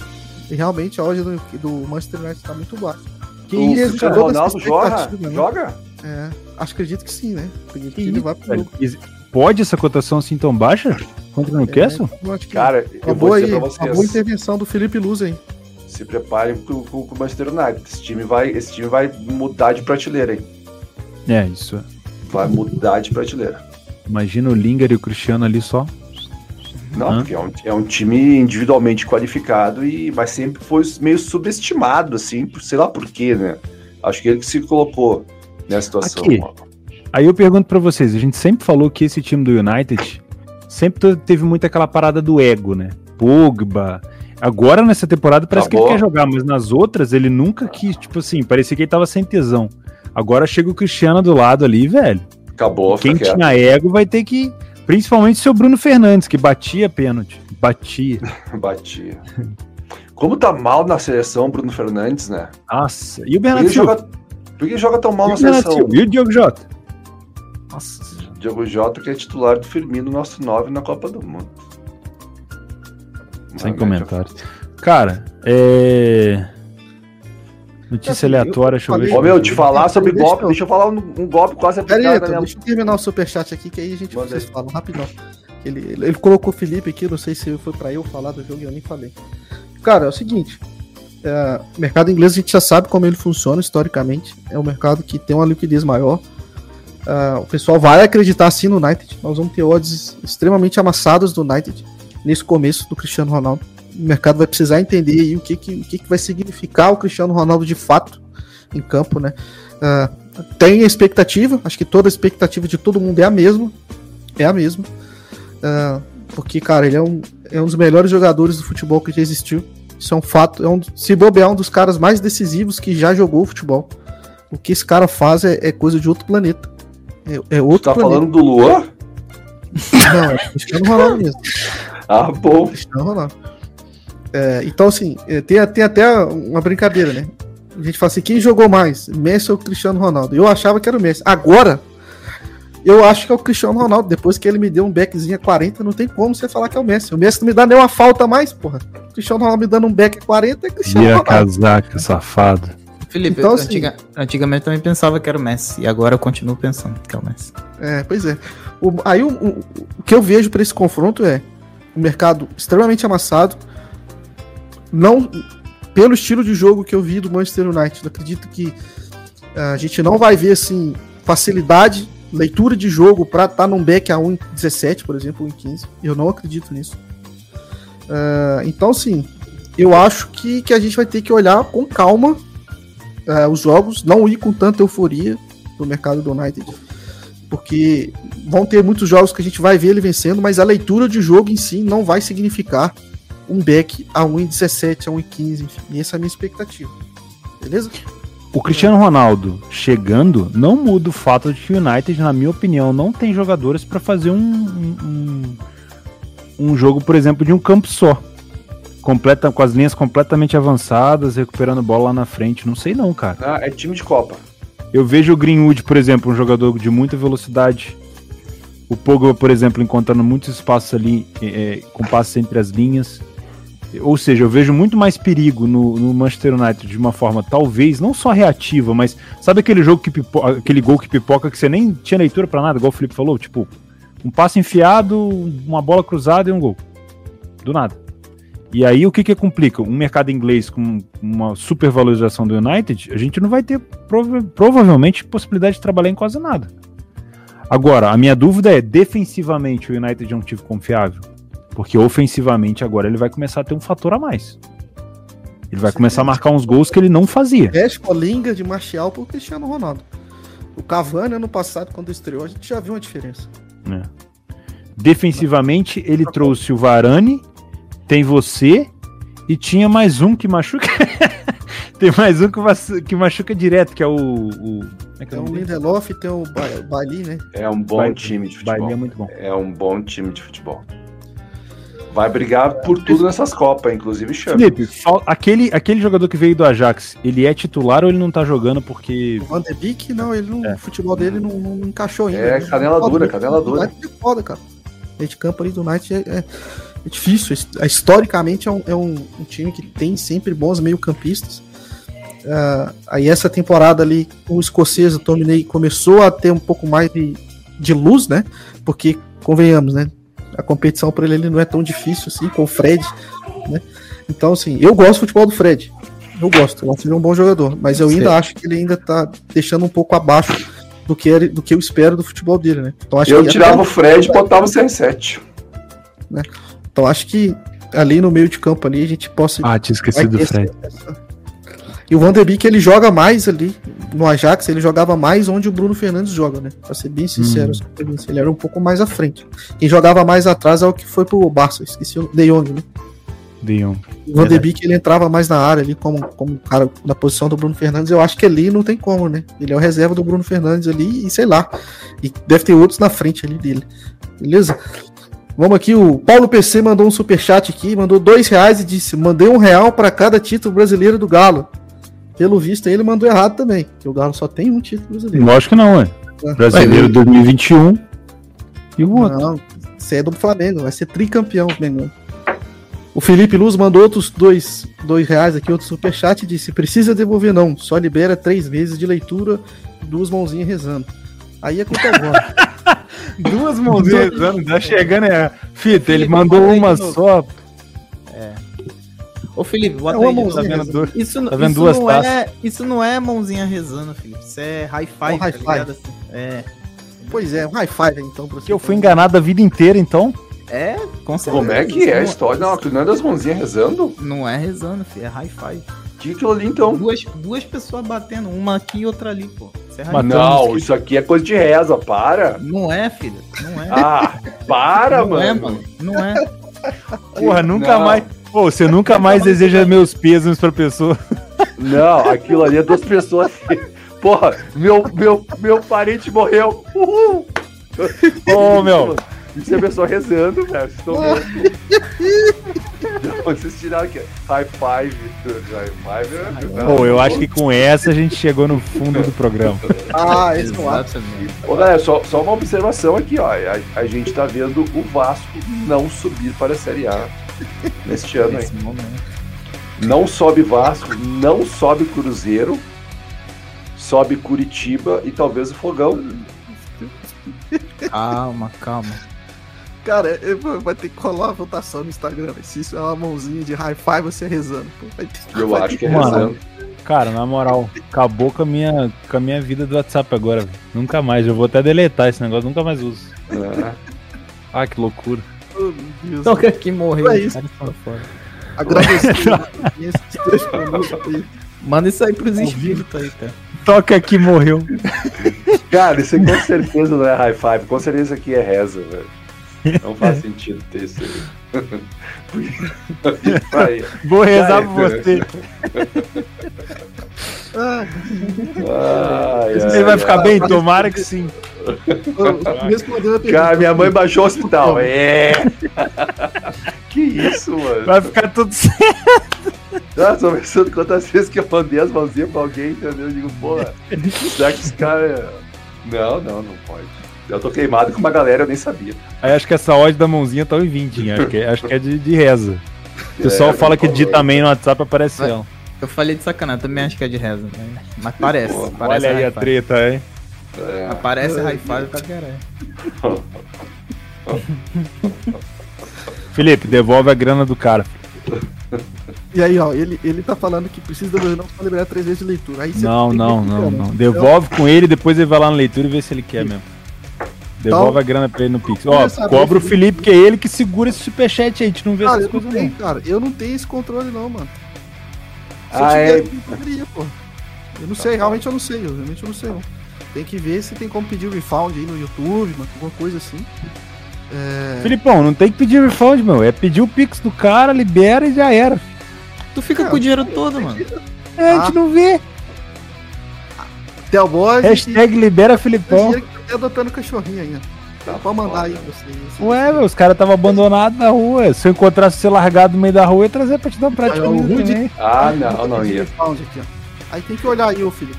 E realmente a odd do, do Manchester United tá muito baixa. Que o cara? Ronaldo joga? Né? Joga? É, acho, acredito que sim, né? Acredito que, que ele vai pro Pode essa cotação assim tão baixa? Contra o Newcastle? É, cara, eu vou dizer pra vocês. Uma boa intervenção do Felipe Luz aí. Se preparem pro, pro, pro Manchester United. Esse time, vai, esse time vai mudar de prateleira, hein? É, isso. Vai mudar de prateleira. Imagina o Linger e o Cristiano ali só. Não, porque é um, é um time individualmente qualificado e mas sempre foi meio subestimado, assim, por, sei lá por quê, né? Acho que ele que se colocou nessa situação. Aqui, aí eu pergunto para vocês, a gente sempre falou que esse time do United sempre teve muito aquela parada do ego, né? Pogba. Agora nessa temporada parece Acabou. que ele quer jogar, mas nas outras ele nunca quis, tipo assim, parecia que ele tava sem tesão. Agora chega o Cristiano do lado ali, velho. Acabou. Quem tinha ego vai ter que Principalmente seu Bruno Fernandes, que batia pênalti. Batia. batia. Como tá mal na seleção Bruno Fernandes, né? Nossa. E o Bernardo Silva? Joga... Por que joga tão mal e na seleção? Silva? E o Diogo Jota? Nossa. Diogo Jota, que é titular do Firmino, nosso 9 na Copa do Mundo. Sem comentários. Cara, é. Notícia aleatória, deixa eu ver. Ô, meu, te falar sobre deixa golpe, eu... deixa eu falar um, um golpe quase aplicado. Pera aí, deixa eu terminar o superchat aqui, que aí a gente Manda vocês aí. falam rapidão. Ele, ele, ele, colocou o Felipe aqui, não sei se foi pra eu falar do jogo e eu nem falei. Cara, é o seguinte. É, o mercado inglês a gente já sabe como ele funciona historicamente. É um mercado que tem uma liquidez maior. É, o pessoal vai acreditar sim no United. Nós vamos ter odds extremamente amassadas do United nesse começo do Cristiano Ronaldo mercado vai precisar entender aí o que, que, o que, que vai significar o Cristiano Ronaldo de fato em campo, né? Uh, tem a expectativa, acho que toda a expectativa de todo mundo é a mesma. É a mesma. Uh, porque, cara, ele é um, é um dos melhores jogadores do futebol que já existiu. Isso é um fato. É um, se bobear, é um dos caras mais decisivos que já jogou futebol. O que esse cara faz é, é coisa de outro planeta. É, é outro Você tá planeta. falando do Luan? Não, é Cristiano Ronaldo mesmo. Ah, bom. Cristiano Ronaldo. É, então, assim, é, tem, tem até uma brincadeira, né? A gente fala assim: quem jogou mais, Messi ou Cristiano Ronaldo? Eu achava que era o Messi. Agora, eu acho que é o Cristiano Ronaldo. Depois que ele me deu um backzinho a 40, não tem como você falar que é o Messi. O Messi não me dá nem uma falta mais, porra. O Cristiano Ronaldo me dando um back a 40 é Cristiano e Ronaldo. casaca, safado. Felipe, então, eu, assim, antiga, antigamente também pensava que era o Messi. E agora eu continuo pensando que é o Messi. É, pois é. O, aí o, o, o que eu vejo para esse confronto é um mercado extremamente amassado não pelo estilo de jogo que eu vi do Manchester United, acredito que uh, a gente não vai ver assim facilidade, leitura de jogo para estar tá num back a 1.17, por exemplo, 1.15. Eu não acredito nisso. Uh, então, sim, eu acho que, que a gente vai ter que olhar com calma uh, os jogos, não ir com tanta euforia no mercado do United, porque vão ter muitos jogos que a gente vai ver ele vencendo, mas a leitura de jogo em si não vai significar um back a 1,17, a 1,15, enfim. E essa é a minha expectativa. Beleza? O Cristiano Ronaldo chegando não muda o fato de que o United, na minha opinião, não tem jogadores para fazer um, um, um, jogo, por exemplo, de um campo só. Completa, com as linhas completamente avançadas, recuperando bola lá na frente. Não sei não, cara. Ah, é time de Copa. Eu vejo o Greenwood, por exemplo, um jogador de muita velocidade. O Pogba, por exemplo, encontrando muitos espaços ali, é, com passos entre as linhas. Ou seja, eu vejo muito mais perigo no, no, Manchester United de uma forma talvez não só reativa, mas sabe aquele jogo que pipoca, aquele gol que pipoca que você nem tinha leitura para nada, igual o Felipe falou, tipo, um passe enfiado, uma bola cruzada e um gol. Do nada. E aí o que que complica? Um mercado inglês com uma supervalorização do United, a gente não vai ter prova provavelmente possibilidade de trabalhar em quase nada. Agora, a minha dúvida é, defensivamente o United é um time confiável? Porque ofensivamente agora ele vai começar a ter um fator a mais. Ele vai Sim, começar a marcar uns gols que ele não fazia. Escolinga de Martial pro Cristiano Ronaldo. O Cavani ano passado, quando estreou, a gente já viu uma diferença. É. Defensivamente, ele trouxe o Varane, tem você e tinha mais um que machuca. tem mais um que, que machuca direto, que é o. o... É que é tem o Lindelof e tem o Bali, né? É um bom time de futebol. Bali é muito bom. É um bom time de futebol. Vai brigar por tudo nessas Copas, inclusive chama. Felipe, aquele, aquele jogador que veio do Ajax, ele é titular ou ele não tá jogando porque. O Van de Beek, não, ele não, é. o futebol dele não, não encaixou ainda. É, canela dura, canela dura. é foda, cara. Meio de campo ali do Knight é, é, É difícil. Historicamente é um, é um, um time que tem sempre bons meio-campistas. Uh, aí essa temporada ali, o escocês, o Tommy começou a ter um pouco mais de, de luz, né? Porque, convenhamos, né? A competição para ele não é tão difícil assim, com o Fred, né? Então, assim, eu gosto do futebol do Fred. Eu gosto, eu acho ele um bom jogador, mas eu ainda acho que ele ainda tá deixando um pouco abaixo do que, do que eu espero do futebol dele, né? Então, eu tirava o Fred e botava o CR7. Né? Então acho que ali no meio de campo ali a gente possa. Ah, tinha esquecido do Fred. Essa... E o Van der Beek ele joga mais ali no Ajax, ele jogava mais onde o Bruno Fernandes joga, né? Pra ser bem sincero, hum. ele era um pouco mais à frente. Quem jogava mais atrás é o que foi pro Barça, esqueci o De Jong, né? De Jong. O Van der Beek ele entrava mais na área ali como, como cara na posição do Bruno Fernandes. Eu acho que ali não tem como, né? Ele é o reserva do Bruno Fernandes ali e sei lá. E deve ter outros na frente ali dele. Beleza? Vamos aqui, o Paulo PC mandou um super chat aqui, mandou dois reais e disse: mandei um real para cada título brasileiro do Galo. Pelo visto, ele mandou errado também, que o Galo só tem um título brasileiro. Lógico que não, é. Brasileiro 2021 e o outro. Não, você é do Flamengo, vai ser tricampeão, Mengão. O Felipe Luz mandou outros dois, dois reais aqui, outro superchat e disse: precisa devolver não, só libera três meses de leitura, duas mãozinhas rezando. Aí é culpa agora. Duas mãozinhas rezando, tá chegando é. Fita, ele mandou uma só. É. Ô Felipe, bota é aí. Tá vendo, isso, tá vendo isso duas não é, Isso não é mãozinha rezando, Felipe. Isso é high five, oh, high tá five. Assim. É. Pois é, um high five então. Pra eu fui enganado a vida inteira, então. É, com certeza. Como é que é a história? Não, aquilo não é das mãozinhas rezando? Não é rezando, filho, é high five. Que aquilo ali então? Duas, duas pessoas batendo, uma aqui e outra ali, pô. É não, isso aqui é coisa de reza, para. Não é, filho. Não é. Ah, para, não mano. É, mano. Não é. Porra, nunca não. mais. Pô, você nunca mais deseja meus pêsames pra pessoa. Não, aquilo ali é duas pessoas. Porra, meu, meu, meu parente morreu. Uhul! Ô, oh, meu. Isso é a pessoa rezando, velho. Vocês estão vendo. Vocês tiraram aqui. High five. High five é. Pô, eu acho que com essa a gente chegou no fundo do programa. ah, esse não Ô, galera, só, só uma observação aqui, ó. A, a, gente tá vendo o Vasco não subir para a Série A neste ano aí. Não sobe Vasco, não sobe Cruzeiro, sobe Curitiba e talvez o Fogão. Calma, calma. Cara, vai ter que rolar a votação no Instagram. Se isso é uma mãozinha de high five, você é rezando. Pô, ter, eu acho que é rezando. Cara, na moral, acabou com a minha, com a minha vida do WhatsApp agora. Véio. Nunca mais. Eu vou até deletar esse negócio, nunca mais uso. É. Ah, que loucura. Oh, Toca aqui morreu. É isso. Agradecer. Manda isso aí pros inscritos aí, cara. Toca aqui morreu. Cara, isso aí com certeza não é high five, com certeza aqui é reza, velho. Não faz sentido ter isso aí. Vou rezar por você. Ai, Ele vai ficar bem? Tomara que sim. Cara, minha mãe baixou o hospital. É. que isso, mano? Vai ficar tudo certo. Ah, tô pensando quantas vezes que eu mandei as mãozinhas pra alguém, entendeu? Eu digo, porra, será que esse cara. Não, não, não pode. Eu tô queimado com uma galera, eu nem sabia. Aí acho que essa odd da mãozinha tá em 20, acho que, é, acho que é de, de reza. O pessoal é, fala que digita também no WhatsApp aparece ela. Eu falei de sacanagem, também acho que é de reza, né? mas parece. Pô, parece olha aí a treta, hein? É. Aparece hi-fi pra caralho. Felipe, devolve a grana do cara. E aí, ó, ele, ele tá falando que precisa devolver não pra liberar três vezes de leitura. Aí não, não, não, não. Devolve com ele, depois ele vai lá na leitura e vê se ele quer mesmo. Devolve então, a grana pra ele no Pix. Ó, cobra o Felipe, que é ele que segura esse superchat aí. A gente não vê cara, essas coisas não. Cara, eu não tenho esse controle não, mano. Se ah, eu tivesse, é... eu poderia, pô. Eu não sei, realmente eu não sei, eu, realmente eu não sei não. Tem que ver se tem como pedir o refund aí no YouTube, mano, alguma coisa assim. É... Filipão, não tem que pedir refund, meu. É pedir o Pix do cara, libera e já era. Tu fica é, com o dinheiro todo, mano. É, a gente não vê. Telboy. Hashtag e... libera Filipão. Tá adotando cachorrinho ainda. Tá, pode mandar aí vocês. Ué, meu, os caras estavam abandonados na rua. Se eu encontrasse você largado no meio da rua, eu ia trazer pra te dar um prato de comida também. Ah, não, não ia. Aí tem que olhar aí, ô filho.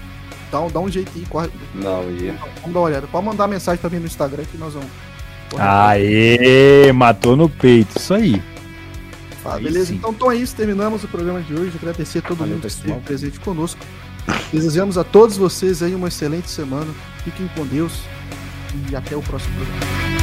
Dá um, dá um jeitinho, corre. Não ia. Vamos dar uma olhada. Pode mandar mensagem pra mim no Instagram que nós vamos. Aê, matou no peito, isso aí. Tá, beleza? Então, então é isso, terminamos o programa de hoje. Agradecer a todo Valeu, mundo que esteve presente conosco. Desejamos a todos vocês aí uma excelente semana. Fiquem com Deus e até o próximo programa.